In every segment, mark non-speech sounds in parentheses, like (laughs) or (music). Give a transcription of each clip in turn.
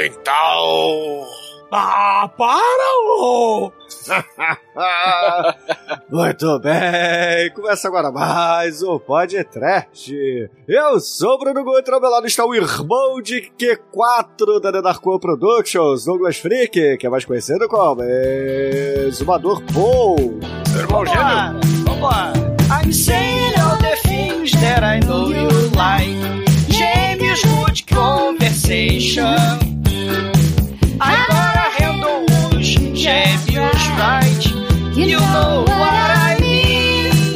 dental! Ah, para! (laughs) Muito bem, começa agora mais o Podcast. Eu sou o Bruno Guter, ao meu lado está o irmão de Q4 da Nenarco Productions, Douglas Freak, que é mais conhecido como Exumador Paul. Irmão gêmeo? Vambora! I'm saying all the things that I know you like. Gêmeos good conversation. Agora handle os gêmeos right. You know what I mean.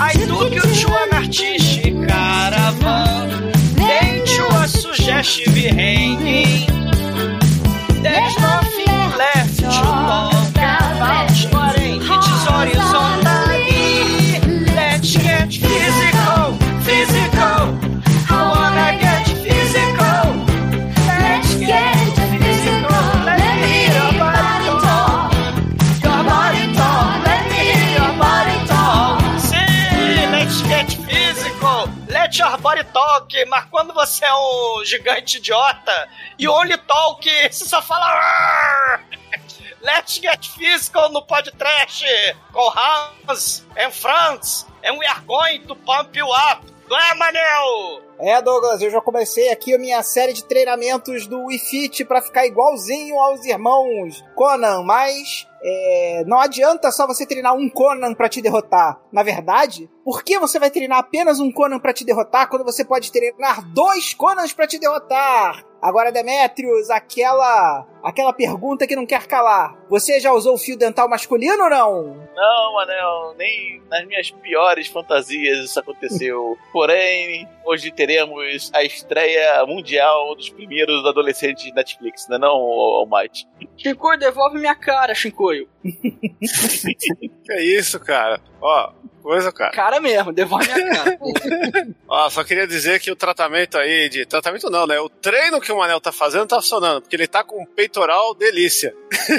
I took you to an artistic caravan. Then to a suggestive hanging. There's body talk. Mas quando você é um gigante idiota e only talk, você só fala. Let's get physical no podcast com Hans and Franz and we are going to pump you up. Não é? É, Douglas, eu já comecei aqui a minha série de treinamentos do Wii Fit pra ficar igualzinho aos irmãos Conan, mas é, não adianta só você treinar um Conan pra te derrotar. Na verdade, por que você vai treinar apenas um Conan pra te derrotar quando você pode treinar dois Conans pra te derrotar? Agora, Demetrius, aquela aquela pergunta que não quer calar. Você já usou o fio dental masculino ou não? Não, Manel, nem nas minhas piores fantasias isso aconteceu. (laughs) Porém, hoje teremos a estreia mundial dos primeiros adolescentes de Netflix, não é não, Almighty? Shinkoio, devolve minha cara, Shinkoio. (laughs) Que é isso, cara? Ó, coisa, cara. Cara mesmo, devolve minha cara. (laughs) Ó, só queria dizer que o tratamento aí de. Tratamento não, né? O treino que o Manel tá fazendo tá funcionando, porque ele tá com um peitoral delícia.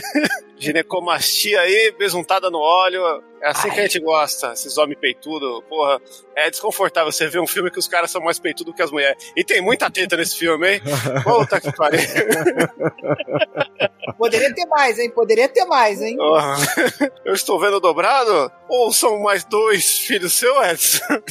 (laughs) Ginecomastia aí, besuntada no óleo. É assim que a gente gosta, esses homens peitudos. Porra, é desconfortável você ver um filme que os caras são mais peitudos que as mulheres. E tem muita teta nesse filme, hein? (laughs) Puta que pariu. (laughs) Poderia ter mais, hein? Poderia ter mais, hein? Porra. Eu estou vendo dobrado? Ou são mais dois filhos seus, Edson?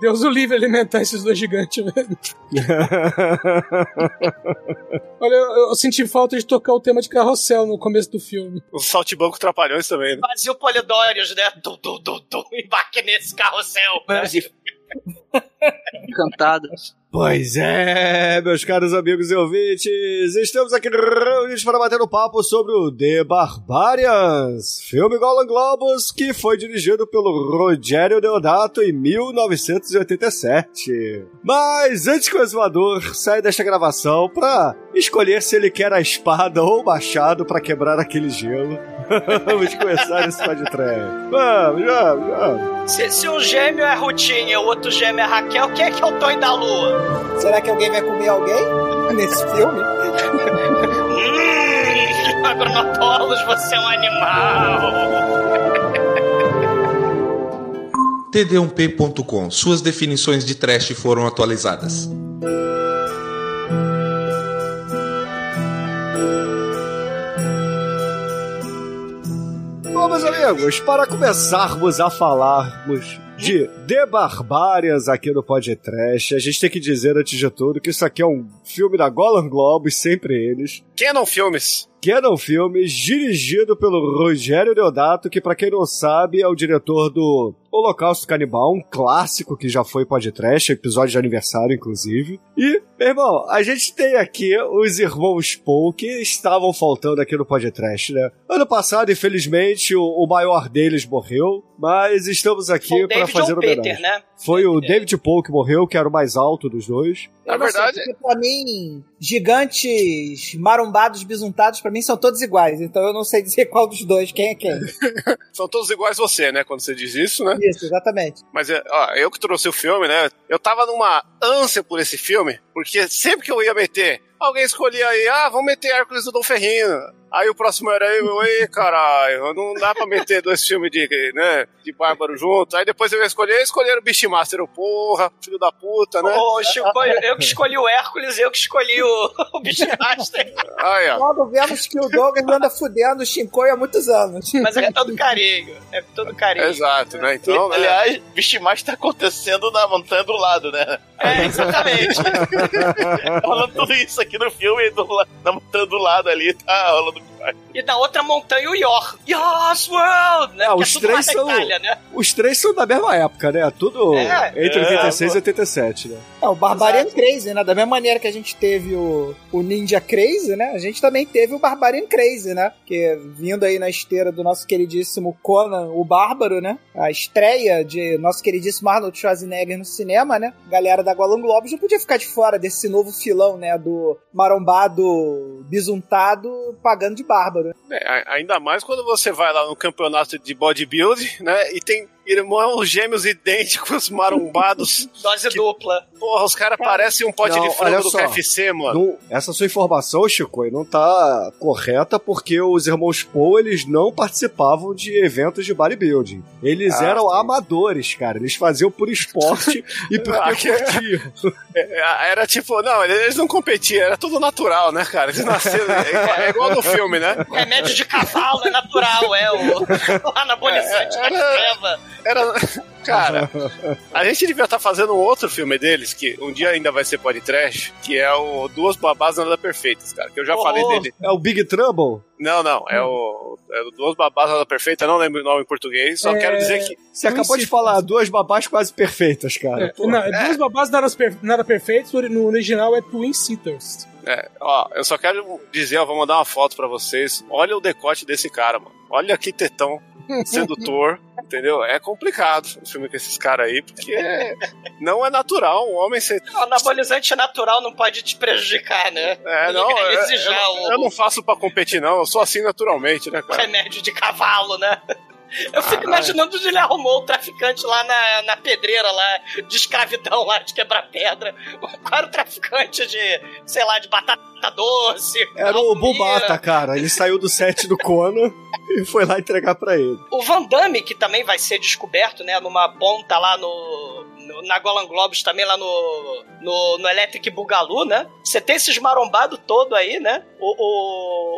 Deus o livre alimentar esses dois gigantes, velho. (laughs) Olha, eu, eu senti falta de tocar o tema de carrossel no começo do filme. Os saltibanco trapalhões também, né? Fazia o Polidórios, né? Du, du, du, du, embarque nesse carrossel. (laughs) Encantadas. Pois é, meus caros amigos e ouvintes, estamos aqui reunidos para bater um papo sobre o The Barbarians, filme Golden Globus que foi dirigido pelo Rogério Deodato em 1987. Mas antes que o exumador saia desta gravação para escolher se ele quer a espada ou o machado para quebrar aquele gelo, (laughs) vamos começar esse podcast. Vamos, vamos, vamos. Se, se um gêmeo é Rutinha e o outro gêmeo é Raquel, quem é que é o Tonho da Lua? Será que alguém vai comer alguém nesse filme? Hum, Agronopolos, você é um animal. td1p.com. Suas definições de trash foram atualizadas. Bom, meus amigos, para começarmos a falarmos de The Barbarians aqui no Podcast, a gente tem que dizer antes de tudo que isso aqui é um filme da Golden Globes, sempre eles. Canon Filmes. Canon Filmes, dirigido pelo Rogério Deodato, que pra quem não sabe é o diretor do Holocausto Canibal, um clássico que já foi podcast, episódio de aniversário, inclusive. E, meu irmão, a gente tem aqui os irmãos Paul que estavam faltando aqui no podcast, né? Ano passado, infelizmente, o, o maior deles morreu, mas estamos aqui o David fazer homenagem. Peter, né? Foi o David Paul que morreu, que era o mais alto dos dois. Na Eu não sei, verdade- porque pra mim, gigantes marombados, bisuntados, pra pra mim são todos iguais, então eu não sei dizer qual dos dois, quem é quem. (laughs) São todos iguais você, né? Quando você diz isso, né? Isso, exatamente. Mas é, ó, eu que trouxe o filme, né? Eu tava numa ânsia por esse filme, porque sempre que eu ia meter, alguém escolhia aí, ah, vamos meter Hércules do Dom Ferrino. Aí o próximo era eu, ei, caralho, não dá pra meter dois filmes de, né, de bárbaro junto. Aí depois eu ia escolher, escolheram o Beastmaster, eu, porra, filho da puta, né? Ô, Chico, eu que escolhi o Hércules eu que escolhi o, (laughs) o Beastmaster. Aí, ó. Logo vemos que o Douglas anda fudendo o Shinkoi há muitos anos. Mas é todo carinho. É todo carinho. Exato, né? Então, né? Aliás, Beastmaster tá acontecendo na montanha do lado, né? É, exatamente. (laughs) Tá rolando tudo isso aqui no filme, do, na montanha do lado ali, tá rolando. happened. (laughs) E na outra montanha o Yor. Yor's World! Né? Ah, os é três são- Itália, né? Os três são da mesma época, né? Tudo É, entre é, 86 e 87, né? É, o Barbarian Crazy, né? Da mesma maneira que a gente teve o, o Ninja Crazy, né? A gente também teve o Barbarian Crazy, né? Que vindo aí na esteira do nosso queridíssimo Conan, o Bárbaro, né? A estreia de nosso queridíssimo Arnold Schwarzenegger no cinema, né? Galera da Golden Globes não podia ficar de fora desse novo filão, né? Do marombado bisuntado pagando de bárbaro. É, a- ainda mais quando você vai lá no campeonato de bodybuilding, né? E tem irmãos gêmeos idênticos (laughs) marombados. (laughs) Dose dupla. Porra, os caras parecem um pote Não, de frango do só. KFC, mano. Não- essa sua informação, Chico, não tá correta porque os irmãos Poe, eles não participavam de eventos de bodybuilding. Eles Ah, eram sim. amadores, cara. Eles faziam por esporte (laughs) e porque Ah, que- curtiam. É, Era tipo, não, eles não competiam, era tudo natural, né, cara? Eles nasceram. É igual, é igual no filme, né? Remédio de cavalo é natural, é o, o anabolizante É, da era- treva. Era. (laughs) Cara, (laughs) a gente devia estar fazendo um outro filme deles, que um dia ainda vai ser podcast, que é o Duas Babás Nada Perfeitas, cara. Que eu já Oh. falei dele. É o Big Trouble? Não, não, é o, é o Duas Babás Nada Perfeitas, não lembro o nome em português, só É, quero dizer que. Você acabou de falar duas babás quase perfeitas, cara. É, não, Duas babás nada, per- nada perfeitos, no original é Twin Sitters. É, ó, eu só quero dizer, ó, vou mandar uma foto pra vocês. Olha o decote desse cara, mano. Olha que tetão sedutor, entendeu? É complicado o filme com esses caras aí, porque não é natural um homem ser. O anabolizante natural não pode te prejudicar, né? É, não, já eu- o- eu não faço pra competir, não. Eu sou assim naturalmente, né, cara? remédio de cavalo, né? Eu fico Ah, imaginando onde ele arrumou o traficante lá na, na pedreira lá, de escravidão lá, de quebrar pedra. Qual era o traficante de, sei lá, de batata doce? Era o? Bubata, cara. Ele saiu do set do Conan e foi lá entregar pra ele. O Van Damme, que também vai ser descoberto, né, numa ponta lá no, no- na Golan Globes, também lá no, no, no Electric Bugalu, né? Você tem esses marombados todo aí, né? O,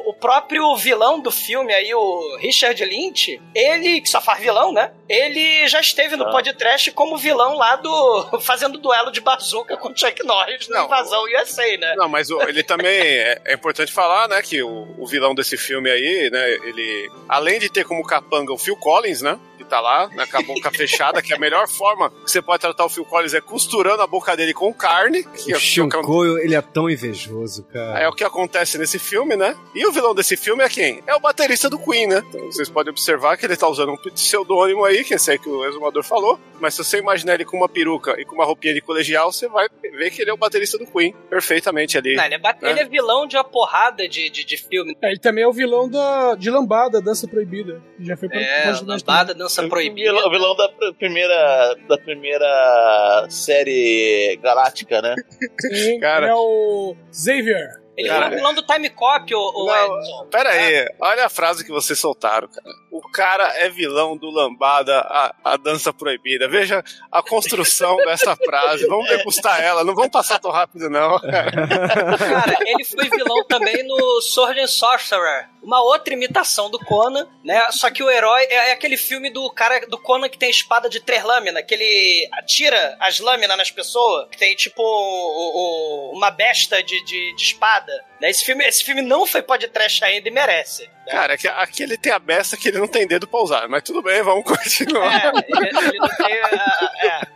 o, o próprio vilão do filme aí, o Richard Lynch, ele, que só faz vilão, né? Ele já esteve no Ah. podcast como vilão lá do... (laughs) fazendo duelo de bazuca com o Chuck Norris na invasão USA, né? Não, mas o- ele também é, é importante falar, né, que o, o vilão desse filme aí, né, ele além de ter como capanga o Phil Collins, né, tá lá, né, com a boca (laughs) fechada, que a melhor forma que você pode tratar o Phil Collins é costurando a boca dele com carne, que é, O que é o que Shinkoio, ele é tão invejoso, É cara. o que acontece nesse filme, né? E o vilão desse filme é quem? É o baterista do Queen, né? Então vocês podem observar que ele tá usando um pseudônimo aí, que esse aí que o exumador falou. Mas se você imaginar ele com uma peruca e com uma roupinha de colegial, você vai ver que ele é o baterista do Queen, perfeitamente ali. Não, ele, é ba- É. ele é vilão de uma porrada de, de, de filme. É, ele também é o vilão da, de Lambada, Dança Proibida. Já foi pra É, lambada, dança O proibida. vilão, o vilão da pr- primeira, da primeira série galáctica, né? Sim, Cara. é o Xavier. Ele Cara, foi o vilão do Time Cop, o, o Não, Edson. Pera aí, olha a frase que vocês soltaram, cara. O cara é vilão do Lambada, a, a dança proibida. Veja a construção (laughs) dessa frase. Vamos degustar ela, não vamos passar tão rápido, não. Cara, ele foi vilão também no Sword and Sorcerer. Uma outra imitação do Conan, né? Só que o herói é, é aquele filme do cara do Conan que tem espada de três lâminas, que ele atira as lâminas nas pessoas, que tem tipo o- o- uma besta de, de, de espada. Né? Esse, filme, esse filme não foi podcast ainda e merece. Cara, aqui, aqui ele tem a beça que ele não tem dedo pra usar. Mas tudo bem, vamos continuar. É, ele, ele não tem. ah,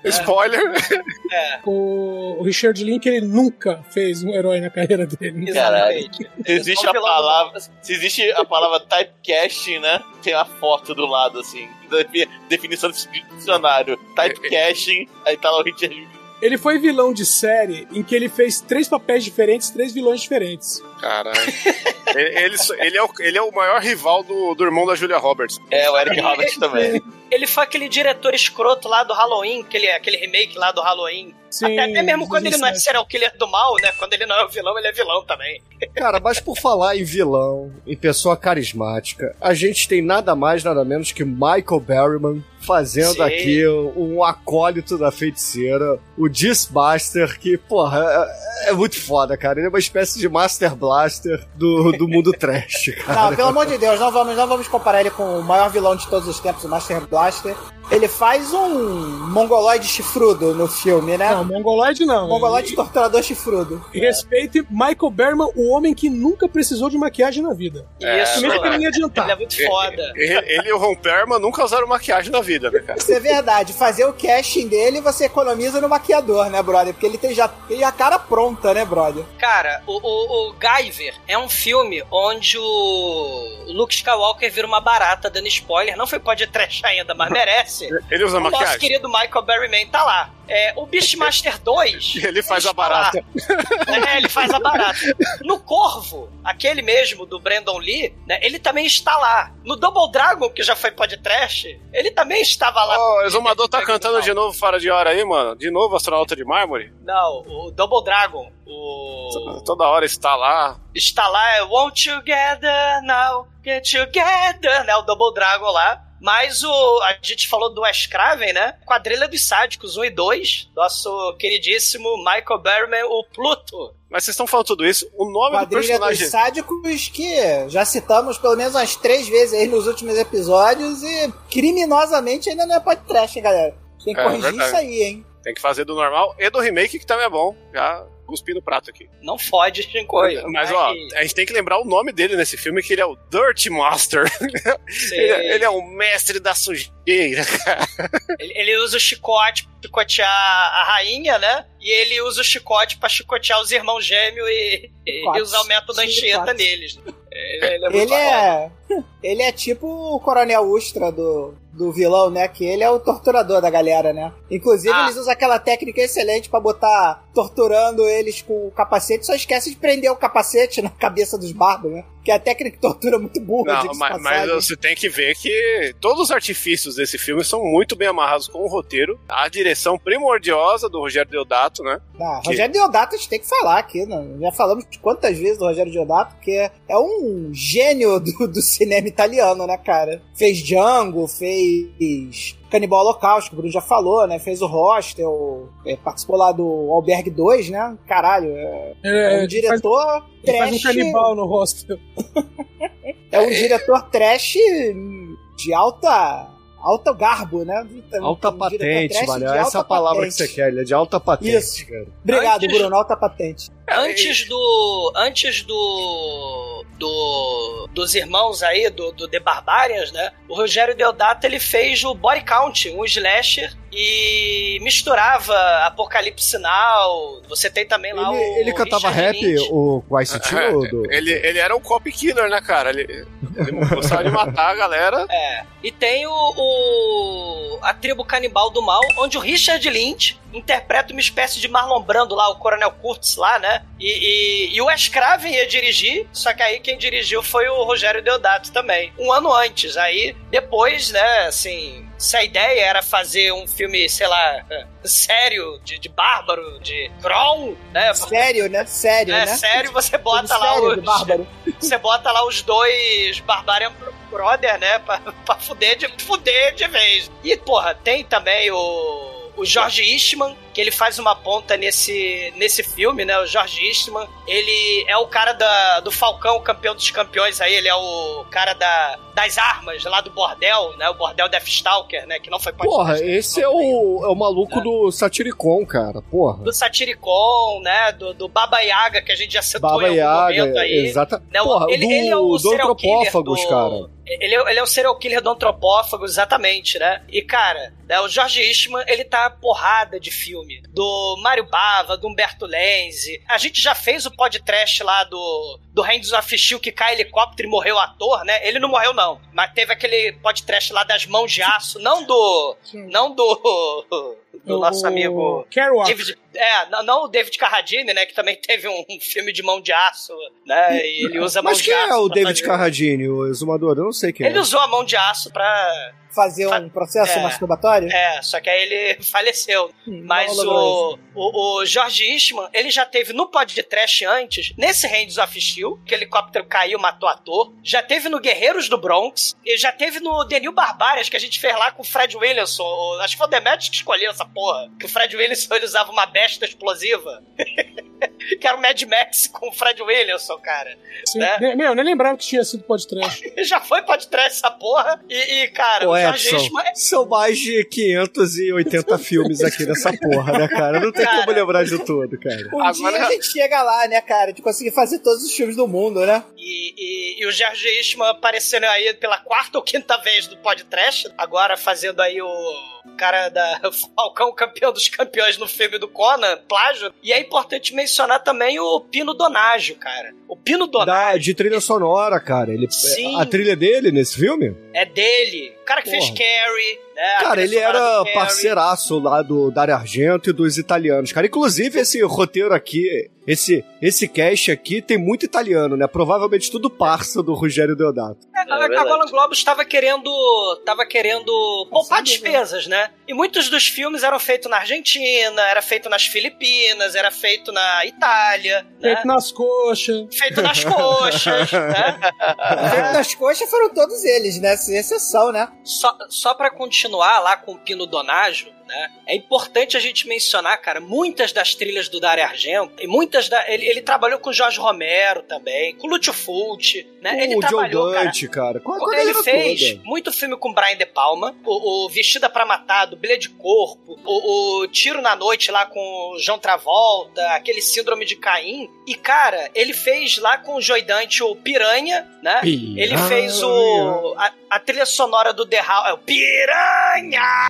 é, Spoiler. é, O, o Richard Link, ele nunca fez um herói na carreira dele. exatamente. Se existe a palavra, se existe a palavra typecasting, né? Tem a foto do lado, assim, definição do dicionário. Typecasting, aí tá lá o Richard Ele foi vilão de série em que ele fez três papéis diferentes, três vilões diferentes. Caralho. (laughs) ele, ele, ele é o, ele é o maior rival do, do irmão da Julia Roberts. É, o Eric Roberts também. Ele foi aquele diretor escroto lá do Halloween, aquele, aquele remake lá do Halloween. Sim, até, até mesmo quando ele não é 2007. serial killer do mal, né? Quando ele não é o vilão, ele é vilão também. Cara, mas por falar em vilão, em pessoa carismática, a gente tem nada mais, nada menos que Michael Berryman fazendo Sim. aqui um acólito da feiticeira, o Disbuster, que, porra, é, é muito foda, cara. Ele é uma espécie de Master Blaster do, do mundo (laughs) trash, cara. Não, pelo amor de Deus, não vamos, não vamos comparar ele com o maior vilão de todos os tempos, o Master Blaster. Ele faz um mongoloide chifrudo no filme, né? Não, mongoloide não. Mongoloide torturador chifrudo. Respeite Michael Berman, o homem que nunca precisou de maquiagem na vida. Isso, Mesmo que ele né? adiantar. Ele é muito foda. (laughs) Ele, ele e o Ron Perlman nunca usaram maquiagem na vida, né, cara? Isso é verdade. Fazer o casting dele, você economiza no maquiador, né, brother? Porque ele tem já tem a cara pronta, né, brother? Cara, o, o, o Guyver é um filme onde o Luke Skywalker vira uma barata, dando spoiler. Não foi pode trash ainda, mas merece. Ele usa O nosso maquiagem. querido Michael Berryman tá lá. É, o Beastmaster (laughs) 2. Ele faz a barata. É, ele faz a barata. No Corvo, aquele mesmo do Brandon Lee, né, ele também está lá. No Double Dragon, que já foi podcast, ele também estava lá. Ó, o Exumador tá cantando de novo fora de hora aí, mano. De novo, astronauta de mármore. Não, o Double Dragon, o... Toda hora está lá. está lá, é Won't You Gather Now, Get Together, né? O Double Dragon lá. Mas o. A gente falou do Wes Craven, né? Quadrilha dos Sádicos 1 e 2. Nosso queridíssimo Michael Berryman, o Pluto. Mas vocês estão falando tudo isso. O nome do Quadrilha dos personagem. sádicos que já citamos pelo menos umas três vezes aí nos últimos episódios e criminosamente ainda não é podcast, hein, galera? Tem que É, corrigir verdade. isso aí, hein? Tem que fazer do normal e do remake, que também é bom. Já cuspi no prato aqui. Não fode em coisa. Mas, ó, a gente tem que lembrar o nome dele nesse filme, que ele é o Dirty Master. (laughs) ele, é- ele é o mestre da sujeira, cara. Ele, ele usa o chicote chicotear a rainha, né? E ele usa o chicote pra chicotear os irmãos gêmeos e, e usar o método Anchieta neles. Ele, ele é Ele é. (laughs) Ele é tipo o Coronel Ustra do, do vilão, né? Que ele é o torturador da galera, né? Inclusive, Ah. eles usam aquela técnica excelente pra botar torturando eles com o capacete, só esquece de prender o capacete na (laughs) cabeça dos barbos, né? Que é a técnica de tortura muito burra, Não, mas, mas você tem que ver que todos os artifícios desse filme são muito bem amarrados com o roteiro. A direção primordiosa do Rogério Deodato, né? Ah, Rogério Deodato a gente tem que falar aqui, né? Já falamos quantas vezes do Rogério Deodato, que é, é um gênio do, do cinema italiano, né, cara? Fez Django, fez Canibal Holocausto, que o Bruno já falou, né? Fez o Hostel, é, participou lá do Albergue 2, né? Caralho, é, é É, um diretor faz, ele faz um trash. canibal no rosto. (laughs) É um diretor trash de alta. Alto garbo, né? Alta Um patente, trash mano. Essa é alta a palavra que patente. você quer, ele é de alta patente, Isso. cara. Obrigado, Antes- Bruno, alta patente. Antes do. Antes do. Do, dos irmãos aí, do, do The Barbarians, né? O Rogério Deodato ele fez o Body Count, um slasher, e misturava Apocalipse Now. Você tem também lá Ele, o. ele cantava Richard rap, Lynch. o Vice City, ou do... Ele, ele era um cop killer, né, cara? Ele, ele gostava de matar a galera. (laughs) É. E tem o, o- a tribo canibal do mal, onde o Richard Lynch interpreta uma espécie de Marlon Brando lá, o Coronel Kurtz lá, né? E, e, e o Wes Craven ia dirigir, só que aí quem dirigiu foi o Rogério Deodato também. Um ano antes. Aí, depois, né, assim... Se a ideia era fazer um filme, sei lá, sério, de, de bárbaro, de Kron, né? Sério, né? Sério, É né? sério, você bota Filme lá sério os, de bárbaro. (laughs) você bota lá os dois Barbarian Brother, né? Pra, pra fuder, de, fuder de vez. E, porra, tem também o. O George Eastman, que ele faz uma ponta nesse, nesse filme, né? O George Eastman, ele é o cara da, do Falcão, campeão dos campeões aí, ele é o cara da, das armas lá do bordel, né? O bordel Deathstalker, né? Que não foi Porra, podcast, esse é o, é o maluco do Satiricon, cara. Porra. do Satiricon, né? Do, do Baba Yaga, que a gente já citou Baba em algum momento Yaga, aí. exata. Né, o- Porra, ele, do, ele é o do Antropófagos, do- cara. Ele é, ele é o serial killer do antropófago, exatamente, né? E, cara, né, o George Eastman, ele tá porrada de filme. Do Mário Bava, do Humberto Lenzi. A gente já fez o podcast lá do, do Hands of Steel que cai helicóptero e morreu o ator, né? Ele não morreu, não. Mas teve aquele podcast lá das mãos de aço. Não do... Não do... (laughs) do nosso amigo Kerouac. David, é, não, não o David Carradine, né, que também teve um, um filme de mão de aço, né, e ele usa mão Mas de quem aço. é o David fazer- Carradine, o exumador? Eu não sei quem Ele é. usou a mão de aço pra... Fazer um processo É. masturbatório? É, só que aí ele (laughs) faleceu. Mas não logrou o, o, o George Eastman, ele já teve no podcast antes, nesse Hands of Steel, que o helicóptero caiu, matou ator. Já teve no Guerreiros do Bronx. E já teve no The New Barbarians, que a gente fez lá com o Fred Williamson. O- Acho que foi o Demetrius que escolheu essa porra. Que o Fred Williamson ele usava uma besta explosiva. (laughs) que era o Mad Max com o Fred Williamson, cara. Sim. né? Ne- Meu, eu nem lembrava que tinha sido podcast. (laughs) Já foi podcast essa porra. E, e, cara, Ô, o George Edson, são mais de 580 filmes aqui nessa porra, né, cara? Não tem Cara. como lembrar de tudo, cara. Um Agora- dia a gente chega lá, né, cara, de conseguir fazer todos os filmes do mundo, né? E, e, e o George Eastman aparecendo aí pela quarta ou quinta vez do podcast, agora fazendo aí o cara da (laughs) Falcão campeão dos campeões no filme do Conan, plágio. E é importante mencionar também o Pino Donaggio, cara. O Pino Donaggio Da, de trilha sonora, cara. Ele, Sim. A trilha dele nesse filme? é dele. O cara que fez Porra. Carrie, né? a Cara, ele era parceiraço lá do Dario Argento e dos italianos, cara. Inclusive, esse roteiro aqui, esse, esse cast aqui, tem muito italiano, né? Provavelmente tudo parça do Rogério Deodato. É, a, a. Golden Globes estava querendo, tava querendo poupar Sabe, despesas, né? E muitos dos filmes eram feitos na Argentina, era feito nas Filipinas, era feito na Itália, né? Feito nas coxas. feito nas coxas, (laughs) né? Feito nas coxas foram todos eles, né? Sem exceção, né? Só, só para continuar lá com o Pino Donaggio, né? É importante a gente mencionar, cara, muitas das trilhas do Dario Argento, e muitas da ele, ele trabalhou com o Jorge Romero também, com o Lúcio Fulci, né? ele o Joe trabalhou, cara, Dante, cara. Com a, com a ele fez toda. muito filme com Brian De Palma, o, o Vestida pra Matar, do Bilha de Corpo, o, o Tiro na Noite lá com o João Travolta, aquele Síndrome de Caim. E, cara, ele fez lá com o Joy Dante o Piranha, né? Ele fez o, a, a trilha sonora do The Howl, é o Piranha!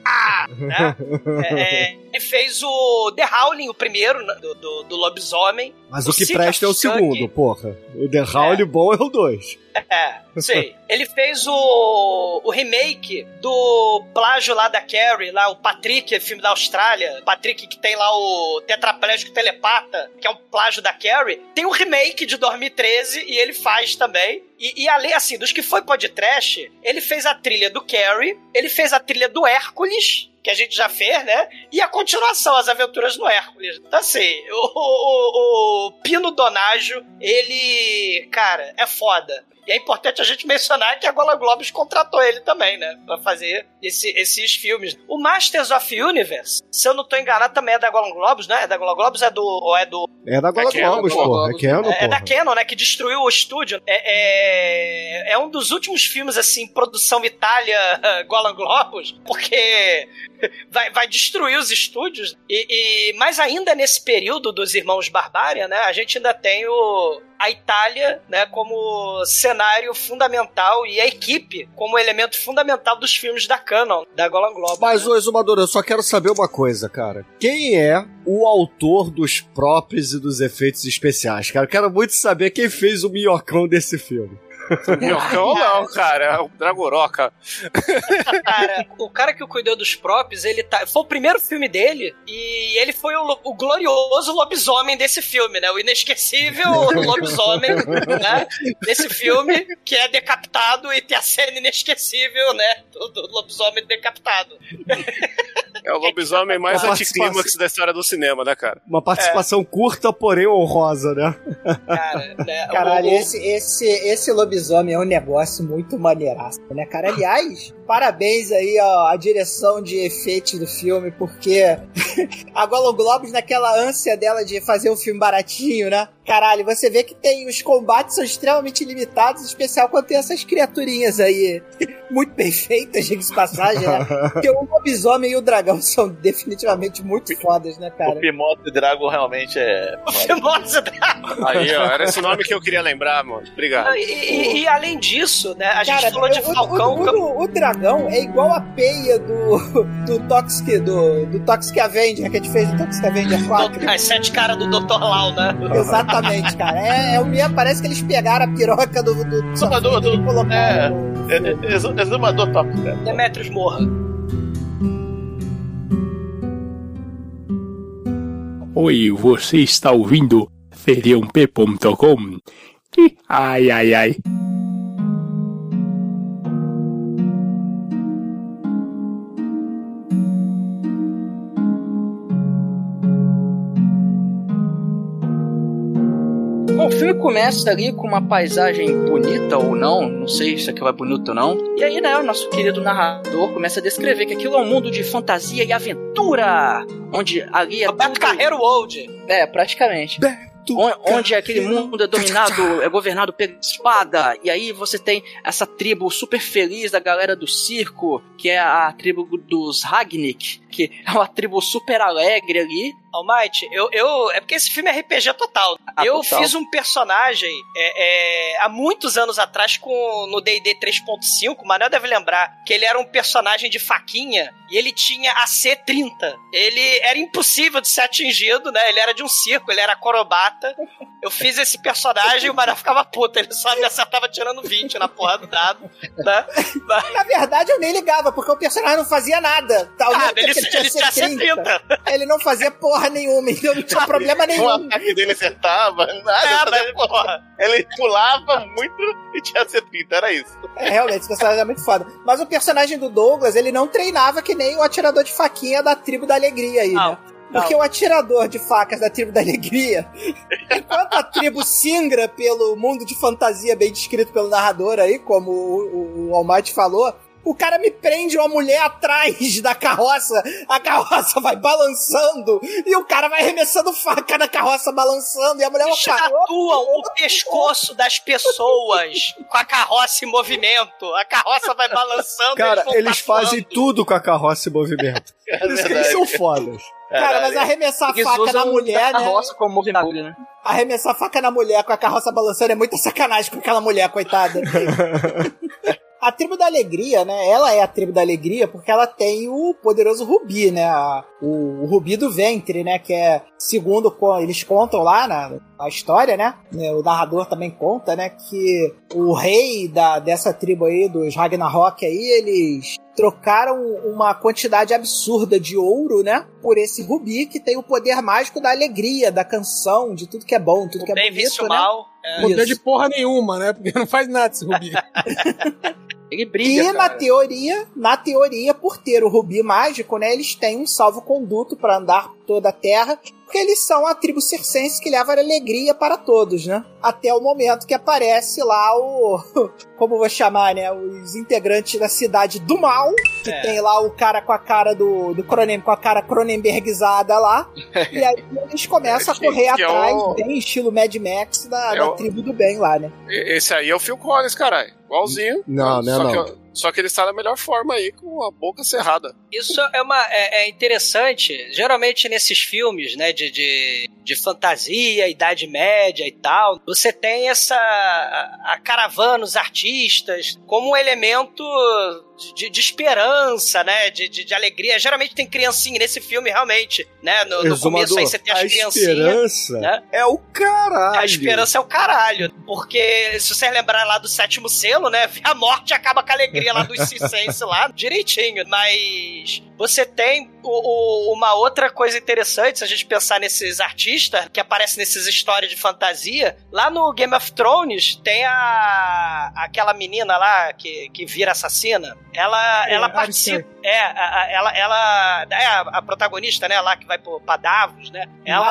(laughs) né? É, é, ele fez o The Howling, o primeiro, né, do, do, do lobisomem. Mas o o que Sick presta é o segundo, porra. O The Howl bom é o dois. É, (laughs) sei. Ele fez o, o remake do plágio lá da Carrie, lá o Patrick, filme da Austrália. Patrick que tem lá o tetraplégico telepata, que é um plágio da Carrie. Tem um remake de 2013 e ele faz também. E, e além, assim, dos que foi podcast, ele fez a trilha do Carrie, ele fez a trilha do Hércules, que a gente já fez, né? E a continuação, As Aventuras no Hércules. Então, assim, o, o, o Pino Donaggio, ele, cara, é foda. E é importante a gente mencionar que a Gola Globes contratou ele também, né? Pra fazer esse- esses filmes. O Masters of Universe, se eu não tô enganado, também é da Golan Globes, né? É da Golan Globes é do, ou é do É da Gola É Gola porra. É. Canon, é, é da. Canon, né? Que destruiu o estúdio. É, é, é um dos últimos filmes, assim, produção Itália (laughs) Golan Globus, porque (laughs) vai, vai destruir os estúdios. E, e- mas ainda nesse período dos irmãos Barbária, né? A gente ainda tem o, a Itália, né? Como cenário fundamental e a equipe como elemento fundamental dos filmes da Canon, da Golan Globus. Mas, né? ô Exumador, eu só quero saber uma coisa, cara. Quem é o autor dos props e dos efeitos especiais, cara? Eu quero muito saber quem fez o minhocão desse filme. Minhocão não, cara. É o Dragoroca. cara, o cara que cuidou dos props, ele tá. Foi o primeiro filme dele e ele foi o, o glorioso lobisomem desse filme, né? O inesquecível (laughs) lobisomem, né? Desse filme que é decapitado e tem a cena inesquecível, né? Do, do lobisomem decapitado. É o lobisomem mais Uma anticlímax da história do cinema, né, cara? Uma participação curta, porém honrosa, né? Cara, (laughs) né? Caralho, o- esse, esse, esse lobisomem é um negócio muito maneiraço, né, cara? Aliás, parabéns aí ó, à direção de efeitos do filme, porque (laughs) a Golan Globos, naquela ânsia dela de fazer um filme baratinho, né? Caralho, você vê que tem os combates são extremamente limitados, em especial quando tem essas criaturinhas aí (laughs) muito bem feitas, diga-se de passagem, né? (laughs) Porque o lobisomem e o dragão são definitivamente muito fodas, né, O cara? Pimoto e Drago realmente é. o famoso Aí, ó, era esse nome que eu queria lembrar, mano. Obrigado. e, e- e além disso, né? A gente Cara, falou de o, Falcão. o, o, o dragão é igual a peia do, do Toxic, do, do Toxic Avenger, que a gente fez do Toxic Avenger 4. As sete caras do Dr. Lau, né? Exatamente, cara. É, é o mesmo, parece que eles pegaram a piroca do, do, Só do- do- e colocaram. É, é, exu- exumador top, cara. Demetrius morra. Oi, você está ouvindo feriump.com? Ai, ai, ai. Filme começa ali com uma paisagem bonita ou não, não sei se aquilo é bonito ou não. E aí, né, o nosso querido narrador começa a descrever que aquilo é um mundo de fantasia e aventura, onde ali é Roberto tudo... Carreiro Old. É, praticamente. On- Onde aquele mundo é dominado, é governado pela espada. E aí você tem essa tribo super feliz da galera do circo, que é a tribo dos Ragnik, que é uma tribo super alegre ali. Almighty, eu, eu. É porque esse filme é RPG total. Ah, eu total. fiz um personagem é, é, há muitos anos atrás com no DD 3.5, o Manel deve lembrar, que ele era um personagem de faquinha e ele tinha AC-30. Ele era impossível de ser atingido, né? Ele era de um circo, ele era acrobata. Eu fiz esse personagem e o Manel ficava puto, ele só me acertava tirando 20 na porra do dado. Né? Na verdade, eu nem ligava, porque o personagem não fazia nada. Ah, ele, que ele tinha C30. Ele não fazia porra nenhuma, então não tinha problema (laughs) O nenhum. ataque dele acertava, nada, É, fazia mas, porra. Ele pulava muito e tinha C30, era isso. É, realmente, esse personagem é muito foda. Mas o personagem do Douglas, ele não treinava que nem o atirador de faquinha da tribo da alegria aí, Não, né? Porque o atirador de facas da tribo da alegria, (laughs) enquanto a tribo singra pelo mundo de fantasia bem descrito pelo narrador aí, como o, o, o Almighty falou, o cara me prende uma mulher atrás da carroça, a carroça vai balançando e o cara vai arremessando faca na carroça balançando e a mulher vai Tatuam o pescoço das pessoas com a carroça em movimento. A carroça vai balançando. Cara, eles tatuando. fazem tudo com a carroça em movimento. (laughs) É Por isso que eles são fodas. Cara, mas arremessar a Eles faca na mulher, né? carroça como movimento, né? Arremessar a faca na mulher com a carroça balançando é muita sacanagem com aquela mulher, coitada. (laughs) A tribo da alegria, né? Ela é a tribo da alegria porque ela tem o poderoso rubi, né? A- o, o rubi do ventre, né? Que é, segundo eles contam lá na, na história, né? né, O narrador também conta, né? Que o rei da, dessa tribo aí, dos Ragnarok aí, eles trocaram uma quantidade absurda de ouro, né? Por esse rubi que tem o poder mágico da alegria, da canção, de tudo que é bom, tudo que é Bem bonito, o né? mal. É. Poder Isso. de porra nenhuma, né? Porque não faz nada esse Rubi. (laughs) Ele briga, E na cara. teoria, na teoria, por ter o rubi mágico, né, eles têm um salvo-conduto para andar por toda a Terra, porque eles são a tribo circense que leva alegria para todos, né? Até o momento que aparece lá o, (laughs) como vou chamar, né, os integrantes da cidade do mal, que É. tem lá o cara com a cara do do Cronen, com a cara Cronenbergizada lá, e aí eles (laughs) começam a Que- correr que é atrás, o- bem estilo Mad Max da, É da o- tribo do bem lá, né? Esse aí é o Phil Collins, caralho. Igualzinho. Não, não é não. Só que ele está na melhor forma aí, com a boca cerrada. Isso é uma é, é interessante. Geralmente nesses filmes, né, de, de, de fantasia, Idade Média e tal, você tem essa a, a caravana, os artistas, como um elemento de, de esperança, né, de, de, de alegria. Geralmente tem criancinha nesse filme, realmente, né? No, no começo aí você tem as a criancinhas. esperança né? é o caralho. A esperança é o caralho. Porque, se vocês lembrarem lá do sétimo selo, né? A morte acaba com a alegria lá dos (laughs) circenses lá, direitinho. Mas você tem o- o- uma outra coisa interessante, se a gente pensar nesses artistas que aparecem nessas histórias de fantasia. Lá no Game of Thrones tem a aquela menina lá que, que vira assassina. Ela, É, ela participa. É, a- a- ela, ela é a, a protagonista, né? Lá que vai pro, pra Davos, né? Ela.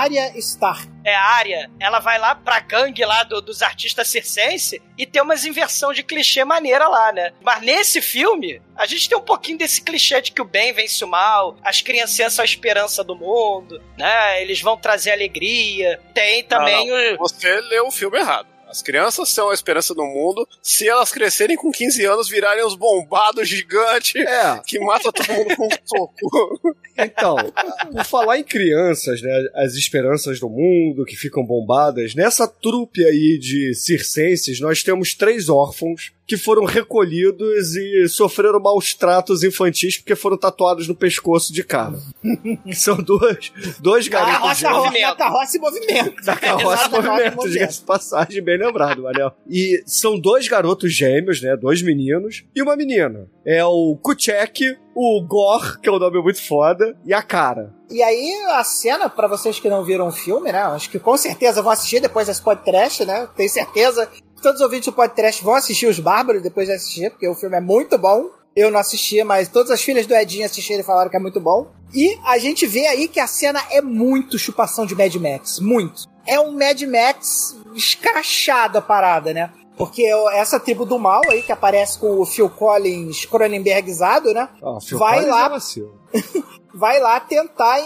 Arya, Arya Stark. É a área, ela vai lá pra gangue lá do- dos artistas circense e tem umas inversão de clichê maneira lá, né? Mas nesse filme, a gente tem um pouquinho desse clichê de que o bem vence o mal, as criancinhas são a esperança do mundo, né? Eles vão trazer alegria. Tem também Não, não. o. Você leu o filme errado. As crianças são a esperança do mundo. Se elas crescerem com 15 anos, virarem os bombados gigantes É, que matam todo mundo com um (laughs) soco. então, por falar em crianças, né, as esperanças do mundo que ficam bombadas, nessa trupe aí de circenses, nós temos três órfãos que foram recolhidos e sofreram maus tratos infantis porque foram tatuados no pescoço de cara. (laughs) São dois, dois garotos gêmeos. carroça, da carroça em movimento. Da carroça em movimento, diga-se de passagem, bem lembrado, Manel. E são dois garotos gêmeos, né? Dois meninos e uma menina. É o Kuchek, o Gor, que é um nome muito foda, e a cara. E aí, a cena, pra vocês que não viram o filme, né? Acho que com certeza vão assistir depois desse podcast, né? Tenho certeza todos os ouvintes do podcast vão assistir Os Bárbaros depois de assistir, porque o filme é muito bom. Eu não assisti, mas todas as filhas do Edinho assistiram e falaram que é muito bom. E a gente vê aí que a cena é muito chupação de Mad Max. Muito. É um Mad Max escrachado a parada, né? Porque essa tribo do mal aí, que aparece com o Phil Collins Cronenbergizado, né? Ó, Phil Vai Collins lá. (laughs) vai lá tentar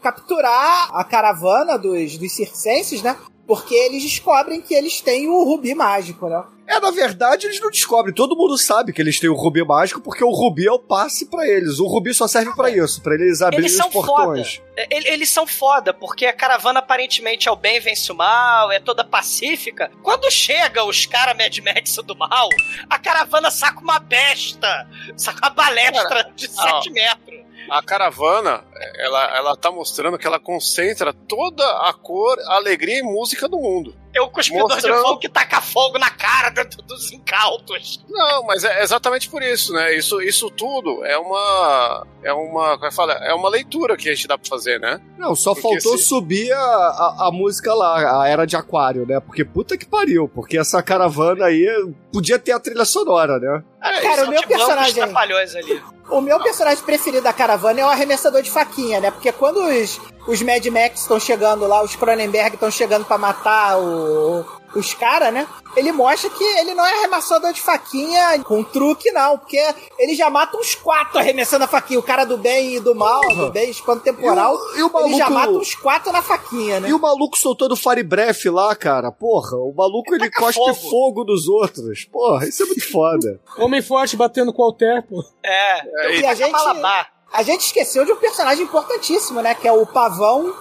capturar a caravana dos, dos circenses, né? Porque eles descobrem que eles têm o rubi mágico, né? É, na verdade, eles não descobrem. Todo mundo sabe que eles têm o rubi mágico porque o rubi é o passe pra eles. O rubi só serve pra isso, pra eles abrirem Eles os portões. foda. Ele- Eles são foda, porque a caravana aparentemente é o bem vence o mal, é toda pacífica. Quando chega os caras Mad Max do mal, a caravana saca uma besta, saca uma balestra de 7 metros. A caravana, ela, ela tá mostrando que ela concentra toda a cor, a alegria e música do mundo. É o cuspidor Mostrando- de fogo que taca fogo na cara do- dos incautos. Não, mas é exatamente por isso, né? Isso, isso tudo é uma. É uma. Como é que fala? É uma leitura que a gente dá pra fazer, né? Não, só Porque faltou se- subir a, a, a música lá, a Era de Aquário, né? Porque puta que pariu, porque essa caravana aí podia ter a trilha sonora, né? Ah, Cara, o meu blancos personagem- ali. O meu personagem preferido da caravana é o arremessador de faquinha, né? Porque quando os, os Mad Max estão chegando lá, os Cronenberg estão chegando pra matar o, os caras, né? Ele mostra que ele não é arremessador de faquinha com truque, não. Porque ele já mata uns quatro arremessando a faquinha. O cara do bem e do mal, do bem, espanto temporal. E o- e o Ele já maluco- mata uns quatro na faquinha, né? E o maluco soltando fire breath lá, cara, porra, o maluco ele taca cospe fogo. fogo. dos outros. Porra, isso é muito foda. (laughs) Homem forte batendo com o alter, pô. É, E a gente, malabar. a gente esqueceu de um personagem importantíssimo, né? Que é o Pavão,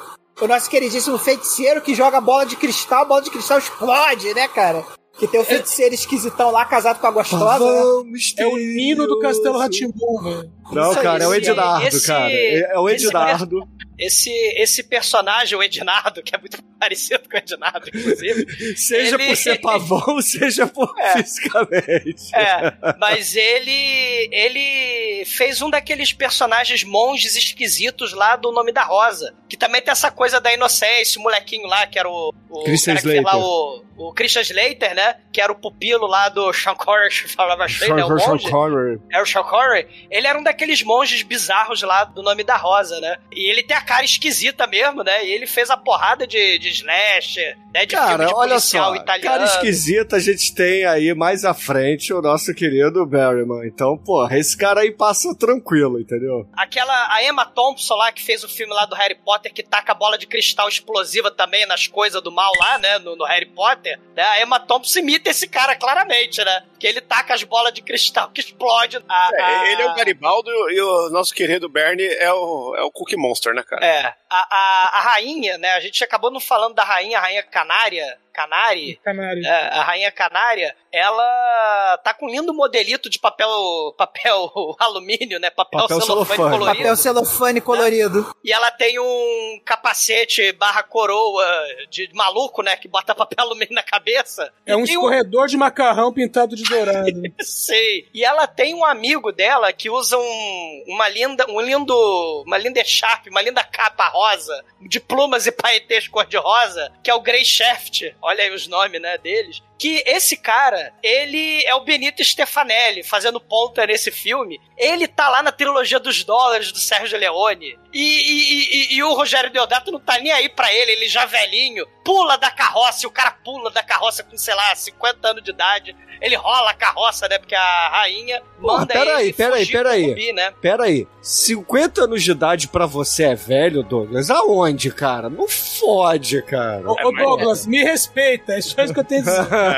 o nosso queridíssimo feiticeiro que joga bola de cristal, a bola de cristal explode, né, cara? Que tem o feiticeiro esquisitão lá, casado com a gostosa, né? É o Nino do Castelo Ratimbum, velho. Não, Isso cara, é o Ednardo, esse- cara. É é o Ednardo. Esse, esse personagem, o Ednardo, que é muito (laughs) parecido com o Ednardo, inclusive. (laughs) Seja ele- por ser (laughs) pavão, seja por fisicamente. É, mas ele ele fez um daqueles personagens monges esquisitos lá do Nome da Rosa, que também tem essa coisa da inocência, o molequinho lá, que era o, o Christian fez lá Slater. o, o Christian Slater, né? Que era o pupilo lá do Sean Connery, que falava cheio, né? O monge. Era o Sean Connery. Ele era um daqueles monges bizarros lá do Nome da Rosa, né? E ele tem a cara esquisita mesmo, né? E ele fez a porrada de, de slasher, né? De filme Cara, de olha policial só, italiano. cara esquisita a gente tem aí mais à frente o nosso querido Barryman. Então, porra, esse cara aí passa tranquilo, entendeu? Aquela, a Emma Thompson lá, que fez o filme lá do Harry Potter, que taca a bola de cristal explosiva também nas coisas do mal lá, né, no, no Harry Potter, né, a Emma Thompson imita esse cara claramente, né, que ele taca as bolas de cristal que explode. A, É, a- ele é o Garibaldo e o nosso querido Bernie é o, é o Cookie Monster, né, cara? É, a, a, a rainha, né, a gente acabou não falando da rainha, a rainha canária, Canari, Canário. é, a rainha canária, ela tá com um lindo modelito de papel, papel (laughs) alumínio, né, papel, Papel celofane celofane. colorido. Papel celofane colorido. E ela tem um capacete barra coroa de maluco, né? Que bota papel alumínio na cabeça. É um escorredor de macarrão pintado de dourado. (laughs) Sei. E ela tem um amigo dela que usa um, uma linda, um lindo, uma linda echarpe, uma linda capa rosa, de plumas e paetês cor-de-rosa, que é o Grey Shaft. Olha aí os nomes, né, deles. Que esse cara, ele é o Benito Stefanelli, fazendo ponta nesse filme. Ele tá lá na trilogia dos dólares do Sérgio Leone. E, e- e- e o Rogério Deodato não tá nem aí pra ele, ele já velhinho, pula da carroça, e o cara pula da carroça com, sei lá, 50 anos de idade. Ele rola a carroça, né? Porque a rainha Porra, manda peraí, ele peraí, fugir peraí. do zumbi, né? Pera aí, 50 anos de idade pra você é velho, Douglas? Aonde, cara? Não fode, cara. Ô, ô, Douglas, me respeita, é só isso que eu tenho a dizer. (laughs)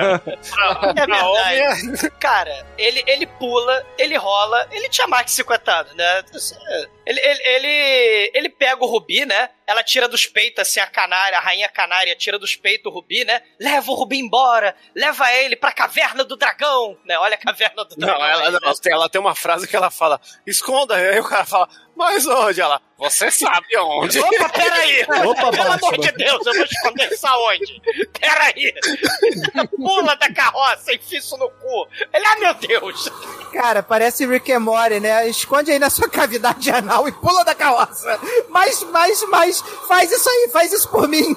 É verdade. Cara, ele, ele pula, ele rola, ele tinha mais de 50 anos, né? Ele, ele, ele, ele pega o Rubi, né? Ela tira dos peitos, assim, a canária, a rainha canária tira dos peitos o Rubi, né? Leva o Rubi embora, leva ele pra caverna do dragão, né? Olha a caverna do dragão. Não, ela, aí, né? não, ela tem uma frase que ela fala, esconda, aí o cara fala, mas onde? Ela, você sabe onde. Opa, peraí! (laughs) Opa, Pelo amor Batman. de Deus, eu vou esconder isso aonde? Peraí! Pula da carroça, enfia isso no cu. Ele, ah, meu Deus! Cara, parece Rick and Morty, né? Esconde aí na sua cavidade anal e pula da carroça. Mas, mas, mas, faz isso aí, faz isso por mim.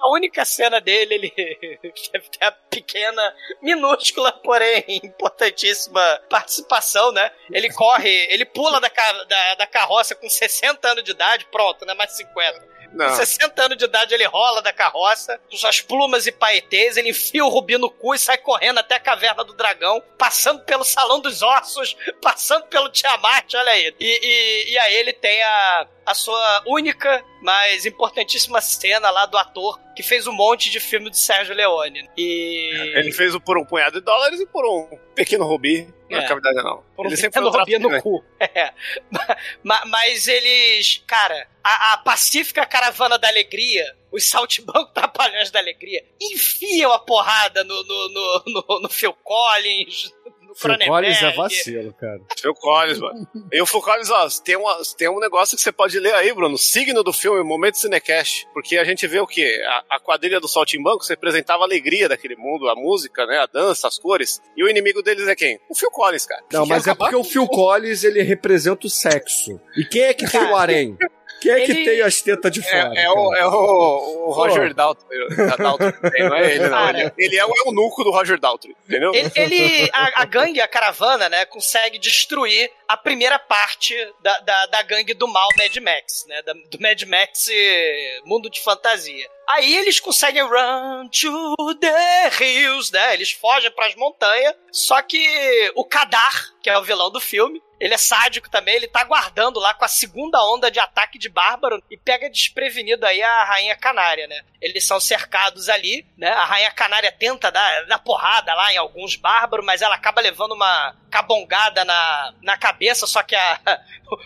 A única cena dele, ele (laughs) deve ter a pequena, minúscula, porém importantíssima participação, né? Ele corre, ele pula da, da, da carroça com 60 anos de idade, pronto, né? Mais 50. Não. Com 60 anos de idade, ele rola da carroça, com suas plumas e paetês, ele enfia o rubi no cu e sai correndo até a caverna do dragão, passando pelo salão dos ossos, (laughs) passando pelo Tiamat, olha aí. E, e, e aí ele tem a, a sua única, mas importantíssima cena lá do ator que fez um monte de filme do Sérgio Leone. E. Ele fez o por um punhado de dólares e por um pequeno rubi na É. cavidade não. Por um ele sempre foi no cu. (laughs) É. Ma- Mas eles. Cara, a, a Pacífica Caravana da Alegria, os saltimbancos (laughs) trapalhões da alegria, enfiam a porrada no, no, no, no, no Phil Collins, Phil Collins é vacilo, cara. Phil Collins, mano. E o Phil Collins, ó, tem, uma, tem um negócio que você pode ler aí, Bruno. Signo do filme, Momento Cinecast. Porque a gente vê o quê? A, a quadrilha do Saltimbanco representava a alegria daquele mundo, a música, né? A dança, as cores. E o inimigo deles é quem? O Phil Collins, cara. Não, mas é porque o Phil Collins, ele representa o sexo. E quem é que tem o harém? Quem é que Ele- tem as tetas de fora? É, é o, é o, o Roger Daltrey. Tem, não é ele, não. Ele, ele é o eunuco do Roger Daltrey, entendeu? Ele, ele- a, a gangue, a caravana, né, consegue destruir a primeira parte da, da, da gangue do mal Mad Max, né, da- do Mad Max Mundo de Fantasia. Aí eles conseguem run to the hills, né, eles fogem pras montanhas, só que o Kadar, que é o vilão do filme, ele é sádico também, ele tá aguardando lá com a segunda onda de ataque de bárbaro e pega desprevenido aí a Rainha Canária, né? Eles são cercados ali, né? A Rainha Canária tenta dar, dar porrada lá em alguns bárbaros, mas ela acaba levando uma cabongada na, na cabeça, só que a, (laughs)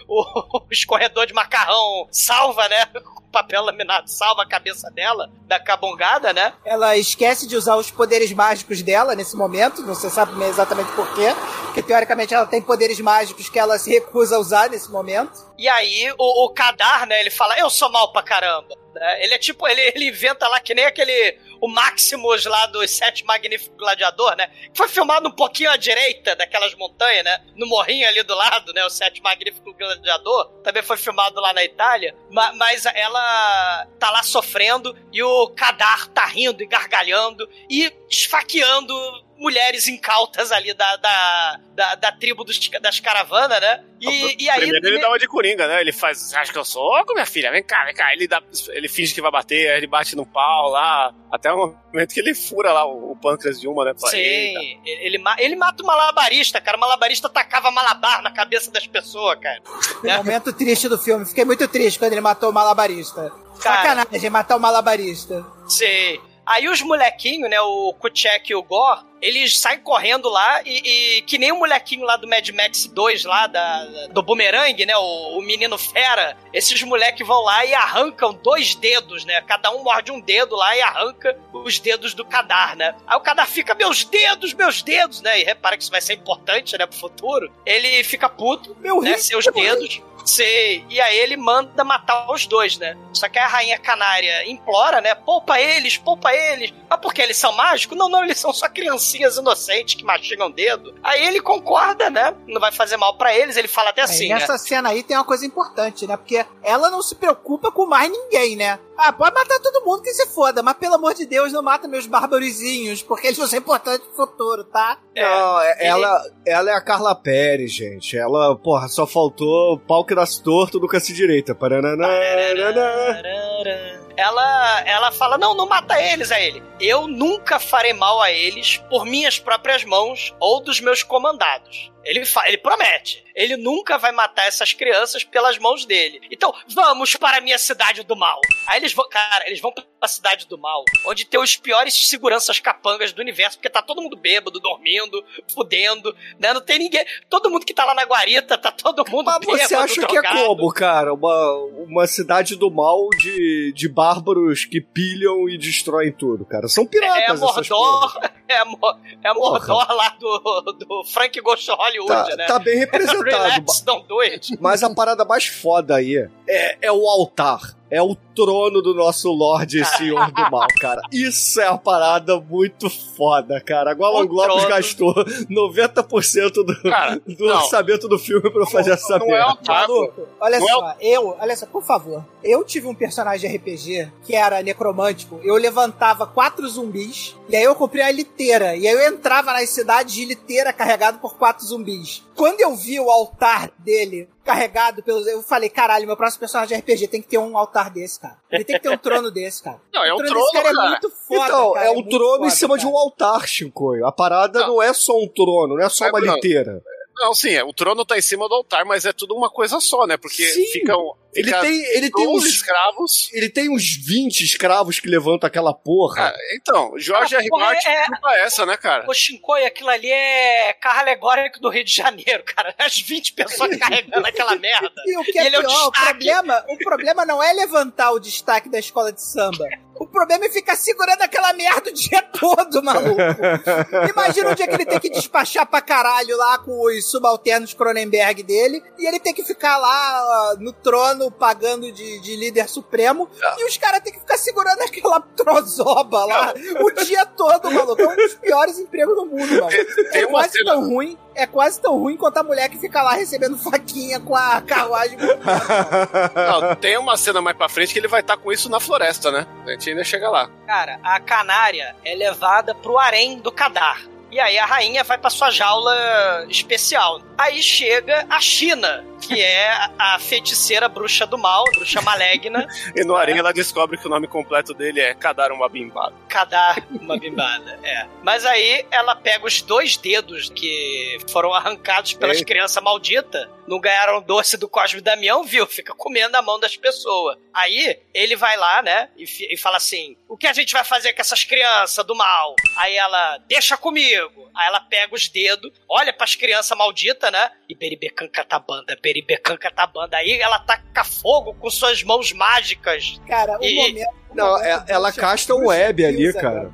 o, o escorredor de macarrão salva, né? Com papel laminado, salva a cabeça dela da cabongada, né? Ela esquece de usar os poderes mágicos dela nesse momento, não se sabe exatamente por quê, porque teoricamente ela tem poderes mágicos que ela se recusa a usar nesse momento. E aí, o, o Kadar, né, ele fala, eu sou mal pra caramba. Né? Ele é tipo, ele, ele inventa lá que nem aquele, o Maximus lá dos Sete Magníficos Gladiador, né? Que foi filmado um pouquinho à direita daquelas montanhas, né? No morrinho ali do lado, né? O Sete Magníficos Gladiador. Também foi filmado lá na Itália. Ma- mas ela tá lá sofrendo e o Kadar tá rindo e gargalhando e esfaqueando mulheres incautas ali da, da, da, da tribo dos, das caravanas, né? E, e aí. Primeiro ele dá uma de coringa, né? Ele faz, você acha que eu sou oco, minha filha? Vem cá, vem cá. Ele, dá, ele finge que vai bater, aí ele bate no pau lá. Até o momento que ele fura lá o, o pâncreas de uma, né? Sim, ele, ele, ele mata o malabarista, cara. O malabarista tacava malabar na cabeça das pessoas, cara. Né? (laughs) Momento triste do filme. Fiquei muito triste quando ele matou o malabarista. Cara. Sacanagem matar o malabarista. Sim. Aí os molequinhos, né, o Kuchek e o Gore, eles saem correndo lá e, e que nem o molequinho lá do Mad Max 2, lá da, do Boomerang, né, o, o menino fera, esses moleques vão lá e arrancam dois dedos, né, cada um morde um dedo lá e arranca os dedos do Kadar, né. Aí o Kadar fica, meus dedos, meus dedos, né, e repara que isso vai ser importante, né, pro futuro. Ele fica puto, Meu né, rico, seus dedos. Sei. E aí ele manda matar os dois, né? Só que a rainha canária implora, né? Poupa eles, poupa eles. Mas porque eles são mágicos? Não, não, eles são só criancinhas inocentes que mastigam o dedo. Aí ele concorda, né? Não vai fazer mal pra eles. Ele fala até assim, É, nessa né? cena aí tem uma coisa importante, né? Porque ela não se preocupa com mais ninguém, né? Ah, pode matar todo mundo que se foda, mas pelo amor de Deus, não mata meus bárbarozinhos, porque eles vão ser importantes pro futuro, tá? Não, é- ela, ela é a Carla Pérez, gente. Ela, porra, só faltou pau que nasce torto, nunca se direita. Paranana, É, ela, ela fala: Não, não mata eles a ele. Eu nunca farei mal a eles por minhas próprias mãos ou dos meus comandados. Ele, ele promete. Ele nunca vai matar essas crianças pelas mãos dele. Então, vamos para a minha cidade do mal. Aí eles vão, cara, eles vão pra cidade do mal, onde tem os piores seguranças capangas do universo, porque tá todo mundo bêbado, dormindo, fudendo, né? Não tem ninguém. Todo mundo que tá lá na guarita, tá todo mundo Mas bêbado, você acha que é drogado. como, cara? Uma, uma cidade do mal de, de bárbaros que pilham e destroem tudo, cara. São piratas É a porra. Mordor, (laughs) é a, Mo- é a Mordor lá do, do Frank Ghost Hollywood, Tá, né? tá bem (laughs) representado. Relax. (laughs) Mas a parada mais foda aí é, é o altar. É o trono do nosso Lorde e (laughs) Senhor do Mal, cara. Isso é uma parada muito foda, cara. A Golan O Globes trono. gastou 90% do, Cara, do não. orçamento do filme pra fazer essa Não é merda. altar, pô. Maluco, olha Não é só, eu, olha só, por favor. Eu tive um personagem de RPG que era necromântico. Eu levantava quatro zumbis, e aí eu comprei a liteira. E aí eu entrava nas cidades de liteira carregado por quatro zumbis. Quando eu vi o altar dele carregado pelos. Eu falei, caralho, meu próximo personagem de RPG tem que ter um altar desse, cara. Ele tem que ter um trono (laughs) desse, cara. Não, é o um trono desse trono, cara, cara. é muito foda. então, cara, é um muito trono em foda, cima de cara. um altar, Shinkoio. A parada não. é só um trono, não é só É, uma não. liteira. Não, sim, é, o trono tá em cima do altar, mas é tudo uma coisa só, né? Porque Sim. ficam. Ele fica tem, ele tem 12 uns. escravos. Ele tem uns 20 escravos que levantam aquela porra. Ah, então, Jorge Ah, R. Martin é- culpa essa, né, cara? O Shinkoi, aquilo ali é carro alegórico do Rio de Janeiro, cara. (laughs) As 20 pessoas carregando aquela merda. E o que é E ele é o pior, o, destaque. problema, o problema não é levantar o destaque da escola de samba. (laughs) O problema é ficar segurando aquela merda o dia (laughs) todo, maluco. (laughs) Imagina o dia que ele tem que despachar pra caralho lá com os subalternos Cronenberg dele e ele tem que ficar lá no trono pagando de, de líder supremo e os caras têm que ficar segurando aquela trozoba lá o dia todo, maluco. É um dos piores empregos do mundo, maluco. Tem É quase cena- tão ruim, é quase tão ruim quanto a mulher que fica lá recebendo faquinha com a carruagem. (laughs) Não, tem uma cena mais pra frente que ele vai estar com isso na floresta, né? A gente ainda chega lá. Cara, a canária é levada pro harém do Kadar. E aí a rainha vai pra sua jaula especial. Aí chega a China, que é a feiticeira bruxa do mal, bruxa maligna, (laughs) E no Aranha ela descobre que o nome completo dele é Kadar uma bimbada. Kadar uma bimbada. É. Mas aí ela pega os dois dedos que foram arrancados pelas crianças malditas, não ganharam doce do Cosme Damião, viu? Fica comendo a mão das pessoas. Aí ele vai lá, né, e, e fala assim: o que a gente vai fazer com essas crianças do mal? Aí ela, deixa comigo. Aí ela pega os dedos, olha pras crianças malditas, né? E beribecan catabanda, beribecan catabanda. Aí ela taca fogo com suas mãos mágicas. Cara, o E- momento. o Não, é- ela casta um bruxa web ali, Kilza, cara.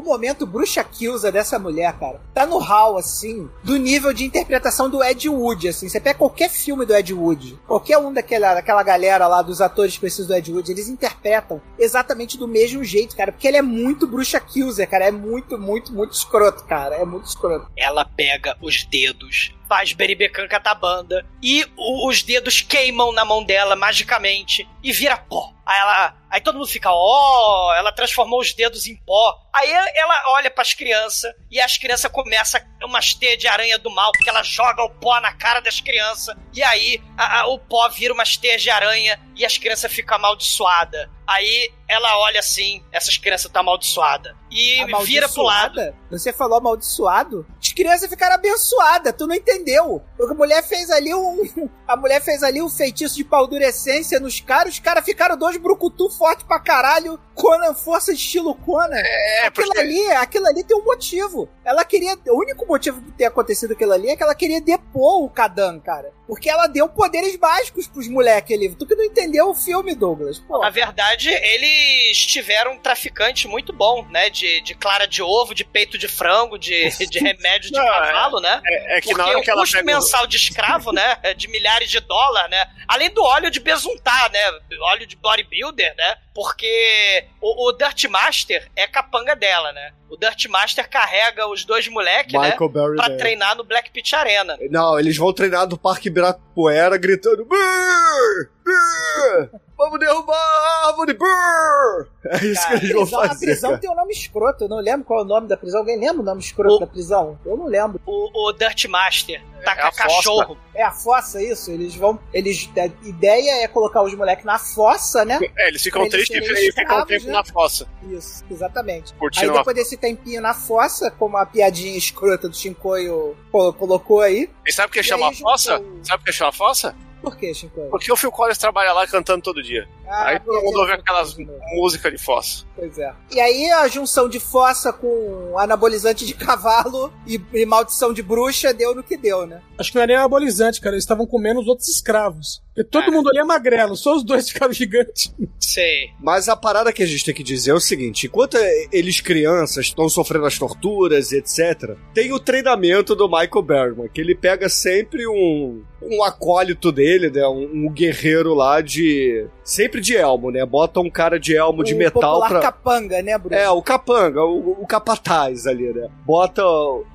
O momento bruxa Kilza dessa mulher, cara, tá no hall, assim, do nível de interpretação do Ed Wood, assim. Você pega qualquer filme do Ed Wood, qualquer um daquela, daquela galera lá, dos atores conhecidos do Ed Wood, eles interpretam exatamente do mesmo jeito, cara, porque ele é muito bruxa Kilza, cara. É muito, muito, muito escroto, cara. É muito escroto. Ela pega os dedos, faz beribecan catabanda e o- os dedos queimam na mão dela magicamente e vira pó. Aí ela, aí todo mundo fica, ó, ela transformou os dedos em pó. Aí ela olha pras crianças e as crianças começam umas teias de aranha do mal, porque ela joga o pó na cara das crianças. E aí a- a- o pó vira umas teias de aranha e as crianças ficam amaldiçoadas. Aí ela olha assim, essas crianças estão amaldiçoadas. E vira pro lado. Amaldiçoada? Você falou amaldiçoado? As crianças ficaram abençoadas, tu não entendeu. A mulher fez ali um. A mulher fez ali um feitiço de paldurecência nos caras, os caras ficaram dois brucutu forte pra caralho. Conan, força de estilo Conan. É, aquilo porque- ali, aquilo ali tem um motivo. Ela queria. O único motivo de ter acontecido aquilo ali é que ela queria depor o Kadan, cara. Porque ela deu poderes mágicos pros moleques ali. Tu que não entendeu o filme, Douglas. Pô. Na verdade, eles tiveram um traficante muito bom, né? De, de clara de ovo, de peito de frango, de, (laughs) de remédio de Não, cavalo, né? É, é que Porque na hora o que ela custo pega. o- mensal de escravo, né? É de milhares de dólares, né? Além do óleo de besuntar, né? Óleo de bodybuilder, né? Porque o, o Dirt Master é capanga dela, né? O Dirt Master carrega os dois moleques, né? Berry Pra Dale. treinar no Black Pit Arena. Não, eles vão treinar do Parque Ibirapuera gritando "Brrr!" Brrr! Vamos derrubar a árvore! Brrr! É isso que eles vão prisão, a fazer. prisão cara. tem um nome escroto, eu não lembro qual é o nome da prisão. Alguém lembra o nome escroto da prisão? Eu não lembro. O, o Dirt Master. Tacar a fossa. cachorro. É a fossa, isso? Eles vão. Eles, a ideia é colocar os moleques na fossa, né? É, eles ficam eles tristes e ficam um tempo né? na fossa. Isso, exatamente. Curtindo Aí uma- depois desse tempinho na fossa, como a piadinha escrota do Shinkoio colo- colocou aí. E sabe por que chama fossa? juntou- Sabe por que chama fossa? Por que, Shinkoio? Porque o Phil Collins trabalha lá cantando todo dia. Ah, aí todo mundo ouve aquelas músicas de fossa. Pois é. E aí a junção de fossa com anabolizante de cavalo e, e maldição de bruxa deu no que deu, né? Acho que não era nem anabolizante, cara. Eles estavam comendo os outros escravos. Porque todo mundo ali é magrelo, só os dois (laughs) ficaram gigantes. Sei. Mas a parada que a gente tem que dizer é o seguinte: enquanto eles, crianças, estão sofrendo as torturas e etc., tem o treinamento do Michael Bergman, que ele pega sempre um, um acólito dele, né? Um, um guerreiro lá de. Sempre de elmo, né? Bota um cara de elmo de o metal popular pra. capanga, né, Bruno? É, o capanga, o, o capataz ali, né? Bota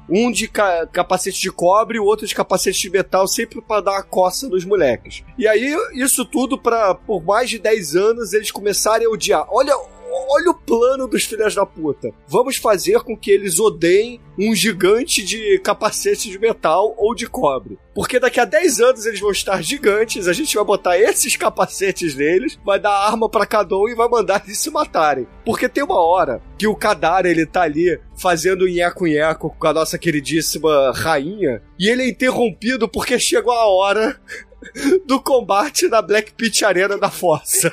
um de ca- capacete de cobre o outro de capacete de metal, sempre pra dar uma coça nos moleques. E aí, isso tudo pra, por mais de 10 anos, eles começarem a odiar. Olha. Olha o plano dos filhos da puta. Vamos fazer com que eles odeiem um gigante de capacete de metal ou de cobre. Porque daqui a 10 anos eles vão estar gigantes, a gente vai botar esses capacetes neles, vai dar arma pra cada um e vai mandar eles se matarem. Porque tem uma hora que o Kadar ele tá ali fazendo nheco-nheco com a nossa queridíssima rainha, e ele é interrompido porque chegou a hora do combate na Black Pit Arena da Força.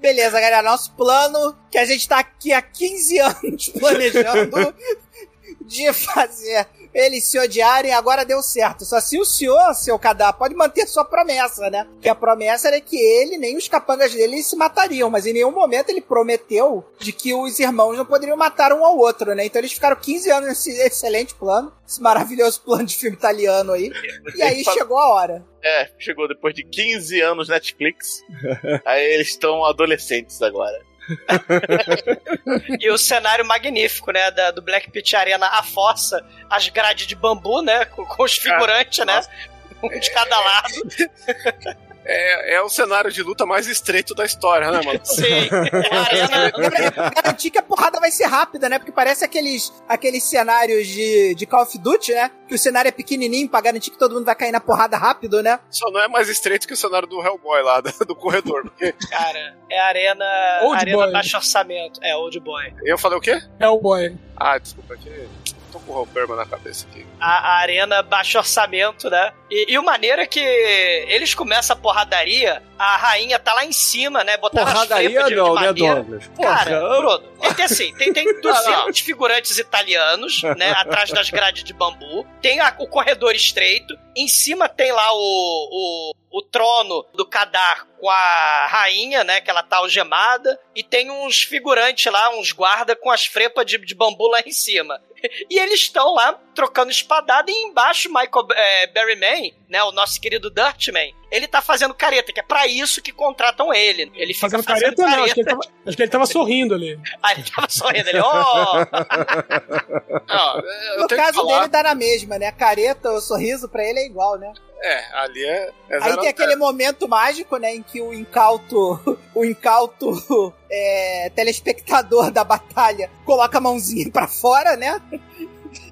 Beleza, galera. Nosso plano, que a gente tá aqui há 15 anos (laughs) planejando de fazer eles se odiarem, agora deu certo. Só se o senhor, seu Kadar, pode manter sua promessa, né? Que a promessa era que ele nem os capangas dele se matariam, mas em nenhum momento ele prometeu de que os irmãos não poderiam matar um ao outro, né? Então eles ficaram 15 anos nesse (laughs) excelente plano, esse maravilhoso plano de filme italiano aí. E aí chegou a hora. É, chegou depois de 15 anos Netflix. (laughs) aí eles estão adolescentes agora. (laughs) E o cenário magnífico, né? Da, do Black Pit Arena, a fossa, as grades de bambu, né? Com, com os figurantes, né? Um de cada lado. (laughs) É, é o cenário de luta mais estreito da história, né, mano? (laughs) Sim. A arena. Pra garantir que a porrada vai ser rápida, né? Porque parece aqueles, aqueles cenários de, de Call of Duty, né? Que o cenário é pequenininho pra garantir que todo mundo vai cair na porrada rápido, né? Só não é mais estreito que o cenário do Hellboy lá, (laughs) do, do corredor. Porque Cara, é arena. Old arena boy. baixo orçamento. É, Old Boy. eu falei o quê? Hellboy. Ah, desculpa, aqui. Tô com o Roberman na cabeça aqui. a, a arena baixo orçamento, né? E, e o maneiro é que eles começam a porradaria, a rainha tá lá em cima, né? Botaram Porradaria de, de não, né, madeira. Douglas? Cara. Bruno, tem, tem assim, tem, tem (laughs) 200 figurantes italianos, né, (laughs) atrás das grades de bambu, tem a- o corredor estreito, em cima tem lá o, o, o trono do Kadar com a rainha, né, que ela tá algemada, e tem uns figurantes lá, uns guarda com as frepas de, de bambu lá em cima. (laughs) E eles estão lá trocando espadada e embaixo Michael é, Berryman, né, o nosso querido Dirtman, ele tá fazendo careta, que é pra isso que contratam ele. Ele fica Fazendo fazendo careta, não. Acho que, ele tava, acho que ele tava sorrindo ali. Aí (laughs) ele tava sorrindo, ele, ó! (laughs) Eu No caso dele dá na mesma, né? A careta, o sorriso pra ele é igual, né? É, ali é. é Aí tem aquele momento mágico, né, em que o incauto, (laughs) o incauto é, telespectador da batalha coloca a mãozinha pra fora, né?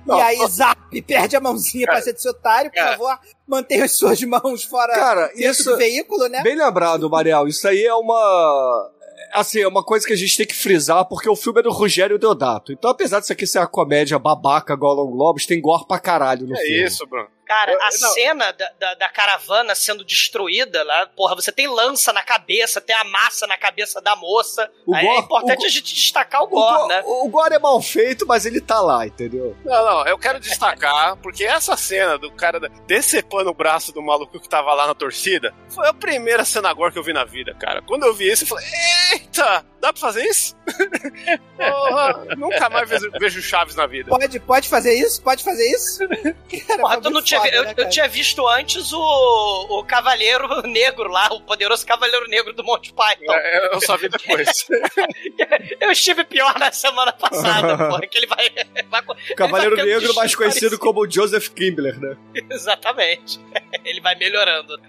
Não, e aí Zap perde a mãozinha pra ser desse otário, por cara. favor, mantenha as suas mãos fora Cara, dentro isso- do veículo, né? Bem lembrado, Mariel. Isso aí é uma. Assim, é uma coisa que a gente tem que frisar, porque o filme é do Rogério Deodato. Então, apesar disso aqui ser uma comédia babaca Long Globos, tem gore pra caralho no É filme. isso, Bruno. Cara, a Não. cena da, da, da caravana sendo destruída lá, porra, você tem lança na cabeça, tem a massa na cabeça da moça. O Aí gore- é importante o a gente destacar o O, gore, go- né? o gore é mal feito, mas ele tá lá, entendeu? Não, não, eu quero destacar, porque essa cena do cara decepando o braço do maluco que tava lá na torcida foi a primeira cena gore que eu vi na vida, cara. Quando eu vi isso, eu falei: Eita, dá pra fazer isso? (laughs) Porra, nunca mais vejo, vejo Chaves na vida. Pode, pode fazer isso? Pode fazer isso? (laughs) Cara, Porra, tu não tinha, eu, né, eu tinha visto antes o, o Cavaleiro (laughs) Negro lá, o poderoso Cavaleiro Negro do Monty Python. É, eu só vi depois. (laughs) Eu estive pior na semana passada, (laughs) porra, que ele vai. vai ele Cavaleiro vai Negro, mais conhecido parecido. como Joseph Kimbler, né? Exatamente. Ele vai melhorando.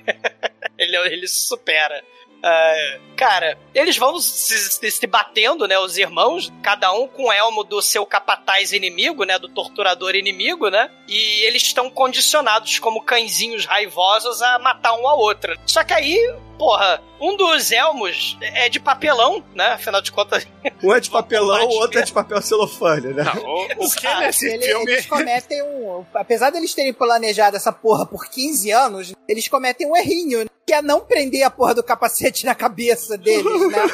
Ele, ele supera. É, cara, eles vão se, se- se batendo, né? Os irmãos, cada um com o elmo do seu capataz inimigo, né? Do torturador inimigo, né? E eles estão condicionados como cãezinhos raivosos a matar um ao outro. Só que aí, porra, um dos elmos é de papelão, né? Afinal de contas. Um é de papelão, o outro é de papel celofane, né? o, o (laughs) que Ah, nesse ele- filme. Eles cometem um. Apesar deles terem planejado essa porra por 15 anos, eles cometem um errinho, né? que é não prender a porra do capacete na cabeça deles, né?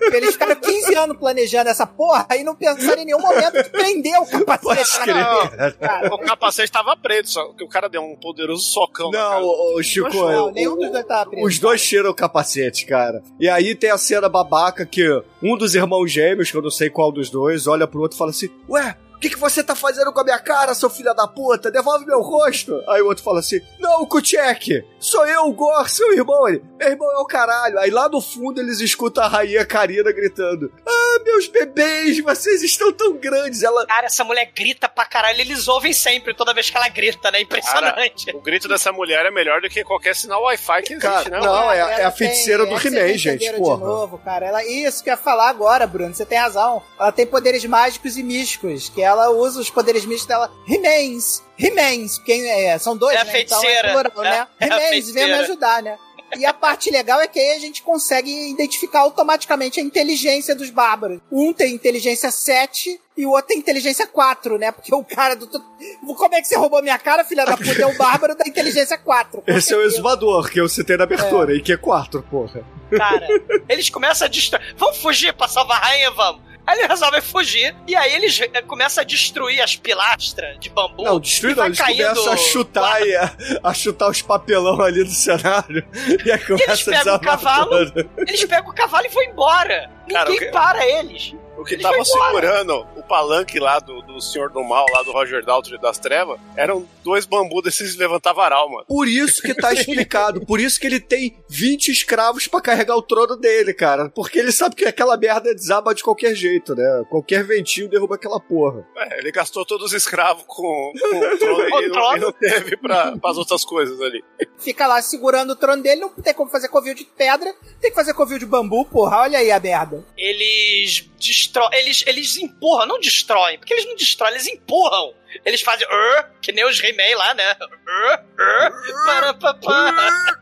Porque (laughs) eles ficaram 15 anos planejando essa porra e não pensaram em nenhum momento de prender o capacete na cabeça. Não, o capacete tava preto, só que o cara deu um poderoso socão. Não, ô, ô, Chico, Não, o- nenhum dos dois tava preso. Os dois tiram o capacete, cara. E aí tem a cena babaca que um dos irmãos gêmeos, que eu não sei qual dos dois, olha pro outro e fala assim: Ué, que, que você tá fazendo com a minha cara, seu filho da puta? Devolve meu rosto. Aí o outro fala assim: Não, Kuchek, sou eu, o Gor, seu irmão. Ele, meu irmão é o caralho. Aí lá no fundo eles escutam a rainha Karina gritando: Ah, meus bebês, vocês estão tão grandes. Ela. Cara, essa mulher grita pra caralho. Eles ouvem sempre, toda vez que ela grita, né? Impressionante. O grito dessa mulher é melhor do que qualquer sinal Wi-Fi que existe, Cara, né? não, é, é a tem- feiticeira do é que vocês He-Man, gente, porra. De novo, cara. Ela, isso que eu ia falar agora, Bruno. Você tem razão. Ela tem poderes mágicos e místicos. Que ela usa os poderes místicos dela. He-Mans. He-Mans. Quem é, são dois, É né? feiticeira. Então é plural, né? É- é He-Mans, feiticeira. vem me ajudar, né? E a parte legal é que aí a gente consegue identificar automaticamente a inteligência dos bárbaros. Um tem inteligência 7 e o outro tem inteligência 4, né? Porque o cara do. Como é que você roubou minha cara, filha da puta? É o bárbaro da inteligência 4. com Esse é o certeza. exumador que eu citei na abertura, e que é 4, porra. Cara, eles começam a destruir. Vamos fugir pra salvar a rainha, vamos. Aí eles resolvem fugir. E aí eles começam a destruir as pilastras de bambu. Não, destruir e não, eles caindo começam a chutar e a, a chutar os papelão ali do cenário. E aí começa a pegam o desarmar cavalo. tudo. Eles pegam o cavalo e vão embora. Cara, Ninguém o para eles. O que tava segurando o palanque lá do, do Senhor do Mal, lá do Roger Daltrey das Trevas, eram dois bambus desses de levantar varal, mano. Por isso que tá explicado, por isso que ele tem 20 escravos pra carregar o trono dele, cara. Porque ele sabe que aquela merda desaba de qualquer jeito, né? Qualquer ventinho derruba aquela porra. É, ele gastou todos os escravos com, com o (laughs) trono e, não, e não teve pra, pras outras coisas ali. fica lá segurando o trono dele, não tem como fazer covil de pedra, tem que fazer covil de bambu, porra, olha aí a merda. Eles destroem. Eles, eles empurram, não destroem, porque eles não destroem, eles empurram. Eles fazem. "Ur", que nem os He-Man lá, né? "Ur, ur, para, pa, pa".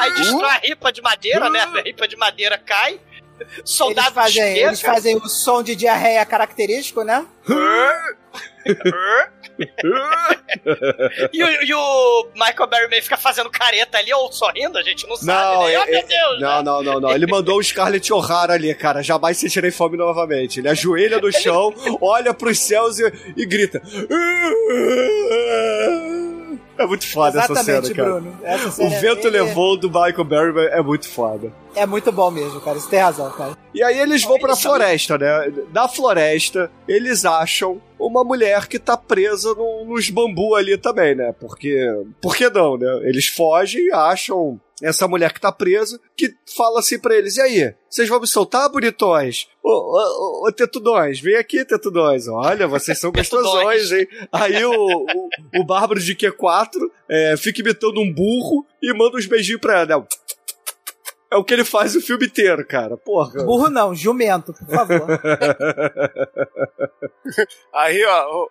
Aí destrói a ripa de madeira, né? A ripa de madeira cai. Soldado Eles fazem, eles fazem o som de diarreia característico, né? (laughs) (laughs) (laughs) E o, e o Michael Berryman fica fazendo careta ali ou sorrindo, a gente não sabe, Não, né? é- oh, meu é- Deus! não, não, não, não. Ele mandou o Scarlett O'Hara ali, cara. Jamais sentirei fome novamente. Ele ajoelha no chão, olha pros céus e, e grita. É muito foda essa Exatamente, cena, cara. Bruno. Essa O cena é- vento é- levou do Michael Berryman é muito foda. É muito bom mesmo, cara. Você tem razão, cara. E aí eles vão pra floresta, né? Na floresta, eles acham uma mulher que tá presa no- nos bambu ali também, né? Porque. Por que não, né? Eles fogem e acham essa mulher que tá presa, que fala assim pra eles: e aí? Vocês vão me soltar, bonitões? Ô, ô, ô, tetudões, vem aqui, tetudões. Olha, vocês são (laughs) gostosões, hein? Aí o, o, o Bárbaro de Q4 é, fica imitando um burro e manda uns beijinhos pra ela. É o que ele faz o filme inteiro, cara. Porra. Burro não, jumento, por favor. (laughs) (laughs) Aí, ó,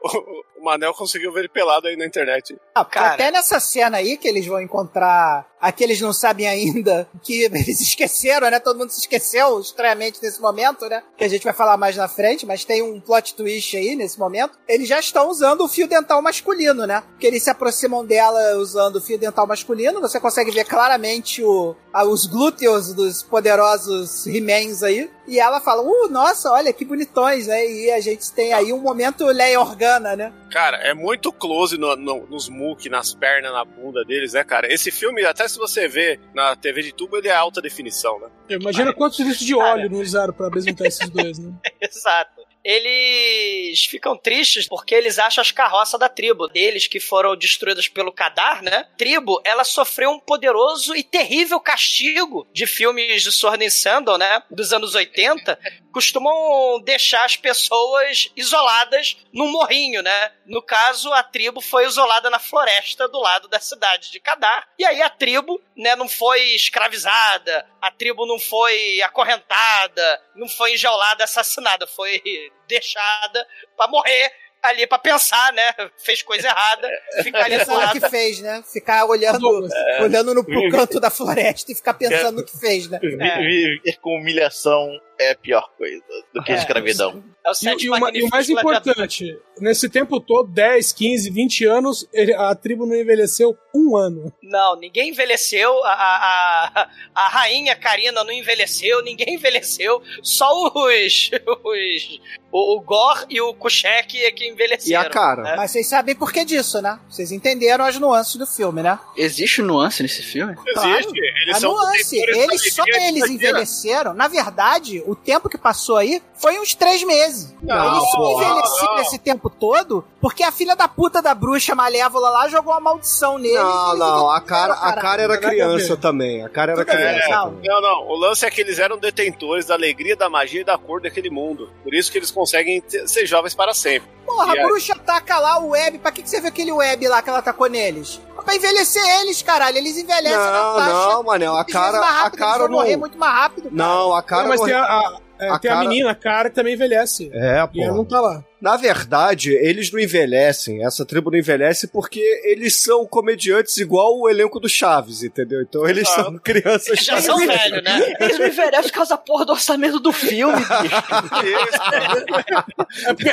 o Manel conseguiu ver ele pelado aí na internet. Ah, porque Até nessa cena aí que eles vão encontrar aqueles não sabem ainda que eles esqueceram, né? Todo mundo se esqueceu estranhamente nesse momento, né? Que a gente vai falar mais na frente, mas tem um plot twist aí nesse momento. Eles já estão usando o fio dental masculino, né? Porque eles se aproximam dela usando o fio dental masculino. Você consegue ver claramente o, a- os glúteos dos poderosos He-Mans aí. E ela fala, uh, nossa, olha que bonitões, né? E a gente tem aí um momento Leia Organa, né? Cara, é muito close no- no- nos muque, nas pernas, na bunda deles, né, cara? Esse filme, até se você vê na TV de tubo, ele é alta definição, né? Imagina quantos litros de óleo não usaram pra apresentar esses dois, né? (laughs) Exato. Eles ficam tristes porque eles acham as carroças da tribo deles que foram destruídas pelo Kadar, né? Tribo, ela sofreu um poderoso e terrível castigo de filmes de Sword and Sandal, né? Dos anos 80, costumam deixar as pessoas isoladas num morrinho, né? No caso, a tribo foi isolada na floresta do lado da cidade de Kadar. E aí a tribo, né, não foi escravizada, a tribo não foi acorrentada, não foi enjaulada, assassinada, foi (laughs) deixada para morrer ali pra pensar, né? Fez coisa errada, ficar ali Pensar no que fez, né? Ficar olhando, É. olhando no pro canto da floresta e ficar pensando no que fez, né? Vi- Viver com humilhação é a pior coisa do que É. escravidão. É o E, sete e o e mais importante, nesse tempo todo, 10, 15, 20 anos, ele- a tribo não envelheceu um ano. Não, ninguém envelheceu, a, a, a, a rainha Karina não envelheceu, ninguém envelheceu, só os. os o, o Gor e o Kushek é que envelheceram. E a cara? né? Mas vocês sabem por que disso, né? Vocês entenderam as nuances do filme, né? Existe nuance nesse filme? Existe. Eles a são nuance, eles só eles envelheceram. Na verdade, o tempo que passou aí foi uns três meses. Não, eles só não. esse tempo todo porque a filha da puta da bruxa malévola lá jogou uma maldição neles. Não, não, a cara, a cara era criança também. A cara era criança. não. também. Não, não. O lance é que eles eram detentores da alegria, da magia e da cor daquele mundo. Por isso que eles conseguem ser jovens para sempre. Porra, a bruxa taca lá o web. Pra que, que você viu aquele web lá que ela tacou neles? Pra envelhecer eles, caralho. Eles envelhecem na Não, taxa. não, Manel, a cara, mais a rápido, cara eles vão não. morrer muito mais rápido. cara. Não, a cara Não, mas não. tem a, a- é, a tem a cara- menina, a cara que também envelhece. É, E ela pô. não tá lá. Na verdade, eles não envelhecem, essa tribo não envelhece porque eles são comediantes igual o elenco do Chaves, entendeu? Então eles Ah. são crianças. Já são velhos, né? (laughs) Eles não envelhecem por causa da porra do orçamento do filme, bicho. (laughs) É porque.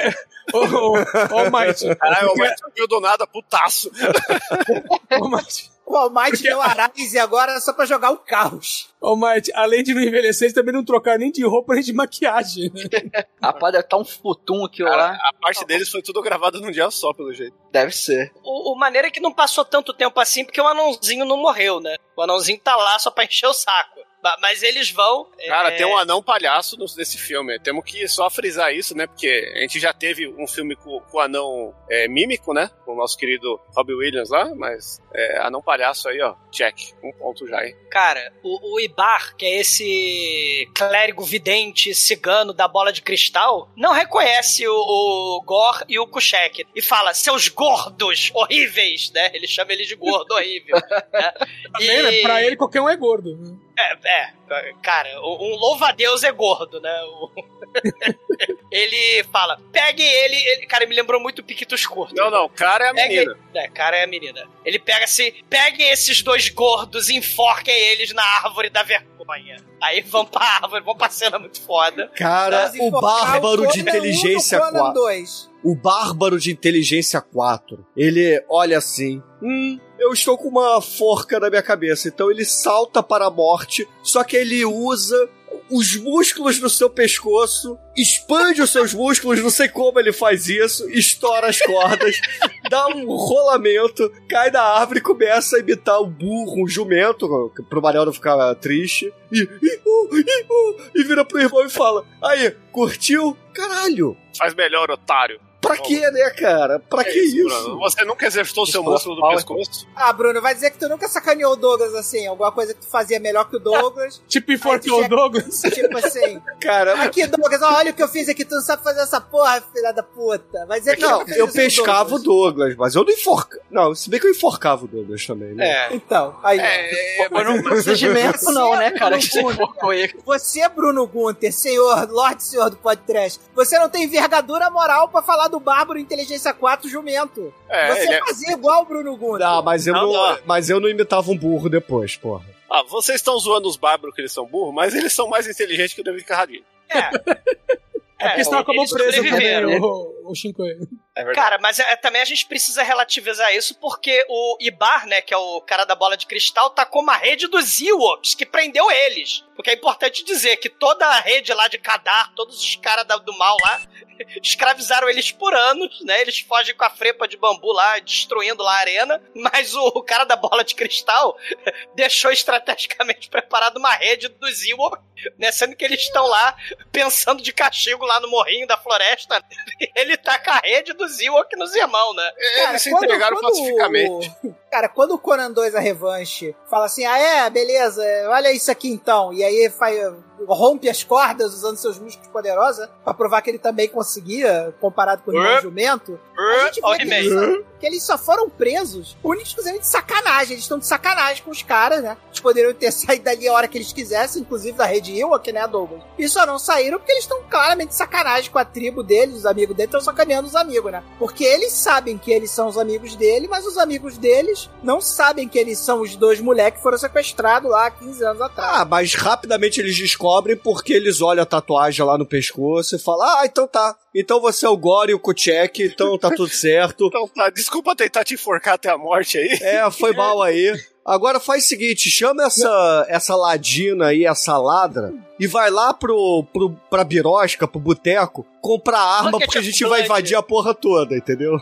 Ô, ô, ô, Mike. Caralho, o Mike viu do nada, putaço. (laughs) Ô, Mike. O Almighty deu Arise agora só pra jogar o caos. Ô, Mike, além de não envelhecer, eles também não trocaram nem de roupa nem de maquiagem. né? (laughs) Rapaz, deve estar um futum aqui Cara, lá. a parte deles foi tudo gravado num dia só, pelo jeito. Deve ser. O, o maneiro é que não passou tanto tempo assim porque o anãozinho não morreu, né? O anãozinho tá lá só pra encher o saco. Mas eles vão. Cara, é, tem um anão palhaço nesse filme. Temos que só frisar isso, né? Porque a gente já teve um filme com, com o anão é, mímico, né? Com o nosso querido Robbie Williams lá, mas é, anão palhaço aí, ó. Check. Um ponto já, hein? Cara, o, o Ibar, que é esse clérigo vidente cigano da bola de cristal, não reconhece o, o Gor e o Kushek. E fala, seus gordos horríveis, né? Ele chama ele de gordo horrível. né? (laughs) Também, né? Pra ele, qualquer um é gordo. É, é, cara, um louva-a-Deus é gordo, né? O- (laughs) ele fala, pegue ele, ele- Cara, me lembrou muito Piquitos Curto. Não, não. Cara é a Pegue- menina. É, cara é a menina. Ele pega assim, peguem esses dois gordos e enforquem eles na árvore da vergonha. Aí vão pra árvore, vão pra cena muito foda. Cara, Mas o bárbaro o de Conan um inteligência no Conan 4. O bárbaro de inteligência 4. Ele olha assim. Hum, eu estou com uma forca na minha cabeça. Então ele salta para a morte. Só que ele usa os músculos do seu pescoço, expande os seus músculos, não sei como ele faz isso, estoura as cordas, (laughs) dá um rolamento, cai da árvore e começa a imitar o burro, um jumento, pro Mariel não ficar triste, e, e, uh, e, uh, e vira pro irmão e fala: Aí, curtiu? Caralho! Faz melhor, otário. Pra quê, né, cara? Pra que isso? Bruno? Você nunca exercitou seu Isso músculo do pescoço? Ah, Bruno, vai dizer que tu nunca sacaneou o Douglas assim? Alguma coisa que tu fazia melhor que o Douglas? (laughs) Tipo, enforcou o chega- Douglas. tipo assim, Cara, aqui, Douglas, olha o que eu fiz aqui, tu não sabe fazer essa porra, filha da puta. Vai dizer que não, eu isso o pescava o Douglas, mas eu não enforcava. Não, se bem que eu enforcava o Douglas também, né? É. Então, aí. É, Mas não procedimento não, né, cara? Que você enforcou ele. Você, Bruno Gunter, senhor, Lorde Senhor do Podcast, você não tem envergadura moral pra falar do Bárbaro Inteligência 4 jumento. é, você ele é- fazia igual o Bruno Gunter. Ah, mas eu Não, não, não. mas eu não imitava um burro depois, porra. Ah, vocês estão zoando os bárbaros que eles são burros, mas eles são mais inteligentes que o David Carradine. É (laughs) porque senão acabou eles preso também o, o Shinkoio. É verdade. Cara, mas é, também a gente precisa relativizar isso porque o Ibar, né, que é o cara da bola de cristal, tacou uma rede dos Ewoks que prendeu eles. Porque é importante dizer que toda a rede lá de Kadar, todos os caras do mal lá, (laughs) escravizaram eles por anos, né? Eles fogem com a frepa de bambu lá, destruindo lá a arena. Mas o, o cara da bola de cristal (laughs) deixou estrategicamente preparado uma rede dos Ewoks, né? Sendo que eles estão lá pensando de castigo lá no morrinho da floresta. (laughs) Ele taca a rede dos nos Ewok nos irmãos, né? Eles se entregaram pacificamente. o- (laughs) Cara, quando o Conan 2 a revanche fala assim, ah é, beleza, olha isso aqui então, e aí faz, rompe as cordas usando seus músculos poderosos pra provar que ele também conseguia, comparado com o irmão Uh. jumento, a gente vê que eles, só, que eles só foram presos única e exclusivamente de sacanagem. Eles estão de sacanagem com os caras, né? Eles poderiam ter (laughs) saído dali a hora que eles quisessem, inclusive da rede Ewok, né, Douglas? E só não saíram porque eles estão claramente de sacanagem com a tribo deles, os amigos deles, estão sacaneando os amigos, né? Porque eles sabem que eles são os amigos dele, mas os amigos deles não sabem que eles são os dois moleques que foram sequestrados lá há 15 anos atrás. Ah, mas rapidamente eles descobrem porque eles olham a tatuagem lá no pescoço e falam: Ah, então tá. Então você é o Gore e o Kuchek, então tá tudo certo. (laughs) Então tá, desculpa tentar te enforcar até a morte aí. É, foi mal aí. (laughs) Agora faz o seguinte, chama essa, essa ladina aí, essa ladra, e vai lá pro, pro, pra birosca, pro boteco, comprar arma, porque a gente vai invadir a porra toda, entendeu?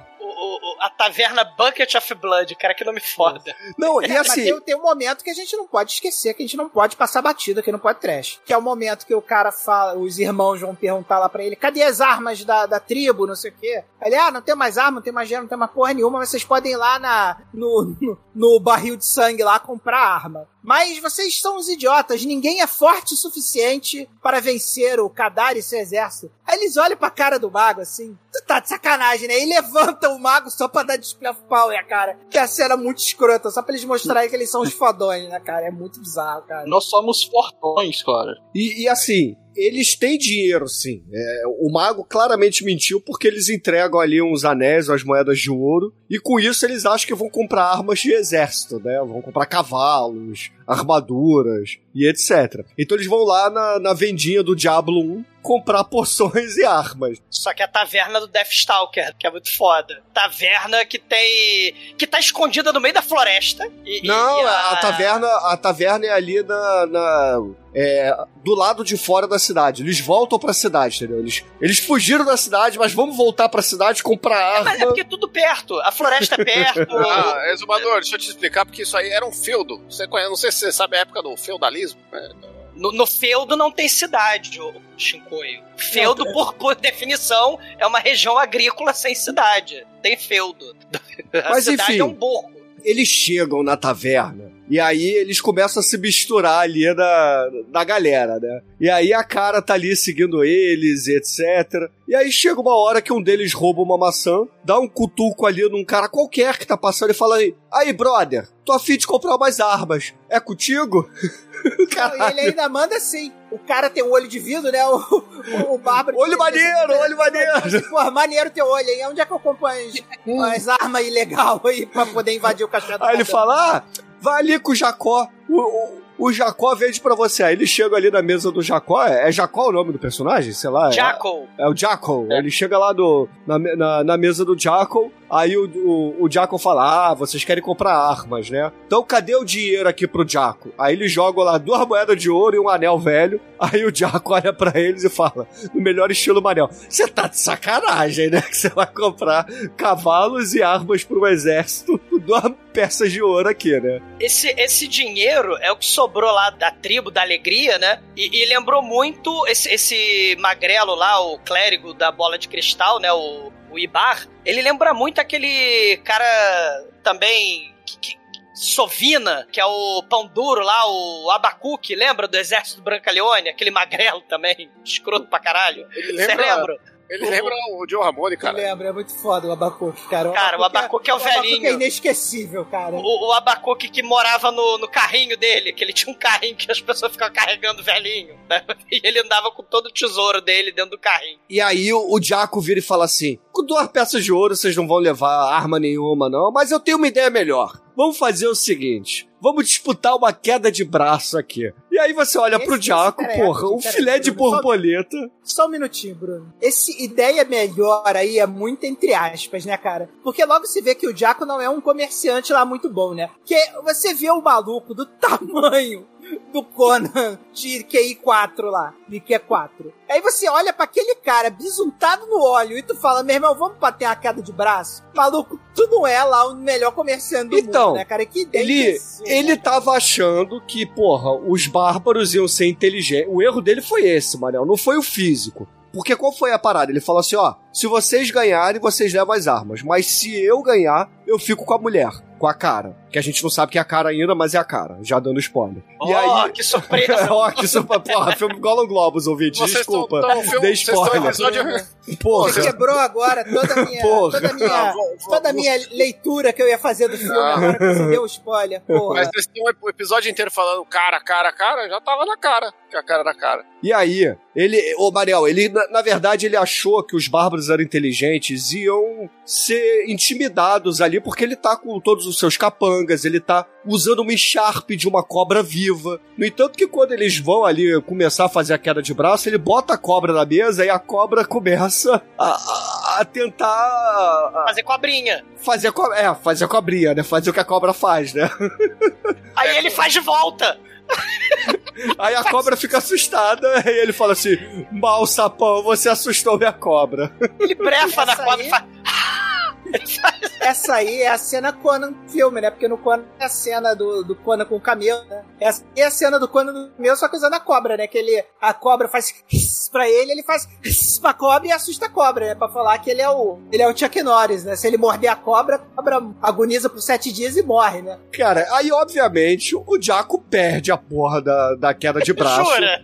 A taverna Bucket of Blood, cara, que nome foda. Não, e Mas assim, tem, tem um momento que a gente não pode esquecer, que a gente não pode passar batida aqui no podcast. Que é o momento que o cara fala, os irmãos vão perguntar lá pra ele, cadê as armas da, da tribo, não sei o quê. Ele, ah, não tem mais arma, não tem mais gelo, não tem mais porra nenhuma, mas vocês podem ir lá na, no, no, no barril de sangue lá comprar arma. Mas vocês são os idiotas, ninguém é forte o suficiente para vencer o Kadar e seu exército. Aí eles olham pra cara do mago assim, tu tá de sacanagem, né? E levantam o mago só pra dar display of power, cara. Que é a cena muito escrota, só pra eles mostrarem que eles são os fodões, né, cara? É muito bizarro, cara. Nós somos fortões, cara. E, e assim, eles têm dinheiro, sim. É, o mago claramente mentiu porque eles entregam ali uns anéis, umas moedas de ouro, e com isso eles acham que vão comprar armas de exército, né? Vão comprar cavalos, armaduras e etc. Então eles vão lá na, na vendinha do Diablo 1 comprar poções e armas. Só que é a taverna do Deathstalker, que é muito foda. Taverna que tem. que tá escondida no meio da floresta. E, Não, e a... taverna, a taverna é ali na, na- é, do lado de fora da cidade. Eles voltam pra cidade, entendeu? Eles, eles fugiram da cidade, mas vamos voltar pra cidade comprar arma. Mas é porque é tudo perto. A floresta é perto. (laughs) Ah, exumador, deixa eu te explicar, porque isso aí era um feudo. Você conhece, não sei se você sabe a época do feudalismo. né? No, no feudo não tem cidade, o Shinkoio. Feudo, por, por definição, é uma região agrícola sem cidade. Tem feudo. A Mas, cidade enfim. é um burro. eles chegam na taverna e aí eles começam a se misturar ali na, na galera, né? E aí a cara tá ali seguindo eles, etc. E aí chega uma hora que um deles rouba uma maçã, dá um cutuco ali num cara qualquer que tá passando e fala aí, aí brother, tô afim de comprar mais armas, é contigo? Não, e ele ainda manda assim. O cara tem um olho de vidro, né? O, o, o Bárbaro. Olho maneiro, olho maneiro. Porra, maneiro teu olho, hein? Onde é que eu compro as, as armas ilegais aí pra poder invadir o castelo? do Aí ele fala, ah, vai ali com o Jacó, o, o, o Jacó vende pra você. Aí ele chega ali na mesa do Jacó, é, é Jacó o nome do personagem? Sei lá. é- Jackal. É o Jackal. Ele chega lá do, na, na, na mesa do Jackal, aí o, o, o Jackal fala: Ah, vocês querem comprar armas, né? Então cadê o dinheiro aqui pro Jackal? Aí eles jogam lá duas moedas de ouro e um anel velho. Aí o Jackal (laughs) olha pra eles e fala: No melhor estilo Manel, você tá de sacanagem, né? Que você vai comprar cavalos e armas pro exército com duas peças de ouro aqui, né? Esse, esse dinheiro é o que sobrou lá da tribo da alegria, né? E, e lembrou muito esse, esse magrelo lá, o clérigo da bola de cristal, né? O, o Ibar. Ele lembra muito aquele cara também que, que- Sovina, que é o pão duro lá, o Abacuque, lembra do exército Brancaleone? Aquele magrelo também, (laughs) escroto pra caralho. Você lembra, lembra? Ele lembra o Joe Ramone, Eu cara. lembro, é muito foda o Abacuque, cara. Cara, o Abacuque é o Abacuque velhinho. é inesquecível, cara. O, o Abacuque que morava no, no carrinho dele, que ele tinha um carrinho que as pessoas ficavam carregando velhinho. né? (laughs) E ele andava com todo o tesouro dele dentro do carrinho. E aí o, o Jaco vira e fala assim: com duas peças de ouro vocês não vão levar arma nenhuma, não, mas eu tenho uma ideia melhor. Vamos fazer o seguinte: vamos disputar uma queda de braço aqui. E aí você olha Esse- pro cara é- porra, um filé de Bruno, só- borboleta. Só um minutinho, Bruno. Esse ideia melhor aí é muito entre aspas, né, cara? Porque logo se vê que o Jaco não é um comerciante lá muito bom, né? Porque você vê o maluco do (laughs) tamanho do Conan de QI 4 lá, de Q4. Aí você olha pra aquele cara bisuntado no óleo e tu fala, meu irmão, vamos bater uma queda de braço? Maluco, tu não é lá o melhor comerciante do Então, mundo, né, cara? Que ideia Ele, imbecil, ele né? tava achando que, porra, os bárbaros iam ser inteligentes. O erro dele foi esse, Manel, não foi o físico. Porque qual foi a parada? Ele falou assim, ó, se vocês ganharem, vocês levam as armas. Mas se eu ganhar, eu fico com a mulher, com a cara. Que a gente não sabe que é a cara ainda, mas é a cara. Já dando spoiler. e Ó, aí. que surpresa! Ó, (laughs) que surpresa. Porra, filme Golan Globos, ouvinte. Vocês Desculpa. tão- tão- filme- Dei spoiler. episódio- Porra. Você quebrou agora toda a minha, Porra. toda a minha, Ah, vou- vou- toda a minha leitura que eu ia fazer do filme Ah. agora que você deu spoiler. Porra. Mas vocês têm o episódio inteiro falando cara, cara, cara, já tava na cara. Que a cara da cara. E aí, ele, ô Mariel, ele, na, na verdade, ele achou que os bárbaros eram inteligentes iam ser intimidados ali, porque ele tá com todos os seus capangas, ele tá usando uma Sharp de uma cobra viva. No entanto, que quando eles vão ali começar a fazer a queda de braço, ele bota a cobra na mesa e a cobra começa a, a- a tentar a- Fazer cobrinha. fazer cobra. É, fazer a cobrinha, né? Fazer o que a cobra faz, né? Aí ele faz de volta. (laughs) Aí a cobra fica assustada e ele fala assim: Mal sapão, você assustou minha cobra. Ele brefa na cobra e faz. (laughs) Essa aí é a cena Conan filme, né? Porque no Conan é a cena do, do Conan com o camelo, né? Essa é a cena do Conan do camelo, só que usando a cobra, né? Que ele, a cobra faz (laughs) pra ele, ele faz (laughs) pra cobra e assusta a cobra, né? Pra falar que ele é o, ele é o Chuck Norris, né? Se ele morder a cobra, a cobra agoniza por sete dias e morre, né? Cara, aí obviamente o Jaco perde a porra da, da queda de braço. Jura?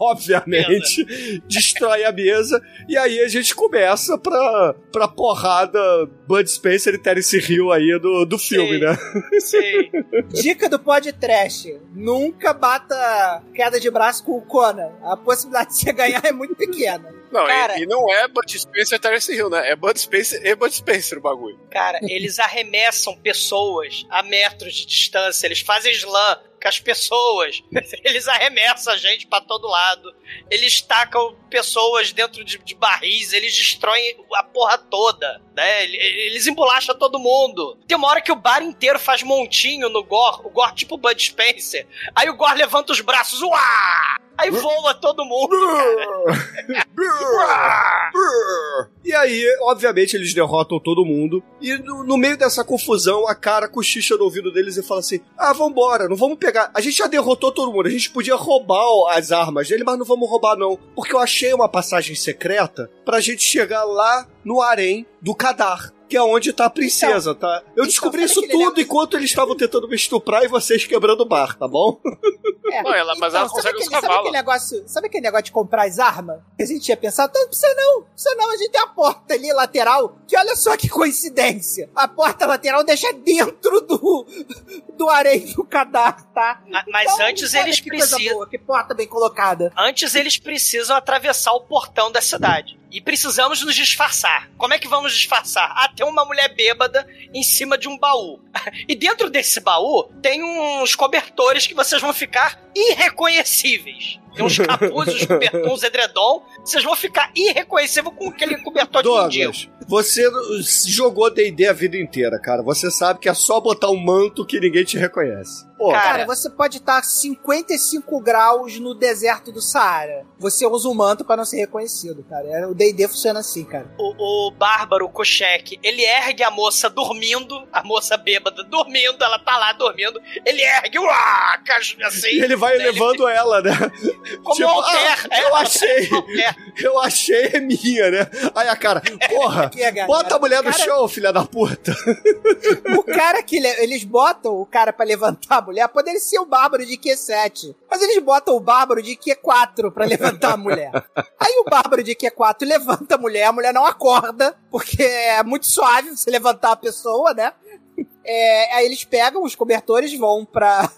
obviamente, destrói a mesa. E aí a gente começa pra, pra porrada Bud Spencer e Terence Hill aí do, do filme, Sim. né? Sim. (laughs) Dica do pod trash: nunca bata queda de braço com o Conan. A possibilidade de você ganhar é muito pequena. Não, Cara- e, e não é Bud Spencer e Terence Hill, né? É Bud Spencer e Bud Spencer o bagulho. Cara, eles arremessam pessoas a metros de distância. Eles fazem slam com as pessoas. (laughs) Eles arremessam a gente pra todo lado. Eles tacam pessoas dentro de, de barris. Eles destroem a porra toda. Né? Ele- Eles embolacham todo mundo. Tem uma hora que o bar inteiro faz montinho no Gore. O Gore tipo Bud Spencer. Aí o Gore levanta os braços. Uá! Aí voa todo mundo. E aí, obviamente, eles derrotam todo mundo. E no, no meio dessa confusão, a cara cochicha no ouvido deles e fala assim: Ah, vambora, não vamos pegar. A gente já derrotou todo mundo, a gente podia roubar as armas dele, mas não vamos roubar, não. Porque eu achei uma passagem secreta pra gente chegar lá no harém do Kadar. Que é onde tá a princesa, tá? Eu então, descobri isso tudo enquanto eles estavam tentando me estuprar e vocês quebrando o bar, tá bom? É. Não, ela- mas ela sabe consegue aquele, sabe aquele negócio, sabe aquele negócio de comprar as armas? Que a gente tinha pensado, não precisa não, não precisa não, a gente tem a porta ali lateral, que olha só que coincidência. A porta lateral deixa dentro do, do areia do cadastro, tá? Ma- Mas Então, antes eles que precisam. boa, que porta bem colocada. Antes eles precisam atravessar o portão da cidade. E precisamos nos disfarçar. Como é que vamos disfarçar? Ah, tem uma mulher bêbada em cima de um baú. (laughs) E dentro desse baú tem uns cobertores que vocês vão ficar irreconhecíveis. Tem uns capuzes, uns edredom. Vocês vão ficar irreconhecíveis com aquele cobertor de mendigo. Douglas, você jogou D&D a vida inteira, cara. Você sabe que é só botar um manto que ninguém te reconhece. Pô, Cara, Cara, você pode estar a 55 graus no deserto do Saara. Você usa o manto pra não ser reconhecido, cara. É, O D&D funciona assim, cara. O, o bárbaro Kochek, ele ergue a moça dormindo, a moça bêbada dormindo, ela tá lá dormindo, ele ergue, uá, assim. E ele vai né, levando ela, né? Como Tipo, Alter, ah, eu achei. Alter. Eu achei é minha, né? Aí a cara, porra, Aqui, galera. bota a mulher no Cara, chão, filha da puta. O cara que le- eles botam o cara pra levantar a mulher, poderia ser o bárbaro de Q7. Mas eles botam o bárbaro de Q4 pra levantar a mulher. (laughs) Aí o bárbaro de Q4 levanta a mulher, a mulher não acorda, porque é muito suave você levantar a pessoa, né? É, aí eles pegam os cobertores, vão pra,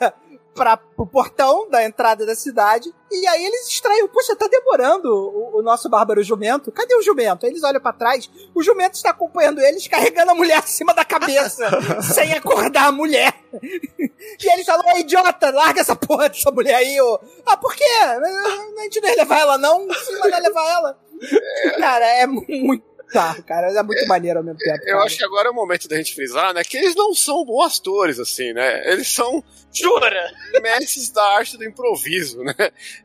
pra, pro portão da entrada da cidade, e aí eles extraem, poxa, tá demorando o, o nosso bárbaro jumento. Cadê o jumento? Aí eles olham pra trás, o jumento está acompanhando eles, carregando a mulher acima da cabeça, (laughs) sem acordar a mulher. (laughs) E eles falam, ô idiota, larga essa porra dessa mulher aí, ô. Ah, por quê? A gente não ia levar ela, não? Sim, mas não ia levar ela. (laughs) Cara, é muito bizarro, cara. É muito maneiro ao mesmo tempo. Eu cara. acho que agora é o momento da gente frisar, né? Que eles não são bons atores, assim, né? Eles são Jura? mestres da arte do improviso, né?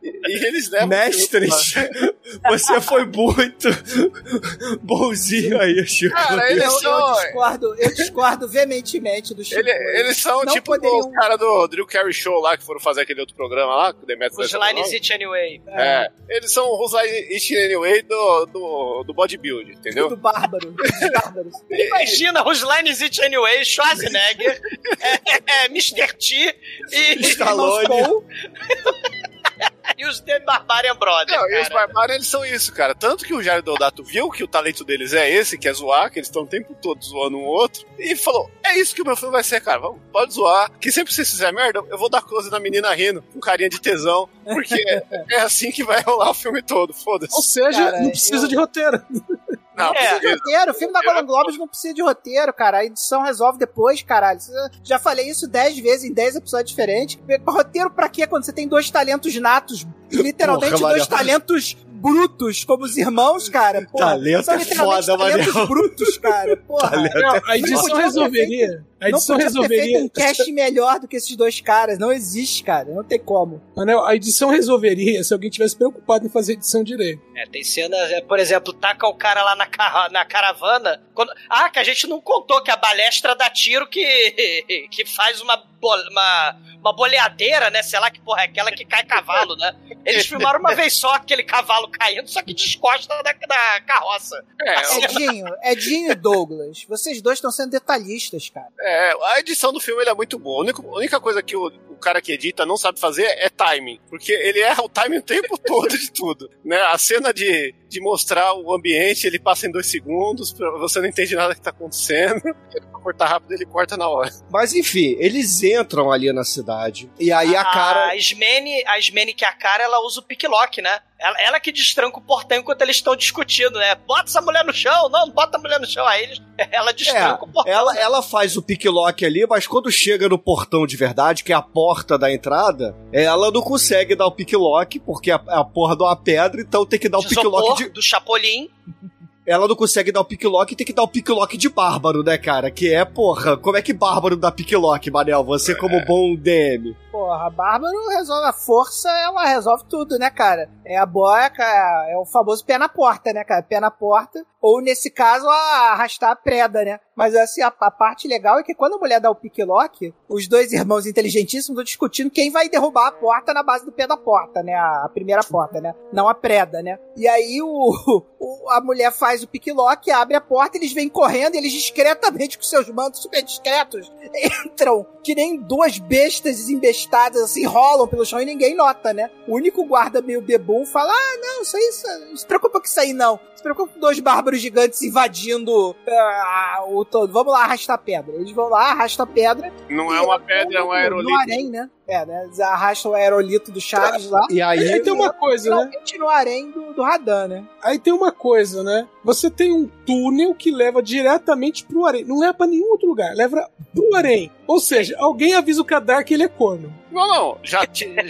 E, e eles levam. Mestres, você foi muito bonzinho aí, Chico. Cara, eles Eu, eu são. discordo, eu discordo veementemente do Chico. ele- eles são Não tipo poderiam- os caras do Drew Carey Show lá que foram fazer aquele outro programa lá, que o nome. It Anyway. É, eles são os It Anyway do, do, do bodybuilding, entendeu? Do bárbaro. Bárbaros. (laughs) Imagina os Lines It Anyway, Schwarzenegger, (laughs) é, é, Mr. T e, Stallone. (laughs) E os The Barbarian Brothers. Não, e os cara. Barbarians eles são isso, cara. Tanto que o Jared Deodato viu que o talento deles é esse, que é zoar, que eles estão o tempo todo zoando um outro, e falou: é isso que o meu filme vai ser, cara. Vamos, pode zoar. Que sempre que vocês fizerem merda, eu vou dar close na menina rindo, com carinha de tesão, porque é, é assim que vai rolar o filme todo, Ou foda-se. seja, Cara, não precisa eu- de roteiro. Não, É. precisa de roteiro. O filme da Golden Globes não precisa de roteiro, cara. A edição resolve depois, caralho. Você- Já falei isso dez vezes em dez episódios diferentes. Roteiro pra quê quando você tem dois talentos natos? Literalmente Porra, dois Manel. talentos brutos, como os irmãos, cara. Porra, Talento são é literalmente foda, talentos brutos, cara. Porra. Talento Não, é a edição resolveria. A Não edição podia ter feito resolveria. um cast melhor do que esses dois caras. Não existe, cara. Não tem como. Manel, a edição resolveria se alguém tivesse preocupado em fazer a edição direito. É, tem cenas, é, por exemplo, taca o cara lá na, carra- na caravana. quando- ah, que a gente não contou que a balestra dá tiro que, (laughs) que faz uma, uma, uma boleadeira, né? Sei lá que porra é aquela que cai cavalo, né? Eles filmaram uma vez só aquele cavalo caindo, só que descosta da, da carroça. É, Edinho, Edinho e Douglas, vocês dois estão sendo detalhistas, cara. É, a edição do filme ele é muito boa. A única, a única coisa que o cara que edita não sabe fazer é timing. Porque ele erra o timing o tempo (laughs) todo de tudo. Né? A cena de, de mostrar o ambiente, ele passa em dois segundos, você não entende nada que tá acontecendo. (laughs) Ele, pra cortar rápido, ele corta na hora. Mas enfim, eles entram ali na cidade. E aí a cara. A Ismene, a Ismene que é a cara, ela usa o picklock, né? Ela, ela que destranca o portão enquanto eles estão discutindo, né? Bota essa mulher no chão, não, não bota a mulher no chão. Aí eles, (laughs) ela destranca o portão. Ela, ela faz o picklock ali, mas quando chega no portão de verdade, que é a porta da entrada, ela não consegue dar o picklock, porque a, a porra de uma pedra, então tem que dar o de picklock de. do Chapolin. Ela não consegue dar o picklock e tem que dar o picklock de bárbaro, né, cara? Que é, porra, como é que bárbaro dá picklock, Manel? Você como bom DM. Porra, Bárbaro resolve a força, ela resolve tudo, né, cara? É a boia, cara, é o famoso pé na porta, né, cara? Pé na porta. Ou, nesse caso, a arrastar a preda, né? Mas, assim, a, a parte legal é que quando a mulher dá o picklock, os dois irmãos inteligentíssimos estão discutindo quem vai derrubar a porta na base do pé da porta, né? A, a primeira porta, né? Não a preda, né? E aí o, (laughs) o- a mulher faz o picklock, abre a porta, eles vêm correndo, eles discretamente, com seus mantos super discretos, (laughs) entram que nem duas bestas desembestadas, assim, rolam pelo chão e ninguém nota, né? O único guarda meio bebum fala: Ah, não, isso aí, isso- não se preocupa com isso aí, não. Se preocupa com dois bárbaros gigantes invadindo ah, o todo. Vamos lá arrastar pedra. Eles vão lá, arrastam pedra. Não é uma pedra, é um aerolito. né? É, né? Eles arrastam o aerolito do Chaves lá. E aí. Aí tem uma coisa, né? No harém do, do Radan, né? Aí tem uma coisa, né? Você tem um túnel que leva diretamente pro harém. Não leva pra nenhum outro lugar, leva pro harém. Ou seja, alguém avisa o Kadar que ele é corno. Não, não. Já,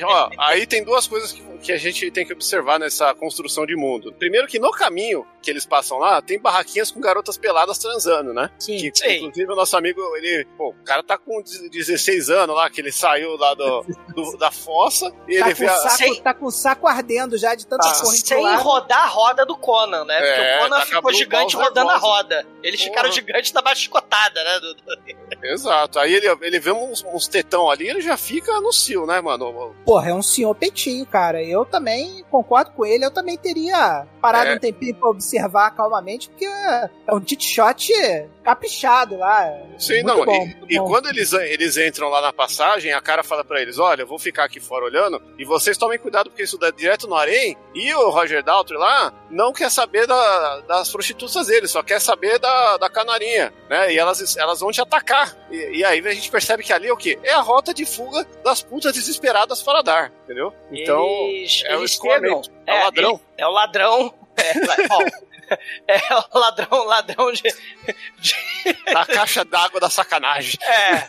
ó, aí tem duas coisas que, que a gente tem que observar nessa construção de mundo. Primeiro que no caminho que eles passam lá, tem barraquinhas com garotas peladas transando, né? Sim. Que, Sim. Inclusive o nosso amigo, ele, pô, o cara tá com 16 anos lá, que ele saiu lá do, do- (laughs) da fossa e Tá ele com, vê o a, saco, Sem- tá com o saco ardendo já de tanta Tá. porra Sem rodar a roda do Conan, né? Porque É, o Conan tá ficou gigante rodando a roda. Eles Porra. ficaram gigantes da baixotada, né? Exato. Aí ele, ele vê uns, uns tetão ali, ele já fica no cio, né, mano? Porra, é um senhor peitinho, cara. Eu também concordo com ele. Eu também teria parado É. um tempinho pra observar calmamente, porque é um tit shot caprichado lá. Sim, Muito não. bom, e muito e bom. quando eles, eles entram lá na passagem, a cara fala pra eles: Olha, eu vou ficar aqui fora olhando e vocês tomem cuidado porque isso dá direto no harém. E o Roger Daltrey lá não quer saber da- das prostitutas dele, só quer saber da, da canarinha, né? E elas, elas vão te atacar. E, e aí a gente percebe que ali é o quê? É a rota de fuga das putas desesperadas para dar, entendeu? Então, eles, é o escoamento. chegam- É o ladrão. É o ladrão. É, ó, É o ladrão, ladrão de. de (laughs) Da caixa d'água da sacanagem. é.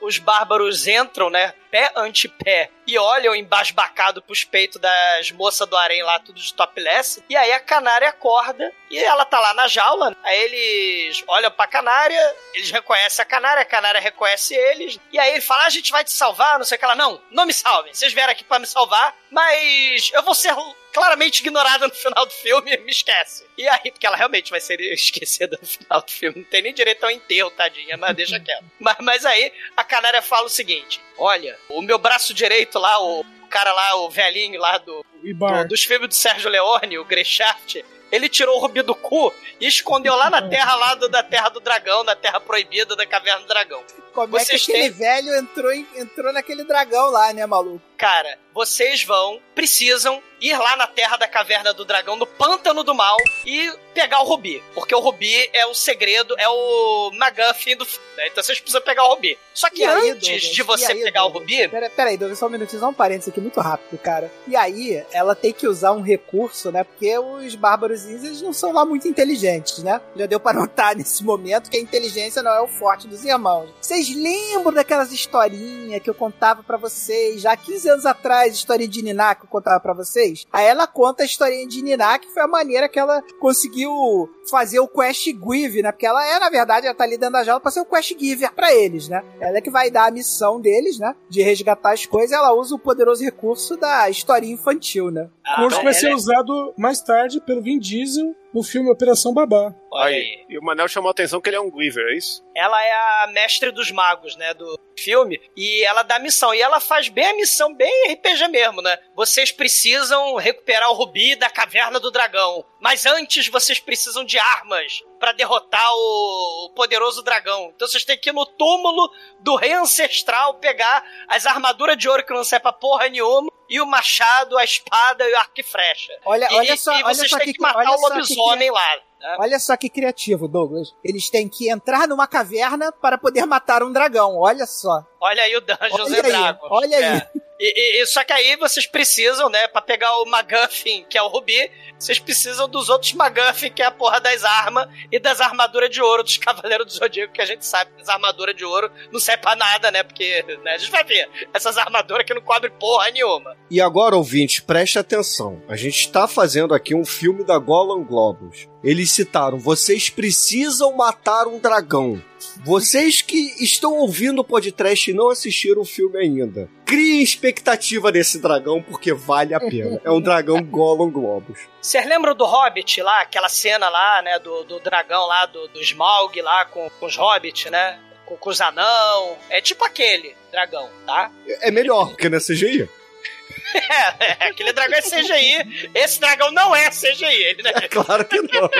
Os bárbaros entram, né? Pé ante pé. E olham embasbacado pros peitos das moças do harém lá, tudo de topless. E aí a canária acorda e ela tá lá na jaula. Aí eles olham pra canária, eles reconhecem a canária, a canária reconhece eles. E aí ele fala: "Ah, a gente vai te salvar, não sei o que ela. Não, não me salvem. Vocês vieram aqui pra me salvar, mas eu vou ser claramente ignorada no final do filme, me esquece. E aí, porque ela realmente vai ser esquecida no final do filme. Não tem nem direito ao enterro, tadinha, mas deixa quieto. (laughs) Mas, mas aí, a canária fala o seguinte: olha, o meu braço direito lá, o cara lá, o velhinho lá do, do- dos filmes do Sérgio Leone, o Greshaft, ele tirou o rubi do cu e escondeu lá na terra lá do- da terra do dragão, na terra proibida da caverna do dragão. Como é que Vocês aquele têm- velho entrou, entrou naquele dragão lá, né, maluco? Cara, vocês vão, precisam ir lá na terra da caverna do dragão, no pântano do mal, e pegar o rubi. Porque o rubi é o segredo, é o McGuffin do filme. né? Então vocês precisam pegar o rubi. Só que aí, antes Douglas? de você aí, pegar o Douglas? rubi. Pera, pera Douglas, só um minutinho, só um parênteses aqui muito rápido, cara. E aí, ela tem que usar um recurso, né? Porque os bárbaros eles não são lá muito inteligentes, né? Já deu pra notar (laughs) nesse momento que a inteligência não é o forte dos irmãos. Vocês lembram daquelas historinhas que eu contava pra vocês já há 15 anos atrás, historinha de Niná que eu contava pra vocês? Aí ela conta a historinha de Niná, que foi a maneira que ela conseguiu fazer o Quest Give, né? Porque ela é, na verdade, ela tá ali dentro da jaula pra ser o Quest Giver pra eles, né? Ela é que vai dar a missão deles, né? De resgatar as coisas, ela usa o poderoso recurso da historinha infantil, né? Ah, Curso que vai ser é- usado mais tarde pelo Vin Diesel no filme Operação Babá. Olha aí. E o Manel chamou a atenção que ele é um Griever, é isso? Ela é a mestre dos magos, né, do filme, e ela dá missão. E ela faz bem a missão, bem RPG mesmo, né? Vocês precisam recuperar o rubi da caverna do dragão. Mas antes vocês precisam de armas pra derrotar o, poderoso dragão. Então vocês têm que ir no túmulo do rei ancestral pegar as armaduras de ouro que não serve pra porra nenhuma, e o machado, a espada e o arco e flecha. Olha, E- olha só, e olha vocês só têm que, que matar olha o só que lobisomem lá. né? Olha só que criativo, Douglas. Eles têm que entrar numa caverna para poder matar um dragão. Olha só. Olha aí o and aí, Dragons. olha aí. É. E, e- e- só que aí vocês precisam, né, pra pegar o McGuffin, que é o Rubi, vocês precisam dos outros McGuffin, que é a porra das armas e das armaduras de ouro dos Cavaleiros do Zodíaco, que a gente sabe que as armaduras de ouro não servem pra nada, né, porque né, a gente vai ver essas armaduras que não cobrem porra nenhuma. E agora, ouvinte, preste atenção. A gente está fazendo aqui um filme da Golan Globus. Eles citaram: vocês precisam matar um dragão. Vocês que estão ouvindo o podcast e não assistiram o filme ainda, criem expectativa desse dragão porque vale a pena. É um dragão Golan Globus. Vocês lembram do Hobbit lá, aquela cena lá, né, do, do dragão lá, do, do Smaug lá com, com os Hobbits, né? Com, com os anão. É tipo aquele dragão, tá? É melhor, porque não é CGI. É, é, aquele dragão é CGI. Esse dragão não é CGI. Ele, né? (laughs) Claro que não.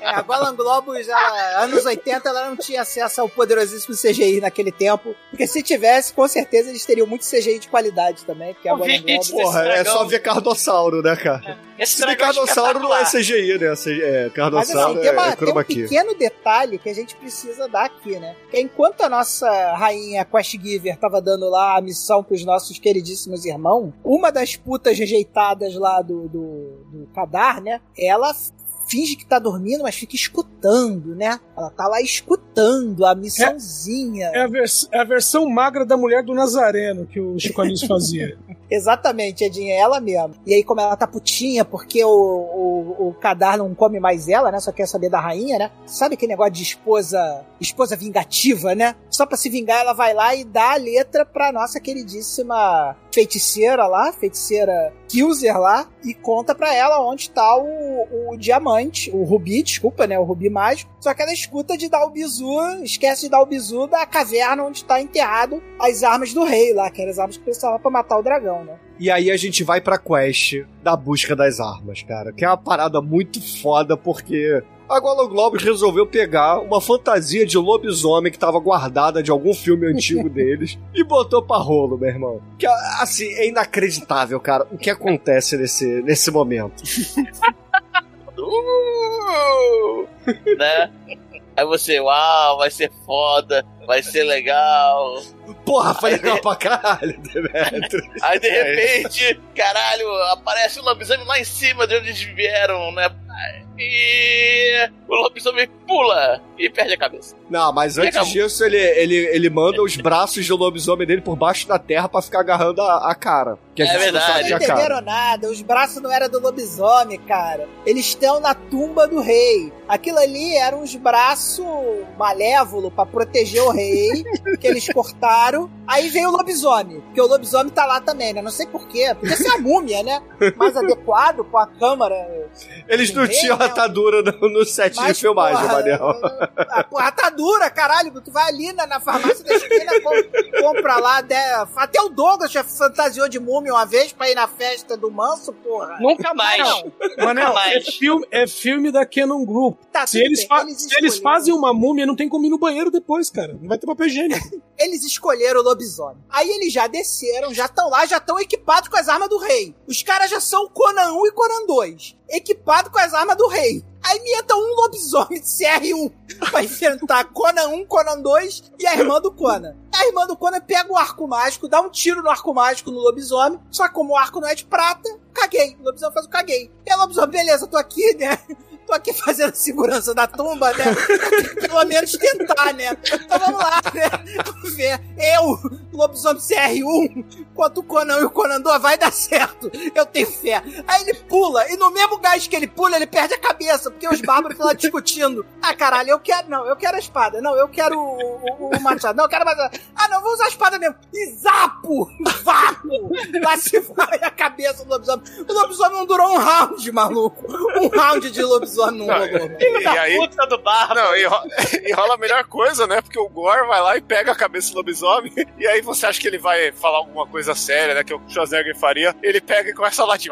É, a Golan Globus, ela, anos 80, ela não tinha acesso ao poderosíssimo CGI naquele tempo. Porque se tivesse, com certeza eles teriam muito CGI de qualidade também. Porque a Golan Globus. Porra, é só ver Cardossauro, né, cara? Esse Se bem é Cardossauro não é. CGI, né? É, Mas Cardossauro assim, tem, uma- é, é tem um pequeno detalhe que a gente precisa dar aqui, né? Que enquanto a nossa rainha Quest Giver tava dando lá a missão pros nossos queridíssimos irmãos, uma das putas rejeitadas lá do, do, do Kadar, né? Ela finge que tá dormindo, mas fica escutando, né? Ela tá lá escutando a missãozinha. É a, vers- é a versão magra da mulher do Nazareno que o Chico Anísio fazia. (laughs) Exatamente, Edinha, é ela mesma. E aí, como ela tá putinha, porque o, o, o Kadar não come mais ela, né? Só quer saber da rainha, né? Sabe aquele negócio de esposa esposa vingativa, né? Só pra se vingar, ela vai lá e dá a letra pra nossa queridíssima feiticeira lá, feiticeira Kilzer lá, e conta pra ela onde tá o, o diamante, o rubi, desculpa, né? O rubi mágico. Só que ela escuta de dar o bizu, esquece de dar o bizu da caverna onde tá enterrado as armas do rei lá, que eram as armas que precisavam pra matar o dragão, né? E aí a gente vai pra quest da busca das armas, cara. Que é uma parada muito foda, porque a Golan Globus resolveu pegar uma fantasia de lobisomem que tava guardada de algum filme antigo (laughs) deles e botou pra rolo, meu irmão. Que, assim, é inacreditável, cara, o que acontece nesse, nesse momento. (laughs) né? Aí você, uau, vai ser foda, vai ser legal. Porra, foi legal pra caralho, Demetrius. Aí de repente, caralho, aparece o lobisomem lá em cima de onde eles vieram, né? E o lobisomem pula e perde a cabeça. Não, mas E antes acabou. disso, ele, ele, ele manda os braços do lobisomem dele por baixo da terra pra ficar agarrando a, a cara. Que a É gente verdade. Não entenderam nada, os braços não eram do lobisomem, cara. Eles estão na tumba do rei. Aquilo ali eram uns braços malévolos pra proteger o rei, (laughs) que eles cortaram. Aí veio o lobisomem, porque o lobisomem tá lá também, né? Não sei porquê. Podia ser a múmia, né? Mais adequado com a câmara. Eles não Rei, tinham né? atadura no, no set de Mas, filmagem, porra, Manel. A porra tá dura, caralho. Tu vai ali na, na farmácia da esquina, com- compra lá. de- até o Douglas já fantasiou de múmia uma vez pra ir na festa do Manso, porra. Nunca mais. Não, Manel, é mais. filme, é filme da Canon Group. Tá, Se eles, bem, eles se eles fazem uma múmia, não tem como ir no banheiro depois, cara. Não vai ter papel higiênico. (laughs) Eles escolheram o lobisomem. Aí eles já desceram, já estão lá, já estão equipados com as armas do rei. Os caras já são Conan 1 e Conan 2. Equipados com as armas do rei. Aí entra um lobisomem de CR1 pra enfrentar Conan 1, Conan 2 e a irmã do Conan. A irmã do Conan pega o arco mágico, dá um tiro no arco mágico no lobisomem, só que como o arco não é de prata, caguei. O lobisomem faz o caguei. E a lobisomem, beleza, tô aqui, né? Tô aqui fazendo segurança da tumba, né? Pelo menos tentar, né? Então vamos lá, né? Vamos ver. Eu, lobisomem CR1, contra o Conan e o Conan 2, vai dar certo. Eu tenho fé. Aí ele pula, e no mesmo gás que ele pula, ele perde a cabeça, porque os bárbaros ficam lá discutindo. Ah, caralho, eu quero. Não, eu quero a espada. Não, eu quero o, o- o machado. Não, eu quero machado. Ah, não, vou usar a espada mesmo. E zapo! Vapo! Lá se vai a cabeça do lobisomem. O lobisomem não durou um round, maluco. Um round de lobisomem Não. E, e aí, Puta do barro. não, e, ro- (laughs) e rola a melhor coisa, né? Porque o Gore vai lá e pega a cabeça do lobisomem, (laughs) e aí você acha que ele vai falar alguma coisa séria, né? Que o Schwarzenegger faria. Ele pega e começa a latir.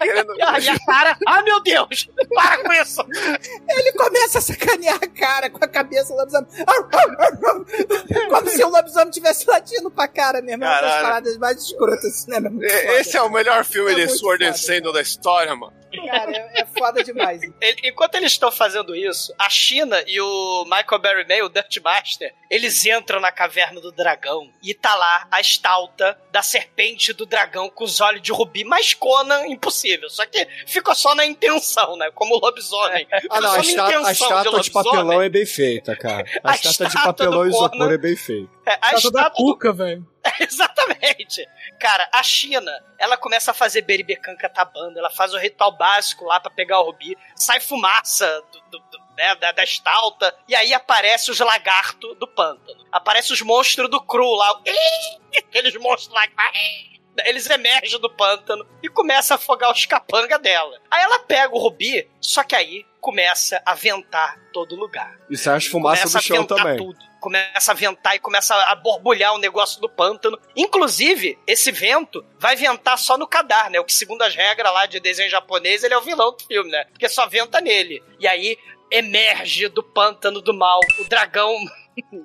Querendo- (laughs) E a, e a cara, ah meu Deus, para com isso. Ele começa a sacanear a cara com a cabeça do lobisomem. Como se o lobisomem tivesse latindo pra cara mesmo. É uma das Caralho. paradas mais escrotas né? Muito E- foda. Esse é o melhor filme É de Sword and Sandal da história, mano. Cara, é, é foda demais. (laughs) Ele- enquanto eles estão fazendo isso, a China e o Michael Berryman, o Dirt Master, eles entram na caverna do dragão e tá lá a estalta da serpente do dragão com os olhos de rubi, mas Conan impossível. Só que ficou só na intenção, né? Como lobisomem. Ah, não, a, esta- a estátua de lobisomem. papelão é bem feita, cara. (laughs) A, A estátua de estátua papelão do e isopor é bem feita. É, a Tá toda estátua do cuca, velho. (laughs) Exatamente. Cara, a China, ela começa a fazer beribecan catabanda, ela faz o ritual básico lá pra pegar o rubi, sai fumaça do, do- do- né, da, da estalta, e aí aparece os lagartos do pântano. Aparece os monstros do cru lá. Aqueles (laughs) monstros lá eles emergem do pântano e começam a afogar os capanga dela. Aí ela pega o rubi, só que aí começa a ventar todo lugar E sai as fumaças começa do chão também. tudo. Começa a ventar e começa a borbulhar o negócio do pântano. Inclusive, esse vento vai ventar só no Kadar, né? O que, segundo as regras lá de desenho japonês, ele é o vilão do filme, né? Porque só venta nele. E aí emerge do pântano do mal o dragão.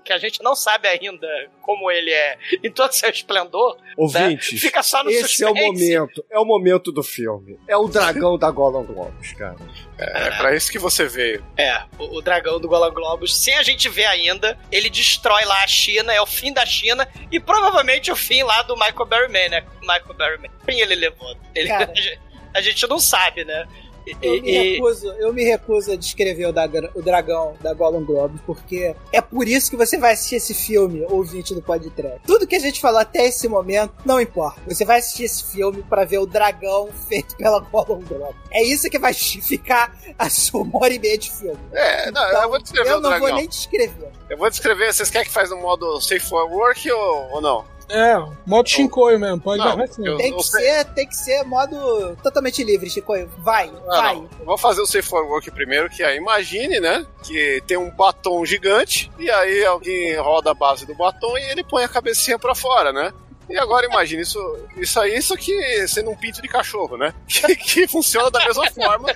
Que a gente não sabe ainda como ele é em todo seu esplendor. Ouvintes, Fica só no esse é o suspense. momento. É o momento do filme. É o dragão da Golan Globos, cara. É pra isso que você veio. É, o, o dragão do Golan Globus, sem a gente ver ainda, ele destrói lá a China, é o fim da China e provavelmente o fim lá do Michael Berryman, né? Michael Berryman. Quem ele levou? Ele, Cara. a, (laughs) gente, a gente não sabe, né? E- Eu me, e- recuso, eu me recuso a descrever o, da- o dragão da Gollum Globe, porque é por isso que você vai assistir esse filme, ouvinte do podcast. Tudo que a gente falou até esse momento, não importa. Você vai assistir esse filme pra ver o dragão (laughs) feito pela Gollum Globe. É isso que vai justificar a sua uma hora e meia de filme. É, não, eu vou descrever eu o não dragão. vou nem descrever. Eu vou descrever, vocês querem que faz no modo safe for work ou, ou não? É, modo Shinkoio mesmo. Pode Não, vai sim. eu- Tem que ser, tem que ser modo totalmente livre, Chico. Vai, Ah, vai. não. Vou fazer o safe for work primeiro, que é, imagine, né, que tem um batom gigante, e aí alguém roda a base do batom e ele põe a cabecinha pra fora, né? E agora imagina, isso, isso aí, isso aqui sendo um pinto de cachorro, né? (laughs) Que, que funciona da mesma forma.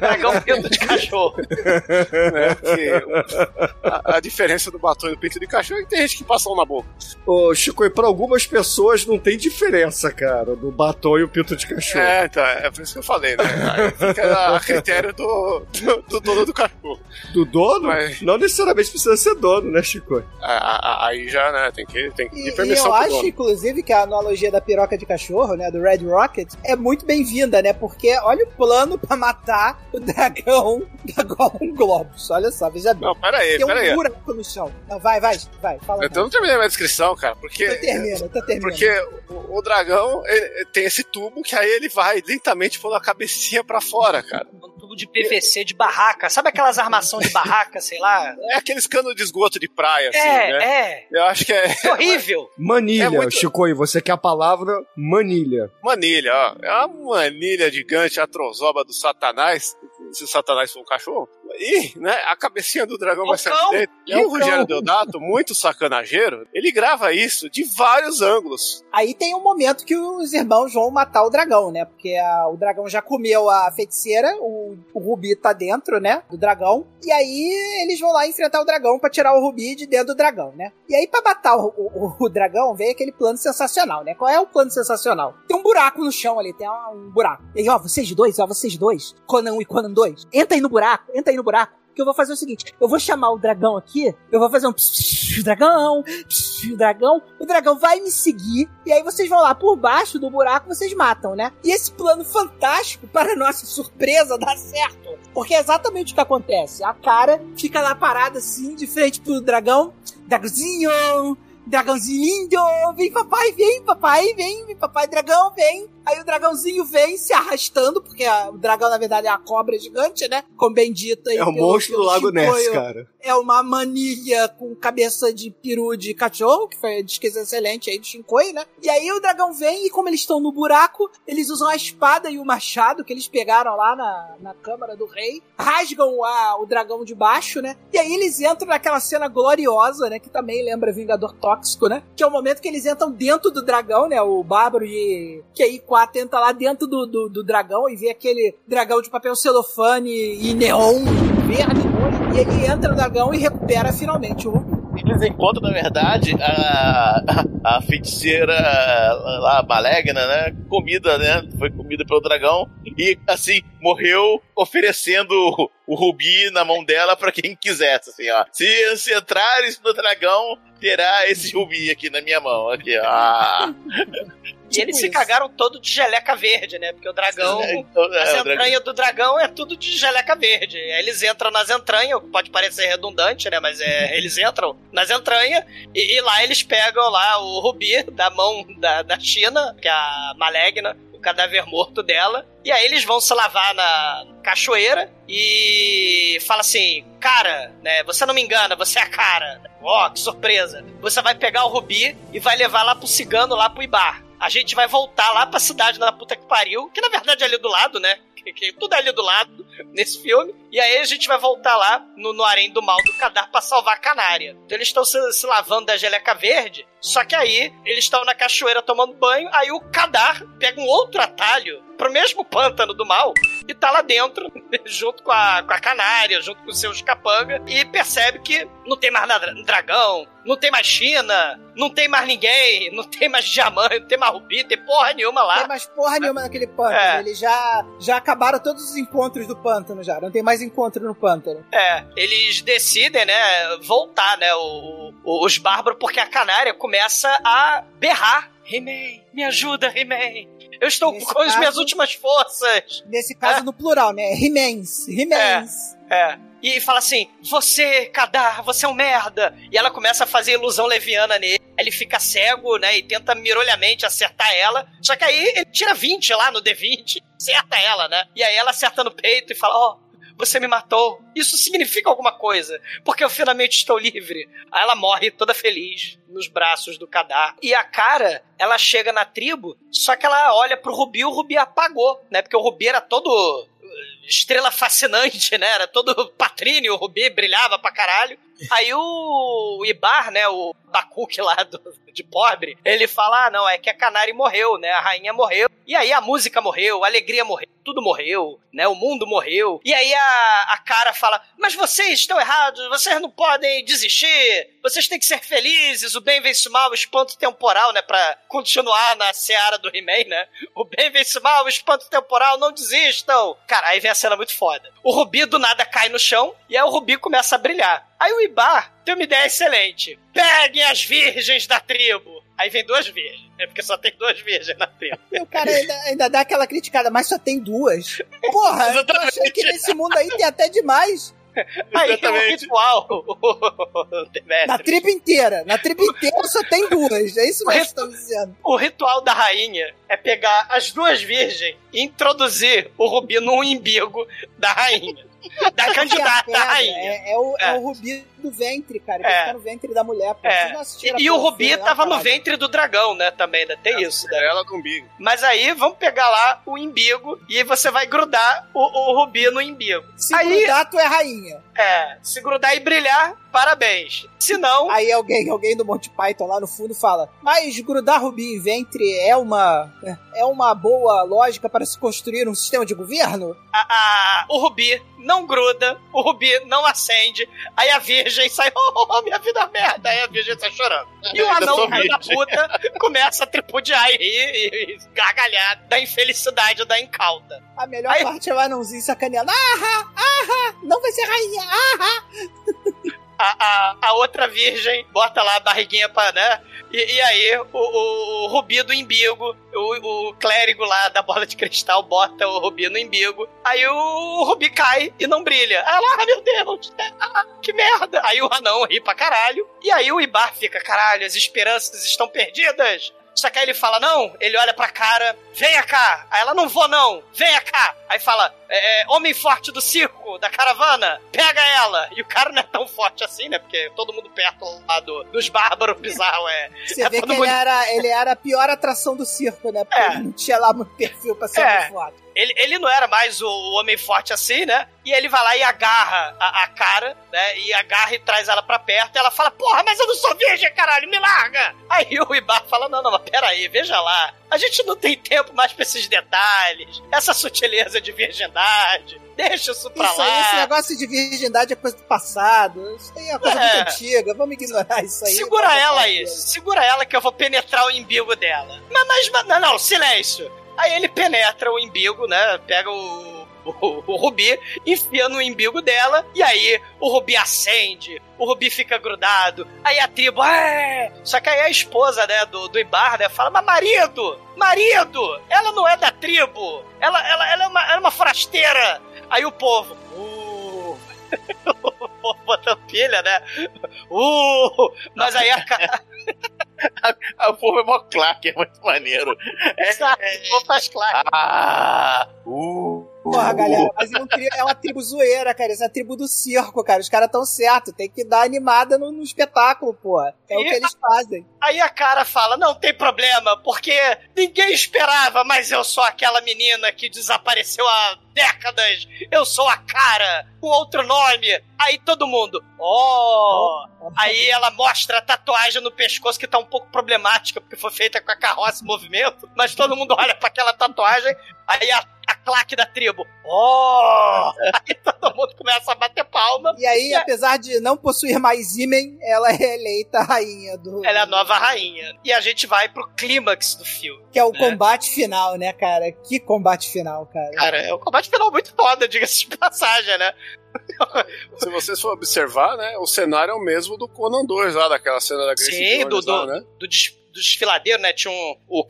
Dragão pinto de cachorro. (laughs) né? Que a, a diferença do batom e do pinto de cachorro é que tem gente que passa um na boca. Ô, Chico, e pra algumas pessoas não tem diferença, cara, do batom e o pinto de cachorro. É, então, é por isso que eu falei, né? Aí fica a (laughs) critério do, do, do dono do cachorro. Do dono? Mas- Não necessariamente precisa ser dono, né, Chico? A- a- a- Aí já, né, tem que, tem que E, pedir e permissão eu acho, dono. inclusive, que a analogia da piroca de cachorro, né, do Red Rocket, é muito bem-vinda, né? Porque olha o plano pra matar o dragão (laughs) da Golden Globus. Olha só, veja bem. Não, pera aí, Tem pera um aí. buraco no chão. Não, vai, vai, vai, fala. Eu não terminei minha descrição, cara, porque... Tô terminando, tô terminando. Porque o, o dragão ele- tem esse tubo que aí ele vai lentamente pondo a cabecinha pra fora, cara. Tubo de PVC de barraca. Sabe aquelas armação de barraca, sei lá? É aqueles canos de esgoto de praia, assim, É, né? é. Eu acho que é (laughs) Horrível. Manilha, É muito- Chico, e você quer a palavra manilha. manilha, ó. É uma manilha gigante, a trozoba do satanás, se o satanás for um cachorro. E, né, a cabecinha do dragão vai sair de dentro. E É o o Rogério. Deodato, muito sacanageiro, ele grava isso de vários ângulos. Aí tem um momento que os irmãos vão matar o dragão, né? Porque a- o dragão já comeu a feiticeira, o, o Rubi tá dentro, né? Do dragão. E aí eles vão lá enfrentar o dragão pra tirar o Rubi de dentro do dragão, né? E aí pra matar o, o- o dragão vem aquele plano sensacional, né? Qual é o plano sensacional? Tem um buraco no chão ali, tem um, um buraco. E aí, ó, vocês dois, ó, vocês dois, Conan 1 e Conan 2, entra aí no buraco, entra aí no buraco. Que eu vou fazer o seguinte: eu vou chamar o dragão aqui, eu vou fazer um dragão, dragão, o dragão vai me seguir, e aí vocês vão lá por baixo do buraco, vocês matam, né? E esse plano fantástico, para (laughs) nossa surpresa, dá certo. Porque é exatamente o que acontece. A cara fica lá parada assim, de frente pro dragão. Dragãozinho, dragãozinho lindo, vem papai, vem papai, vem, vem papai dragão, vem. Aí o dragãozinho vem se arrastando, porque a- o dragão na verdade é uma cobra gigante, né? Como bem dito aí É o pelo- monstro do Lago Ness, cara. É uma manilha com cabeça de peru de cachorro, que foi a descrição excelente aí do Shinkoi, né? E aí o dragão vem e como eles estão no buraco, eles usam a espada e o machado que eles pegaram lá na, na câmara do rei, rasgam a- o dragão de baixo, né? E aí eles entram naquela cena gloriosa, né? Que também lembra Vingador Tóxico, né? Que é o momento que eles entram dentro do dragão, né? O Bárbaro de QI4 entra lá dentro do, do, do dragão e vê aquele dragão de papel celofane e neon verde, roxo, e ele entra no dragão e recupera finalmente o. Eles encontram, na verdade, a, a, feiticeira lá, maligna, né? Comida, né? Foi comida pelo dragão. E, assim, morreu oferecendo o, rubi na mão dela pra quem quisesse, assim, ó. Se, se entrares no dragão, terá esse rubi aqui na minha mão. Aqui, ó. Ah. (laughs) E eles se cagaram todo de geleca verde, né? Porque o dragão. É, então, é, as entranhas do dragão é tudo de geleca verde. Aí eles entram nas entranhas, pode parecer redundante, né? Mas é, eles entram nas entranhas e, e lá eles pegam lá o rubi da mão da, da China, que é a Malegna, cadáver morto dela. E aí eles vão se lavar na cachoeira e fala assim: Cara, né? Você não me engana, você é a cara. Ó, que surpresa. Você vai pegar o rubi e vai levar lá pro cigano, lá pro Ibar. A gente vai voltar lá pra cidade da puta que pariu, que na verdade é ali do lado, né? Que, que tudo é ali do lado nesse filme. E aí a gente vai voltar lá no, no harém do mal do Kadar pra salvar a canária. Então eles estão se, se lavando da geleca verde, só que aí eles estão na cachoeira tomando banho, aí o Kadar pega um outro atalho pro mesmo pântano do mal e tá lá dentro, (laughs) junto com a, com a canária, junto com os seus capanga, e percebe que não tem mais nada, dragão, não tem mais China, não tem mais ninguém, não tem mais diamante, não tem mais rubi, tem porra nenhuma lá. Não tem mais porra nenhuma naquele pântano. É. Eles já, já acabaram todos os encontros do pântano já. Não tem mais encontro no pântano. É, eles decidem, né, voltar, né, o- o- os bárbaros, porque a canária começa a berrar. He-Man, me ajuda, He-Man. Eu estou Nesse com as caso- minhas últimas forças. Nesse caso, no plural, né? He-Mans. He-Mans. É. E fala assim: Você, Kadar, você é um merda. E ela começa a fazer ilusão leviana nele. Ele fica cego, né? E tenta mirolhamente acertar ela. Só que aí ele tira 20 lá no D20, acerta ela, né? E aí ela acerta no peito e fala: Ó, você me matou. Isso significa alguma coisa, porque eu finalmente estou livre. Aí ela morre toda feliz nos braços do Kadar. E a cara, ela chega na tribo, só que ela olha pro Rubi, o Rubi apagou, né? Porque o Rubi era todo estrela fascinante, né? Era todo patrínio, o Rubi brilhava pra caralho. Aí o Ibar, né, o Bakuk lá do, de pobre, ele fala: ah, não, é que a Canari morreu, né? A rainha morreu. E aí a música morreu, a alegria morreu, tudo morreu, né? O mundo morreu. E aí a, a cara fala: mas vocês estão errados, vocês não podem desistir, vocês têm que ser felizes, o bem vence o mal, o espanto temporal, né? Pra continuar na seara do He-Man, né? O bem vence o mal, o espanto temporal, não desistam. Cara, aí vem a cena muito foda. O Rubi do nada cai no chão e aí o Rubi começa a brilhar. Aí o Ibar tem uma ideia excelente. Peguem as virgens da tribo. Aí vem duas virgens. É porque só tem duas virgens na tribo. E o cara ainda, ainda dá aquela criticada, mas só tem duas. Porra, eu achando que nesse mundo aí tem até demais. Aí o ritual. Na tribo inteira. Na tribo inteira só tem duas. É isso que vocês estão dizendo. O ritual da rainha é pegar as duas virgens e introduzir o rubi no umbigo da rainha. Da candidata, da rainha. É, é, o, é. é o rubi do ventre, cara. Ele É. fica no ventre da mulher. pô. É. E, e o Rubi filme lá, tava no ventre do dragão, né? Também, né? Tem isso. Né? Ela do umbigo. Mas aí, vamos pegar lá o imbigo e você vai grudar o, o Rubi no imbigo. Se aí, grudar, tu é rainha. É, se grudar e brilhar, parabéns. Se não, Aí alguém, alguém do Monty Python lá no fundo fala: Mas grudar rubi em ventre é uma é uma boa lógica para se construir um sistema de governo? a- a- o Rubi não gruda, o Rubi não acende, aí a virgem sai, (laughs) oh, oh, minha vida é merda, aí a virgem sai chorando. E o anão, filho da puta, começa a tripudiar e rir e, e gargalhar da infelicidade da incauta. A melhor Aí- parte é o anãozinho sacaneando. Ah, ah, não vai ser rainha. (laughs) A, a, a outra virgem bota lá a barriguinha pra, né? E, e aí o, o, o Rubi do imbigo, o, o clérigo lá da bola de cristal bota o Rubi no imbigo. Aí o Rubi cai e não brilha. Ah, meu Deus, ah, que merda. Aí o anão ri pra caralho. E aí o Ibar fica, caralho, as esperanças estão perdidas. Só que aí ele fala, não, ele olha pra cara, venha cá. Aí ela, não vou não, venha cá. Aí fala, é, é, homem forte do circo, da caravana, pega ela. E o cara não é tão forte assim, né? Porque todo mundo perto lá do, dos bárbaros bizarros é. Você é vê que ele era, ele era a pior atração do circo, né? Porque É. não tinha lá muito perfil pra ser É. muito foda. Ele, ele não era mais o, o homem forte assim, né? E ele vai lá e agarra a, a cara, né? E agarra e traz ela pra perto. E ela fala, porra, mas eu não sou virgem, caralho, me larga! Aí o Ibar fala, não, não, mas peraí, veja lá. A gente não tem tempo mais pra esses detalhes, essa sutileza de virgindade. Deixa isso pra Isso lá. esse negócio de virgindade é coisa do passado. Isso aí é coisa É. muito antiga. Vamos ignorar isso aí. Segura ela aí, segura ela que eu vou penetrar o imbigo dela. Mas, mas, mas- não, não, silêncio. Aí ele penetra o imbigo, né? Pega o, o, o Rubi, enfia no imbigo dela, e aí o Rubi acende, o Rubi fica grudado, aí a tribo, é! Só que aí a esposa, né, do, do Ibar, né, fala, mas marido, marido, ela não é da tribo, ela, ela, ela, é, uma, ela é uma forasteira. Aí o povo, uh, (laughs) o povo botando pilha, né? Uh, mas aí a, Ah, (laughs) o povo é mó claque, é muito maneiro. É, vou faz claro. Ah, uh, Porra, galera, mas é, um tri- é uma tribo zoeira, cara. Isso é a tribo do circo, cara. Os caras tão certo. Tem que dar animada no, no espetáculo, porra. É o E que eles fazem. Aí a cara fala: não tem problema, porque ninguém esperava, mas eu sou aquela menina que desapareceu há décadas. Eu sou a cara, com outro nome. Aí todo mundo, oh! Aí ela mostra a tatuagem no pescoço que tá um pouco problemática, porque foi feita com a carroça em movimento, mas todo mundo olha pra aquela tatuagem, aí a, a claque da tribo, oh! (laughs) Aí todo mundo começa a bater palma. E aí, apesar de não possuir mais ímen, ela é eleita rainha do. Ela é a nova rainha. E a gente vai pro clímax do filme. Que é o né? combate final, né, cara? Que combate final, cara. Cara, é um combate final muito foda, (laughs) diga-se de passagem, né? Se vocês for observar, né, o cenário é o mesmo do Conan 2 lá, daquela cena da Grace Sim, do, Jones lá, do, né? do, do desfiladeiro, né? Tinha um, o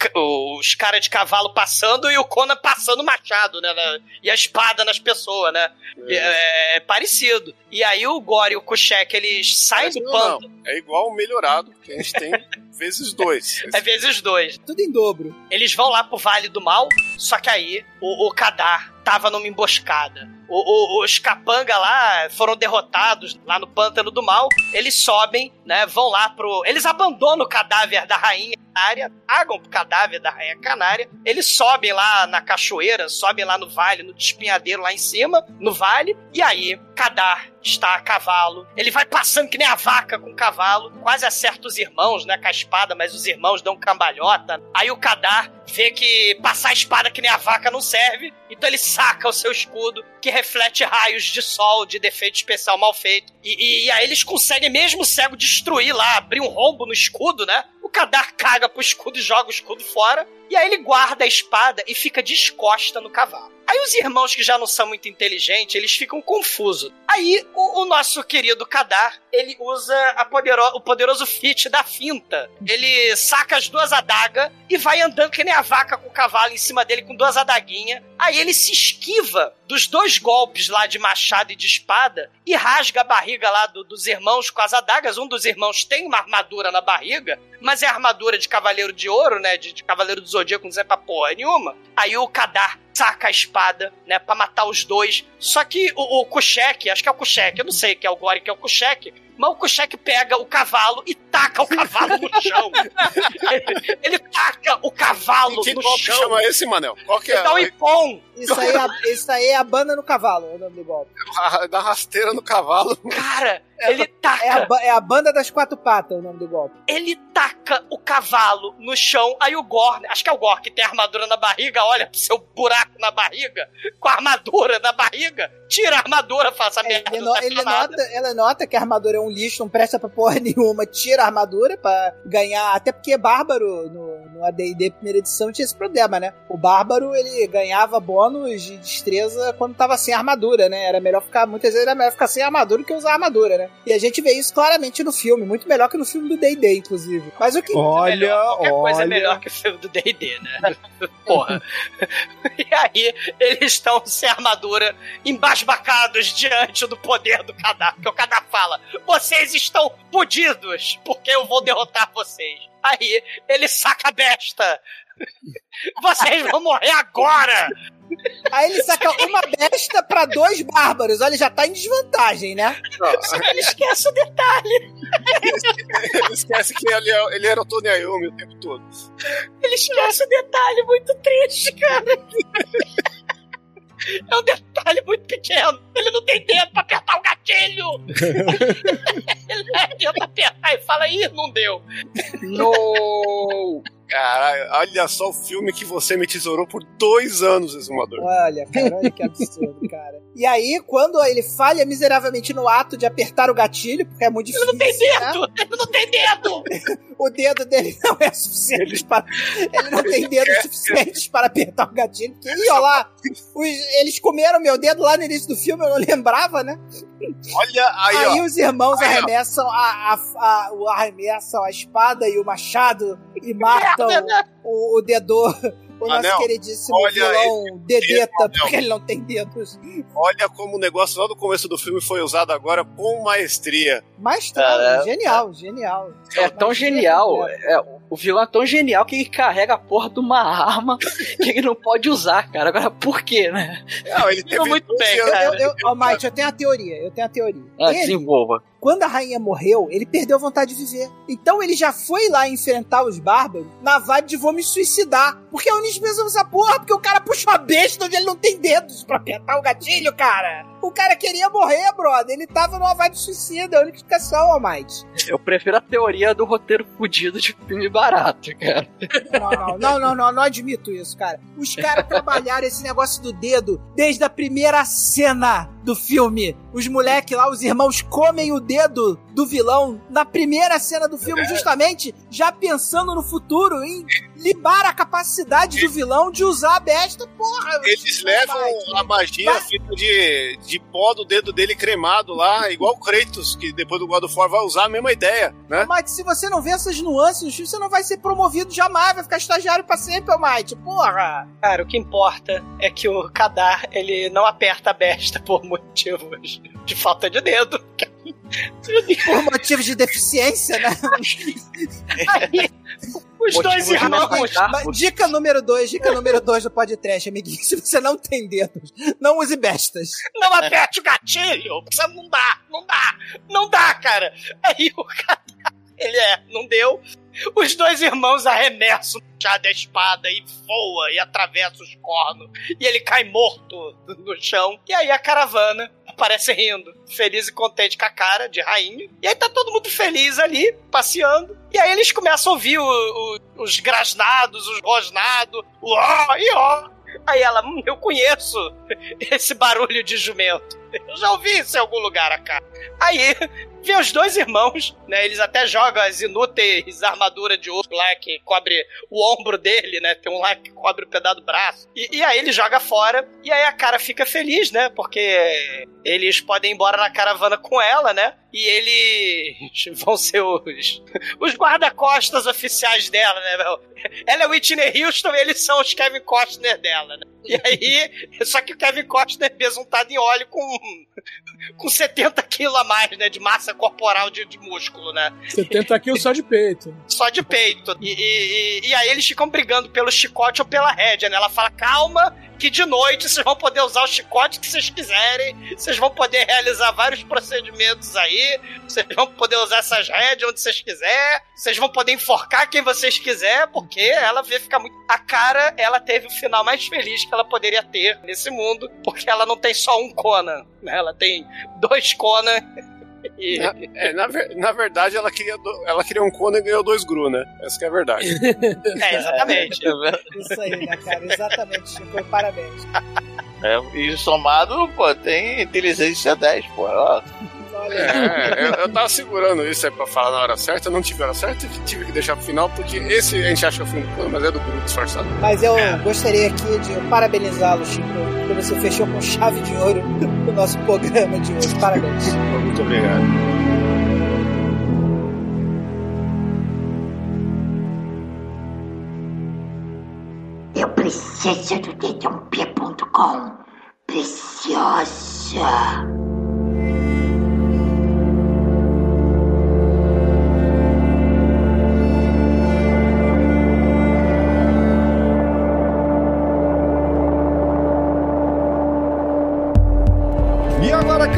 os caras de cavalo passando e o Conan passando o machado, né? na- e a espada nas pessoas, né? É, é parecido. E aí o Gore e o Kushek, eles saem do pano. é igual o melhorado, que a gente tem (laughs) vezes dois. É vezes dois. Tudo em dobro. Eles vão lá pro Vale do Mal, só que aí o, o Kadar tava numa emboscada. O- o- os capanga lá foram derrotados lá no Pântano do Mal. Eles sobem, né? Vão lá pro. Eles abandonam o cadáver da rainha canária, pagam pro cadáver da rainha canária. Eles sobem lá na cachoeira, sobem lá no vale, no despinhadeiro lá em cima, no vale. E aí, Kadar está a cavalo. Ele vai passando que nem a vaca com o cavalo, quase acerta os irmãos, né, com a espada, mas os irmãos dão cambalhota. Aí o Kadar vê que passar a espada que nem a vaca não serve, então ele saca o seu escudo, que reflete raios de sol de defeito especial mal feito. E, e, e aí eles conseguem, mesmo cego, destruir lá, abrir um rombo no escudo, né? O Kadar caga pro escudo e joga o escudo fora. E aí ele guarda a espada e fica descosta no cavalo. Aí os irmãos que já não são muito inteligentes, eles ficam confusos. Aí o, o nosso querido Kadar, ele usa podero, o poderoso feat da finta. Ele saca as duas adagas e vai andando que nem a vaca com o cavalo em cima dele com duas adaguinhas. Aí ele se esquiva dos dois golpes lá de machado e de espada e rasga a barriga lá do, dos irmãos com as adagas. Um dos irmãos tem uma armadura na barriga, mas é armadura de cavaleiro de ouro, né? De, de cavaleiro do zodíaco, não serve pra porra nenhuma. Aí o Kadar saca a espada, né, pra matar os dois. Só que o, o Kushek, acho que é o Kushek, eu não sei que é o Gore que é o Kushek, mas o Kushek pega o cavalo e taca o cavalo no chão. ele, (laughs) ele taca o cavalo que no golpe chão. chama esse, Manel? Qual que é? Ele dá um ipom. Isso aí, é, a- isso aí é a banda no cavalo, é o nome do golpe. Dá rasteira no cavalo. Cara, ele taca. É a, é a banda das quatro patas, o nome do golpe. Ele taca o cavalo no chão, aí o Gor, acho que é o Gor que tem a armadura na barriga, olha pro seu buraco na barriga, com a armadura na barriga, tira a armadura, faz essa merda. Ele, no- ele nota, ela nota que a armadura é um lixo, não presta pra porra (laughs) nenhuma, tira a armadura pra ganhar. Até porque Bárbaro, no, no ADD primeira edição, tinha esse problema, né? O Bárbaro, ele ganhava bônus de destreza quando tava sem armadura, né? Era melhor ficar, muitas vezes era melhor ficar sem armadura que usar armadura, né? E a gente vê isso claramente no filme, muito melhor que no filme do DD, inclusive. Mas o que. Olha, Qualquer coisa é olha. melhor que o filme do D&D, né? (laughs) Porra. (laughs) e aí, eles estão sem armadura, embasbacados diante do poder do Kadar. Porque o Kadar fala, vocês estão fudidos, porque eu vou derrotar vocês. Aí, ele saca a besta. (laughs) Vocês vão morrer agora! Aí ele saca uma besta pra dois bárbaros. Olha, já tá em desvantagem, né? Ele esquece o detalhe. Ele (laughs) esquece que ele, é- ele era o Tony Iommi o tempo todo. Ele esquece o detalhe muito triste, cara. É um detalhe muito pequeno. Ele não tem dedo pra apertar o gatilho. (laughs) Ele tenta apertar e fala, ih, não deu. No! Caralho, olha só o filme que você me tesourou por dois anos, Exumador. Olha, cara, olha que absurdo, cara. E aí, quando ele falha miseravelmente no ato de apertar o gatilho, porque é muito difícil. Ele não tem né? dedo. Ele não tem dedo. (laughs) O dedo dele não é suficiente para. Ele não tem dedos suficientes para apertar o gatilho. Porque, ih, olha lá, os- eles comeram meu dedo lá no início do filme, eu não lembrava, né? Olha aí, Aí ó. os irmãos Aí, ó. arremessam a, a, a- o arremessam a espada e o machado e matam Merda, o, o dedor, o nosso Anel, queridíssimo olha vilão Dedeta, Anel. porque ele não tem dedos. Olha como o negócio lá do começo do filme foi usado agora com maestria. Mas tá, Cara, genial, genial. É tão genial, é, o vilão é tão genial que ele carrega a porra de uma arma (laughs) que ele não pode usar, cara. Agora, por quê, né? Não, ele teve muito 12 bem, cara. Eu, eu, ó, vida. Mike, eu tenho a teoria, eu tenho a teoria. Ah, Ele, desenvolva. Quando a rainha morreu, ele perdeu a vontade de viver. Então ele já foi lá enfrentar os bárbaros na vibe de vou me suicidar. Porque a Unis pensa essa porra, porque o cara puxa uma besta onde ele não tem dedos pra apertar o gatilho, cara. O cara queria morrer, brother. Ele tava numa vibe suicida, é a única explicação, Almighty. Eu prefiro a teoria do roteiro fudido de filme barato, cara. Não, não, não, não, não, não admito isso, cara. Os caras trabalharam esse negócio do dedo desde a primeira cena do filme. Os moleques lá, os irmãos, comem o dedo do vilão na primeira cena do filme, justamente já pensando no futuro, em libar a capacidade do vilão de usar a besta, porra. Eles levam a magia Vai. feita de, de pó do dedo dele cremado lá, igual o Kratos, que depois do God of War vai usar a mesma ideia, né? Mas se você não vê essas nuances você não vai ser promovido jamais, vai ficar estagiário pra sempre, Almighty. Porra! Cara, o que importa é que o Kadar, ele não aperta a besta por motivos de falta de dedo. Por motivos de deficiência, né? Aí, os dois irmãos... dica número 2, dica número 2 do podcast, amiguinho. Se você não tem dedos, não use bestas. Não aperte o gatilho! Você não dá, não dá, não dá, cara! Aí o cara, ele é, não deu. Os dois irmãos arremessam o chá da espada e voa e atravessa os cornos. E ele cai morto no chão. E aí a caravana aparece rindo, feliz e contente com a cara de rainha. E aí tá todo mundo feliz ali, passeando. E aí eles começam a ouvir o- o- os grasnados, os rosnados, o ó e ó. Aí ela, hum, eu conheço (laughs) esse barulho de jumento. (laughs) Eu já ouvi isso em algum lugar, a cara. Aí vem os dois irmãos, né? Eles até jogam as inúteis armaduras de ouro lá que cobre o ombro dele, né? Tem um lá que cobre o pedaço do braço. E, e aí ele joga fora. E aí a cara fica feliz, né? Porque eles podem ir embora na caravana com ela, né? E eles (laughs) vão ser os, os guarda-costas oficiais dela, né? Ela é Whitney Houston e eles são os Kevin Costner dela, né? E aí, só que o Kevin Costner é besuntado em óleo com, com 70 quilos a mais, né? De massa corporal de, de músculo, né? 70 quilos só de peito. Só de peito. E, e- e- e aí eles ficam brigando pelo chicote ou pela rédea, né? Ela fala, calma, que de noite vocês vão poder usar o chicote que vocês quiserem, vocês vão poder realizar vários procedimentos aí, vocês vão poder usar essas rédeas onde vocês quiserem, vocês vão poder enforcar quem vocês quiserem, porque ela vê ficar muito... A cara, ela teve o final mais feliz que ela poderia ter nesse mundo, porque ela não tem só um Conan, né? Ela tem dois Conan... E... Na, é, na, ver- na verdade, ela queria, do- ela queria um Conan e ganhou dois Gru, né? Essa que é a verdade. (laughs) É, exatamente. (laughs) Isso aí, né, cara? Exatamente, Chico. Parabéns. É, e somado, pô, tem inteligência 10, pô. Ó. É, eu, eu tava segurando isso aí pra falar na hora certa, não tive a hora certa, e tive que deixar pro final, porque esse a gente acha que é o filme do mas é do Gru disfarçado. Mas eu gostaria aqui de parabenizá-lo, Chico, porque você fechou com chave de ouro (laughs) o nosso programa de hoje. Parabéns. Muito obrigado. Eu preciso do dedãop.com. Preciosa.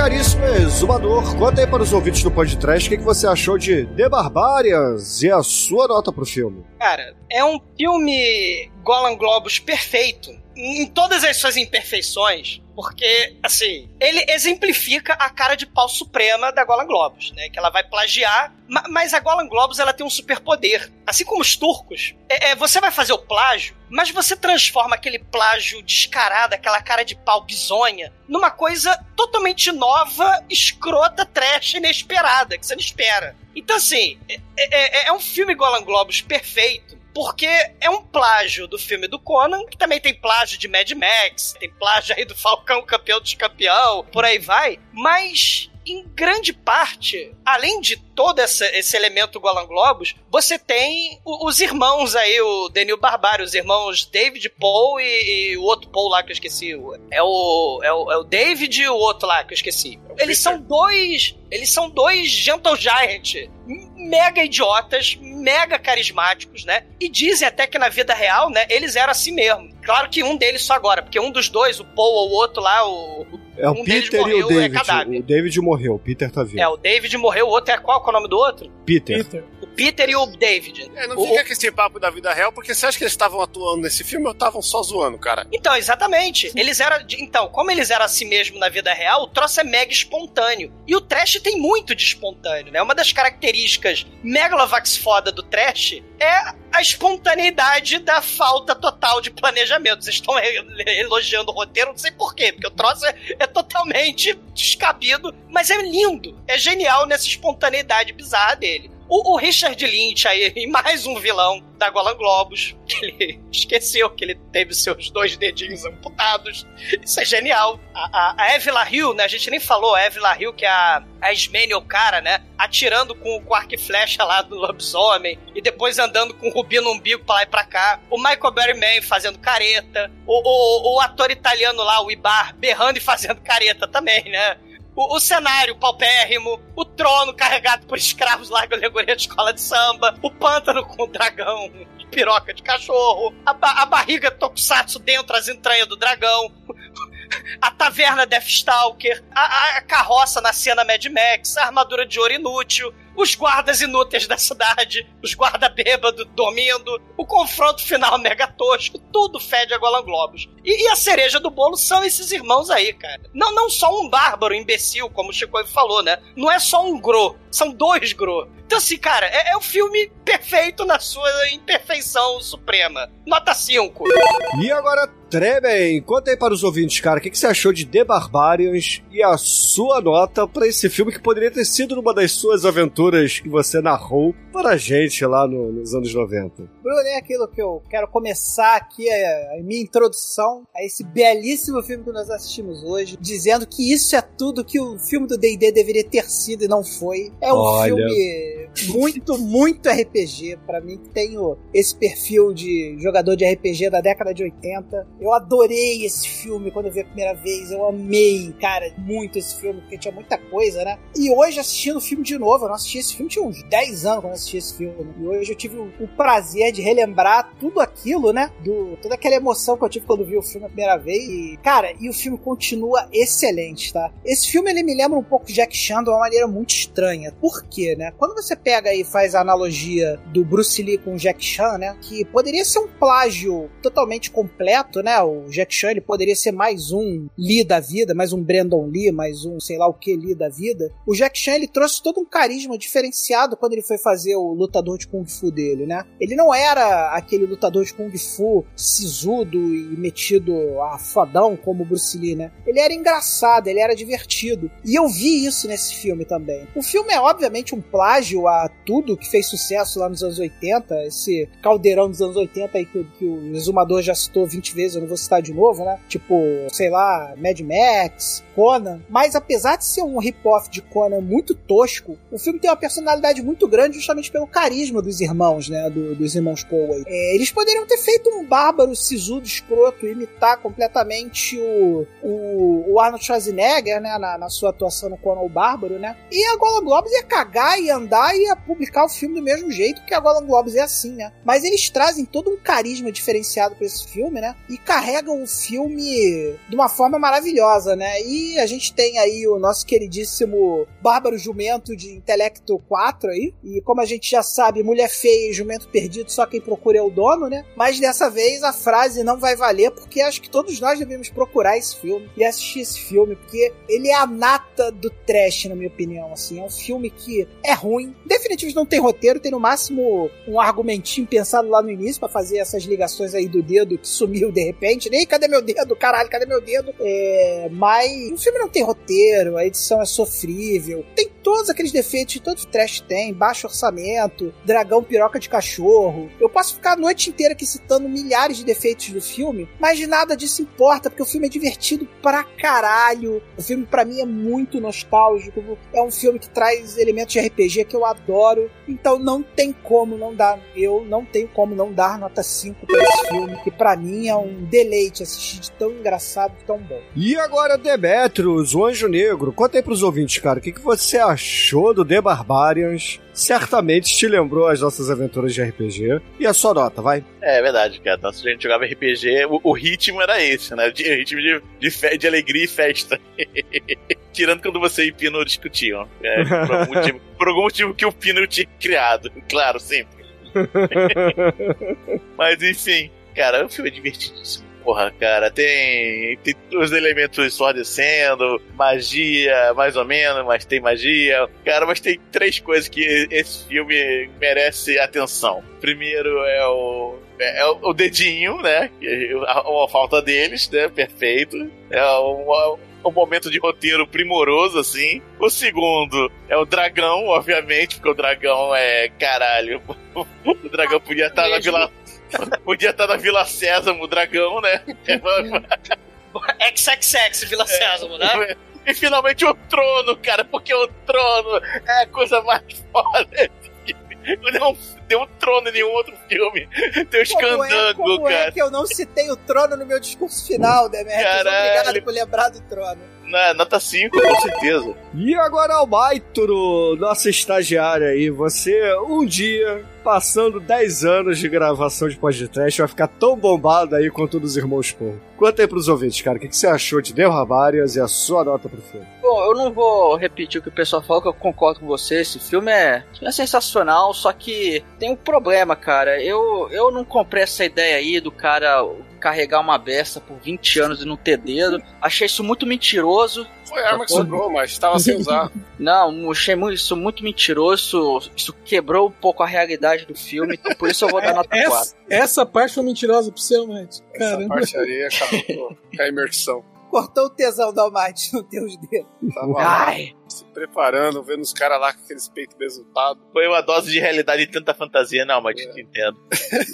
Caríssimo exumador, conta aí para os ouvintes do podcast o que, que você achou de The Barbarians e a sua nota pro filme. Cara, é um filme Golan Globus perfeito em todas as suas imperfeições, porque, assim, ele exemplifica a cara de pau suprema da Golan Globus, né? Que ela vai plagiar, ma- mas a Golan Globus ela tem um superpoder. Assim como os turcos, é, é, você vai fazer o plágio, mas você transforma aquele plágio descarado, aquela cara de pau bizonha, numa coisa totalmente nova, escrota, trash, inesperada, que você não espera. Então, assim, é, é- é um filme Golan Globus perfeito, porque é um plágio do filme do Conan, que também tem plágio de Mad Max, tem plágio aí do Falcão Campeão dos Campeão, por aí vai, mas em grande parte, além de todo essa- esse elemento Golan Globus, você tem o- os irmãos aí, o Denil Barbário, os irmãos David Paul e, e o outro Paul lá que eu esqueci. o- É o, é o, é o David e o outro lá que eu esqueci. Eles são dois. Eles são dois Gentle Giant mega idiotas, mega carismáticos, né? E dizem até que na vida real, né, eles eram assim mesmo. Claro que um deles só agora, porque um dos dois, o Paul ou o outro lá, o. É o um Peter e o é David. cadáver. o David morreu, o Peter tá vivo. É, o David morreu, o outro é qual? Qual é o nome do outro? Peter. O Peter e o David. É, não O- fica com esse papo da vida real, porque você acha que eles estavam atuando nesse filme ou estavam só zoando, cara? Então, exatamente. Eles eram. de- Então, como eles eram assim mesmo na vida real, o troço é mega espontâneo. E o trash tem muito de espontâneo, né? Uma das características megalovax foda do trash é a espontaneidade da falta total de planejamento. Vocês estão elogiando o roteiro, não sei porquê, porque o troço é, é totalmente descabido, mas é lindo. É genial nessa espontaneidade bizarra dele. O, o Richard Lynch aí, (laughs) mais um vilão da Golan Globus, que ele (laughs) esqueceu que ele teve seus dois dedinhos amputados. Isso é genial. A, a, a Eve LaRue, né? A gente nem falou, a Eve LaRue, que é a, a Ismene, o cara, né? Atirando com, com arco e flecha lá do lobisomem e depois andando com o rubi no umbigo pra lá e pra cá. O Michael Berryman fazendo careta. O, o, o ator italiano lá, o Ibar, berrando e fazendo careta também, né? O, o cenário paupérrimo, o trono carregado por escravos larga alegoria de escola de samba, o pântano com o dragão de piroca de cachorro, a, ba- a barriga tokusatsu dentro das entranhas do dragão, (laughs) a taverna Deathstalker, a, a- a carroça na cena Mad Max, a armadura de ouro inútil, os guardas inúteis da cidade, os guarda bêbados dormindo, o confronto final mega tosco, tudo fede a Golan Globos. E, e, a cereja do bolo são esses irmãos aí, cara. Não, não só um bárbaro imbecil, como o Chico falou, né? Não é só um Gro, são dois Gro. Então, assim, cara, é, é o filme perfeito na sua imperfeição suprema. Nota 5. E agora, Tremem, conta aí para os ouvintes, cara, o que, que, você achou de The Barbarians e a sua nota para esse filme que poderia ter sido uma das suas aventuras que você narrou para a gente lá no, nos anos 90. Bruno, é aquilo que eu quero começar aqui, a, a, minha introdução a esse belíssimo filme que nós assistimos hoje, dizendo que isso é tudo que o filme do D&D deveria ter sido e não foi. É um Olha. filme muito, muito RPG, para mim que tenho esse perfil de jogador de RPG da década de 80. Eu adorei esse filme quando eu vi a primeira vez, eu amei, cara, muito esse filme, porque tinha muita coisa, né? E hoje assistindo o filme de novo, eu não assisti esse filme tinha uns 10 anos quando eu assisti esse filme. E hoje eu tive o, prazer de relembrar tudo aquilo, né? Do, toda aquela emoção que eu tive quando vi o filme a primeira vez. E, cara, e o filme continua excelente, tá? Esse filme ele me lembra um pouco Jack Chan de uma maneira muito estranha. Por quê, né? Quando você pega e faz a analogia do Bruce Lee com o Jack Chan, né? Que poderia ser um plágio totalmente completo, né? O Jack Chan ele poderia ser mais um Lee da vida, mais um Brandon Lee, mais um sei lá o que Lee da vida. O Jack Chan ele trouxe todo um carisma diferenciado quando ele foi fazer o lutador de Kung Fu dele, né? Ele não era aquele lutador de Kung Fu sisudo e metido a fodão como o Bruce Lee, né? Ele era engraçado, ele era divertido. E eu vi isso nesse filme também. O filme é obviamente um plágio a tudo que fez sucesso lá nos anos 80, esse caldeirão dos anos 80 aí que, que o exumador já citou 20 vezes, eu não vou citar de novo, né? Tipo, sei lá, Mad Max, Conan. Mas apesar de ser um rip-off de Conan muito tosco, o filme tem uma personalidade muito grande justamente pelo carisma dos irmãos, né? Do, dos irmãos Poway. É, eles poderiam ter feito um bárbaro sisudo, escroto, imitar completamente o, o, o Arnold Schwarzenegger, né? Na, na, sua atuação no Conan o Bárbaro, né? E a Golan Globes ia cagar, ia andar e ia publicar o filme do mesmo jeito, porque a Golan Globes é assim, né? Mas eles trazem todo um carisma diferenciado para esse filme, né? E carregam o filme de uma forma maravilhosa, né? E a gente tem aí o nosso queridíssimo Bárbaro Jumento de Intelecto 4 aí. E como a gente já sabe, mulher feia e jumento perdido, só quem procura é o dono, né? Mas dessa vez a frase não vai valer, porque acho que todos nós devemos procurar esse filme e assistir esse filme, porque ele é a nata do trash, na minha opinião. Assim, é um filme que é ruim, definitivamente não tem roteiro, tem no máximo um argumentinho pensado lá no início para fazer essas ligações aí do dedo que sumiu de repente. Nem cadê meu dedo? Caralho, cadê meu dedo? É, mas o filme não tem roteiro, a edição é sofrível, tem todos aqueles defeitos que todo trash tem, baixo orçamento, dragão piroca de cachorro. Eu posso ficar a noite inteira aqui citando milhares de defeitos do filme, mas nada disso importa, porque o filme é divertido pra caralho. O filme para mim é muito nostálgico, é um filme que traz elementos de RPG que eu adoro, então não tem como não dar, eu não tenho como não dar nota 5 pra esse filme, que para mim é um deleite assistir de tão engraçado e tão bom. E agora, Demetrius, o Anjo Negro, conta aí pros ouvintes, cara, o que, que você achou do The Barbarians? Certamente te lembrou as nossas aventuras de RPG. E a sua nota, vai? É, é verdade, cara. Nossa, a gente jogava RPG, o, o ritmo era esse, né? O ritmo de, de, fe, de alegria e festa. (laughs) Tirando quando você e o Pino discutiam. É, por, algum motivo, (laughs) por algum motivo que o Pino tinha criado. (laughs) Claro, sempre. Mas enfim, cara, o filme é divertidíssimo porra, cara, tem, tem os elementos ensurdecendo, magia, mais ou menos, mas tem magia. Cara, mas tem três coisas que esse filme merece atenção. Primeiro é o é, o dedinho, né? A, a, falta deles, né? Perfeito. É o, um momento de roteiro primoroso, assim. O segundo é o dragão, obviamente, porque o dragão é caralho. (laughs) O dragão podia estar na Vila. (laughs) Podia estar na Vila Sésamo, o dragão, né? XXX Vila Sésamo, né? E finalmente o trono, cara, porque o trono é a coisa mais foda. Não tem um trono em nenhum outro filme. Tem os como é, como cara. é que eu não citei o trono no meu discurso final, Demetrius? Obrigado por lembrar do trono. Na, nota 5, com certeza. E agora, Albaitro, nossa estagiária aí, você um dia, passando 10 anos de gravação de podcast, vai ficar tão bombado aí quanto dos Irmãos Paul. Conta aí pros ouvintes, cara, o que, que você achou de Barbarians e a sua nota pro filme? Bom, eu não vou repetir o que o pessoal falou, que eu concordo com você. Esse filme é, é sensacional, só que tem um problema, cara. Eu, eu não comprei essa ideia aí do cara carregar uma besta por 20 anos e não ter dedo. Achei isso muito mentiroso. Foi a arma que sobrou, mas estava sem (laughs) usar. Não, achei muito, isso muito mentiroso. Isso, quebrou um pouco a realidade do filme, então por isso eu vou dar nota 4. Essa, essa parte foi mentirosa pro seu, Matt. Essa Caramba. parte aí acabou com a imersão. Cortou o tesão da Almighty (laughs) no teus dedos. Tava lá, Ai, se preparando, vendo os caras lá com aqueles peitos resultados. Foi uma dose de realidade e tanta fantasia, não, mas te entendo.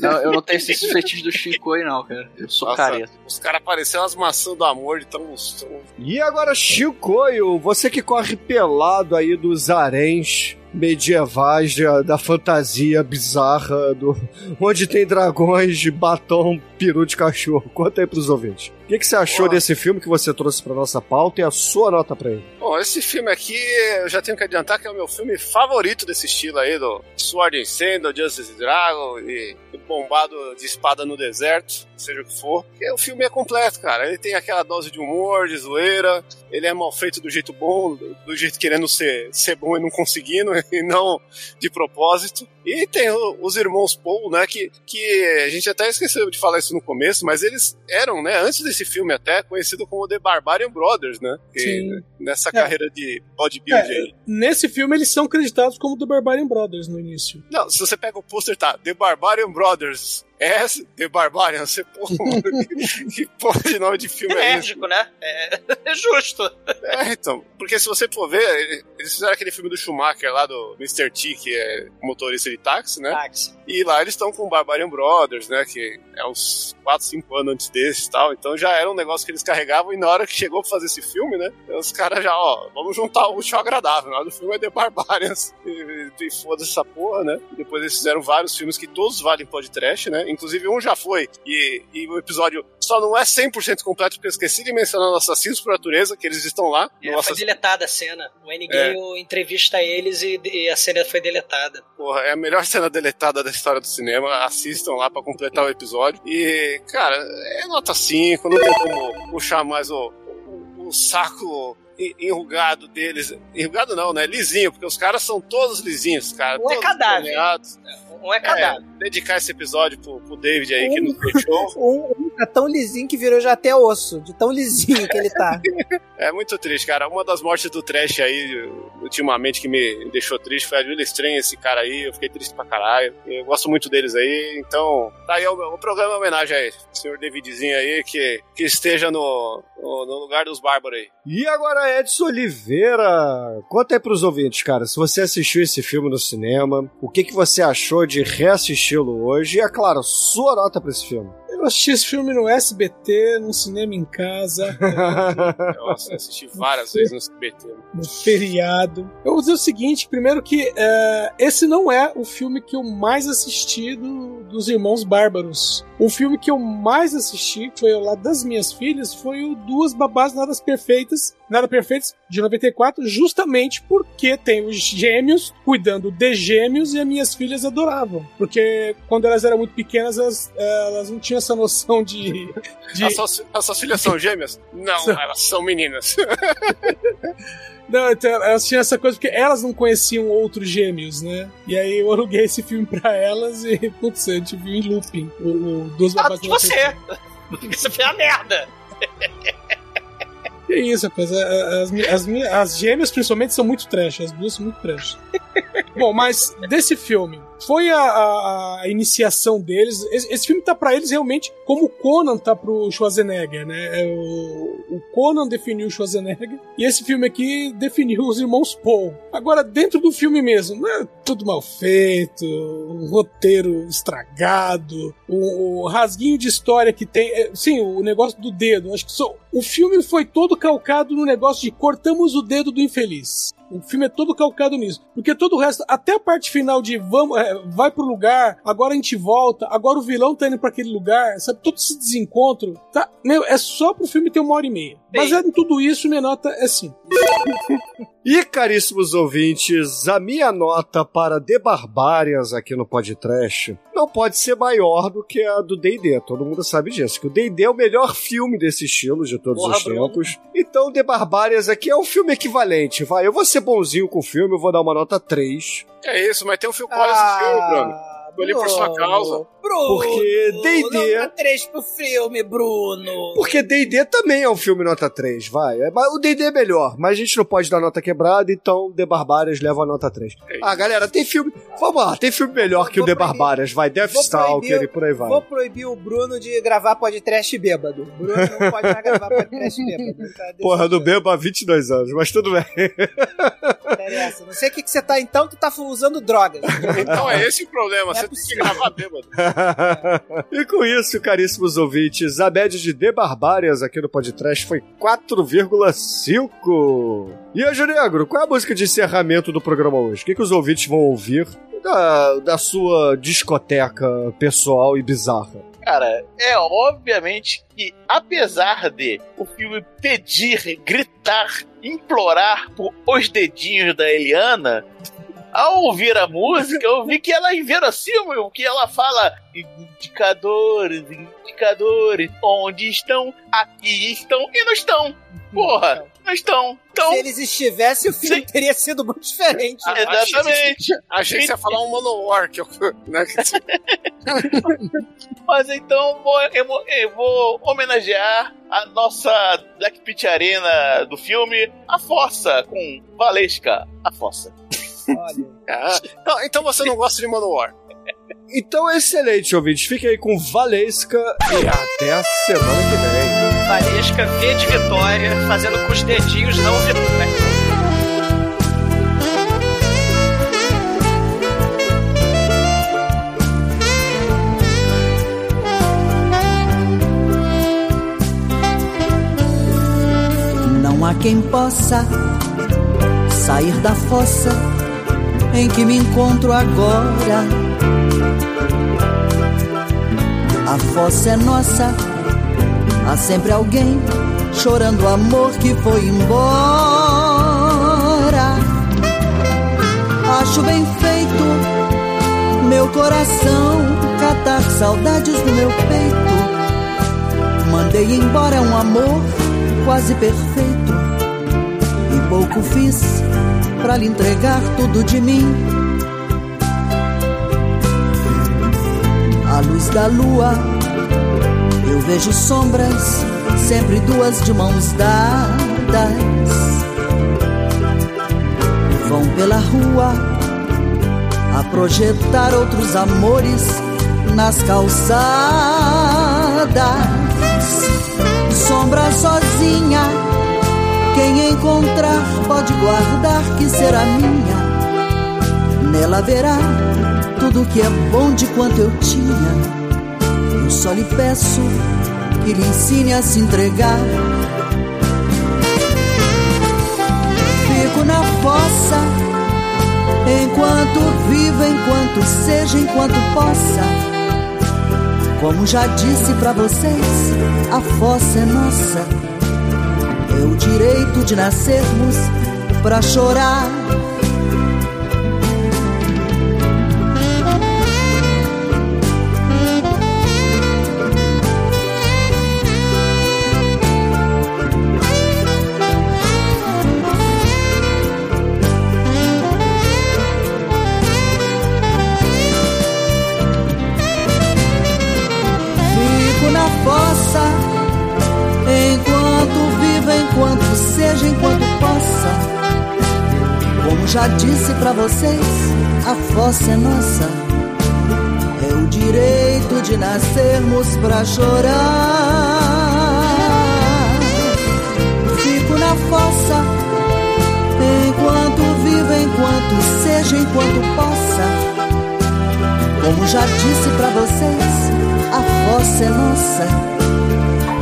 não, eu não tenho esses fetiches do Chico aí, não, cara. Eu sou Nossa, careta. Os caras pareciam as maçãs do amor de tão gostoso. E agora, Chicoio, você que corre pelado aí dos haréns medievais da, fantasia bizarra, do, onde tem dragões de batom, peru de cachorro. Conta aí pros ouvintes. O que, que você achou Porra. desse filme que você trouxe pra nossa pauta e a sua nota pra ele? Bom, esse filme aqui, eu já tenho que adiantar que é o meu filme favorito desse estilo aí, do Sword and Sandal, Justice Dragon e, e bombado de espada no deserto, seja o que for. Porque o filme é completo, cara. Ele tem aquela dose de humor, de zoeira, ele é mal feito do jeito bom, do, jeito querendo ser, ser bom e não conseguindo, (laughs) e não de propósito. E tem os irmãos Paul, né, que, que a gente até esqueceu de falar isso no começo, mas eles eram, né, antes desse filme até, conhecido como The Barbarian Brothers, né? Que Sim. Nessa É. carreira de bodybuilding É, aí. nesse filme eles são creditados como The Barbarian Brothers no início. Não, se você pega o pôster, tá, The Barbarian Brothers. S, The Barbarian, você, porra, (laughs) mano, que, porra de nome de filme é esse? Enérgico, né? É, (laughs) é justo. É, então, porque se você for ver, eles fizeram aquele filme do Schumacher lá, do Mr. T, que é motorista de táxi, né? Táxi. E lá eles estão com o Barbarian Brothers, né? Que é uns 4, 5 anos antes desse e tal. Então já era um negócio que eles carregavam. E na hora que chegou pra fazer esse filme, né? Os caras já, ó, vamos juntar o útil ao agradável. Na hora do filme é The Barbarians. (laughs) E, e, e foda-se essa porra, né? E depois eles fizeram vários filmes que todos valem podcast, né? Inclusive um já foi. E, e o episódio só não é 100% completo, porque eu esqueci de mencionar os Assassinos por Natureza, que eles estão lá. É, foi deletada a cena. O N. É. Entrevista eles e, e a cena foi deletada. Porra, é a melhor cena deletada da história do cinema. Assistam lá pra completar o episódio. E, cara, é nota 5, não tem como puxar mais o, o, o saco en- enrugado deles. Enrugado não, né? Lisinho, porque os caras são todos lisinhos, cara. Um é cadáver. Um é cadáver. É, dedicar esse episódio pro, pro David aí, que nos (laughs) deixou. Um, um tá tão lisinho que virou já até osso, de tão lisinho que ele tá. (laughs) É muito triste, cara. Uma das mortes do trash aí, ultimamente, que me deixou triste foi a Julia Estranha, esse cara aí. Eu fiquei triste pra caralho. Eu gosto muito deles aí. Então, tá aí o, o programa em homenagem aí. Senhor Davidzinho aí, que, que esteja no, no, no lugar dos bárbaros aí. E agora, Edson Oliveira, conta aí pros ouvintes, cara, se você assistiu esse filme no cinema, o que, que você achou de reassisti-lo hoje? E, é claro, sua nota pra esse filme. Eu assisti esse filme no SBT, no cinema em casa, (laughs) Eu assisti várias vezes no SBT. no feriado. Eu vou dizer o seguinte: primeiro, que é, esse não é o filme que eu mais assisti do- dos Irmãos Bárbaros. O filme que eu mais assisti, que foi ao lado das minhas filhas, foi o Duas Babás Nada Perfeitas, Nada Perfeitas, de 94, justamente porque tem os gêmeos cuidando de gêmeos e as minhas filhas adoravam. Porque quando elas eram muito pequenas, elas, elas não tinham essa noção de. de... As, suas, as suas filhas são gêmeas? Não, elas são meninas. (laughs) Não, então elas tinham essa coisa porque elas não conheciam outros gêmeos, né? E aí eu aluguei esse filme pra elas e, putz, a gente viu em looping. O, o Duas Ah, Babás de você. Porque você fez a merda. Que isso, rapaz. As, as, as, as gêmeas, principalmente, são muito trash. As duas são muito trash. Bom, mas desse filme, foi a, a- a iniciação deles. Esse, esse filme tá pra eles realmente como o Conan tá pro Schwarzenegger, né? É O, o Conan definiu o Schwarzenegger e esse filme aqui definiu os irmãos Paul. Agora, dentro do filme mesmo, não é tudo mal feito, um roteiro estragado, o, o rasguinho de história que tem. é, sim, o negócio do dedo. Acho que só, o filme foi todo calcado no negócio de cortamos o dedo do infeliz. O filme é todo calcado nisso. Porque todo o resto, até a parte final de vamos, é, vai pro lugar, agora a gente volta, agora o vilão tá indo pra aquele lugar, sabe? Todo esse desencontro, tá? Meu, é só pro filme ter uma hora e meia. Baseado em tudo isso, minha nota é 5. (laughs) E, caríssimos ouvintes, a minha nota para The Barbarians aqui no podcast não pode ser maior do que a do D&D. Todo mundo sabe disso, que o D&D é o melhor filme desse estilo de todos Porra, os Bruno. tempos. Então, The Barbarians aqui é um filme equivalente, vai. Eu vou ser bonzinho com o filme, eu vou dar uma nota 3. É isso, mas tem um Phil Collins nesse filme, Bruno. Tô ali por sua causa. Bruno, Porque D&D... Não dá três pro filme, Bruno. Porque D&D também é um filme nota 3, vai. É, o D&D é melhor, mas a gente não pode dar nota quebrada, então The Barbarians leva a nota 3. Ah, galera, tem filme... Vamos lá, tem filme melhor que o The Barbarians, vai. Vou Deathstalker proibir- e por aí vai. Vou proibir o Bruno de gravar podcast bêbado. Bruno não pode mais gravar podcast bêbado. Tá? Porra, não bebo há 22 anos, mas tudo bem. Não interessa. Não sei o que, que você tá então, tu tá usando drogas. Então é esse o problema, é você tem que gravar bêbado. E com isso, caríssimos ouvintes, a média de The Barbarians aqui no podcast foi 4,5. E Anjo Negro, qual é a música de encerramento do programa hoje? O que, que os ouvintes vão ouvir da, da sua discoteca pessoal e bizarra? Cara, é obviamente que, apesar de o filme pedir, gritar, implorar por os dedinhos da Eliana, ao ouvir a música, eu vi que ela é inverossímil, que ela fala indicadores, indicadores, onde estão? Aqui estão e não estão. Porra, não estão. Então, Se eles estivessem, o filme teria sido muito diferente. Ah, Exatamente. A gente ia falar um eu, né, (laughs) Mas então vou, eu, vou, eu vou homenagear a nossa Black Pit Arena do filme, a Fossa, com Valesca, a Fossa. (laughs) Ah, não, então você não gosta de Manowar. Então, excelente, ouvintes. Fiquem aí com Valesca e até a semana que vem. Valesca V de Vitória, fazendo com os dedinhos não Vitória. Não há quem possa sair da fossa em que me encontro agora. A fossa é nossa, há sempre alguém chorando o amor que foi embora. Acho bem feito meu coração catar saudades do meu peito. Mandei embora um amor quase perfeito e pouco fiz pra lhe entregar tudo de mim. À luz da lua eu vejo sombras, sempre duas de mãos dadas. Vão pela rua a projetar outros amores nas calçadas. Sombra sozinha, quem encontrar pode guardar que será minha. Nela verá tudo que é bom de quanto eu tinha. Eu só lhe peço que lhe ensine a se entregar. Fico na fossa, enquanto viva, enquanto seja, enquanto possa. Como já disse pra vocês, a fossa é nossa. É o direito de nascermos pra chorar. Já disse pra vocês, a fossa é nossa. É o direito de nascermos pra chorar. Fico na fossa enquanto viva, enquanto seja, enquanto possa. Como já disse pra vocês, a fossa é nossa.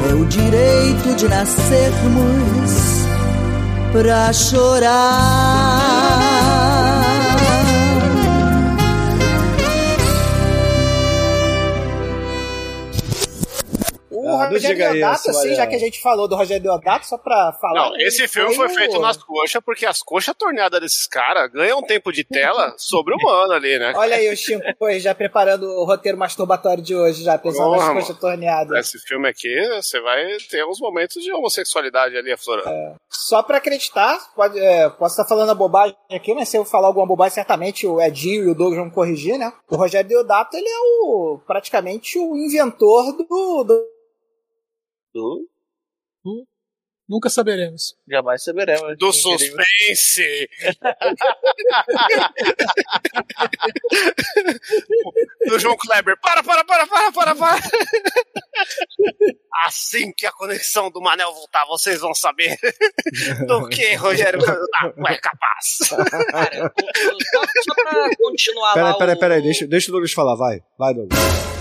É o direito de nascermos pra chorar. Não Rogério Deodato, isso, assim, já que a gente falou do Rogério Deodato, só pra falar. Não, esse filme foi o- feito nas coxas, porque as coxas torneadas desses caras ganham um tempo de tela (laughs) sobre-humano ali, né? Olha aí o Chico já preparando o roteiro masturbatório de hoje, já pensando Porra, nas coxas torneadas. Esse filme aqui, você vai ter uns momentos de homossexualidade ali aflorando. Só pra acreditar, pode, é, posso estar falando a bobagem aqui, mas se eu falar alguma bobagem, certamente o Edinho e o Douglas vão corrigir, né? O Rogério Deodato, ele é o praticamente o inventor do. do... Nunca saberemos. Jamais saberemos. Do suspense! (laughs) do João Kleber. Para, para, para, para, para, para! Assim que a conexão do Manel voltar, vocês vão saber do que Rogério Candidato é capaz. Cara, só, só pra continuar lá Peraí, peraí, o- peraí, deixa, deixa o Douglas falar, vai. Vai, Douglas.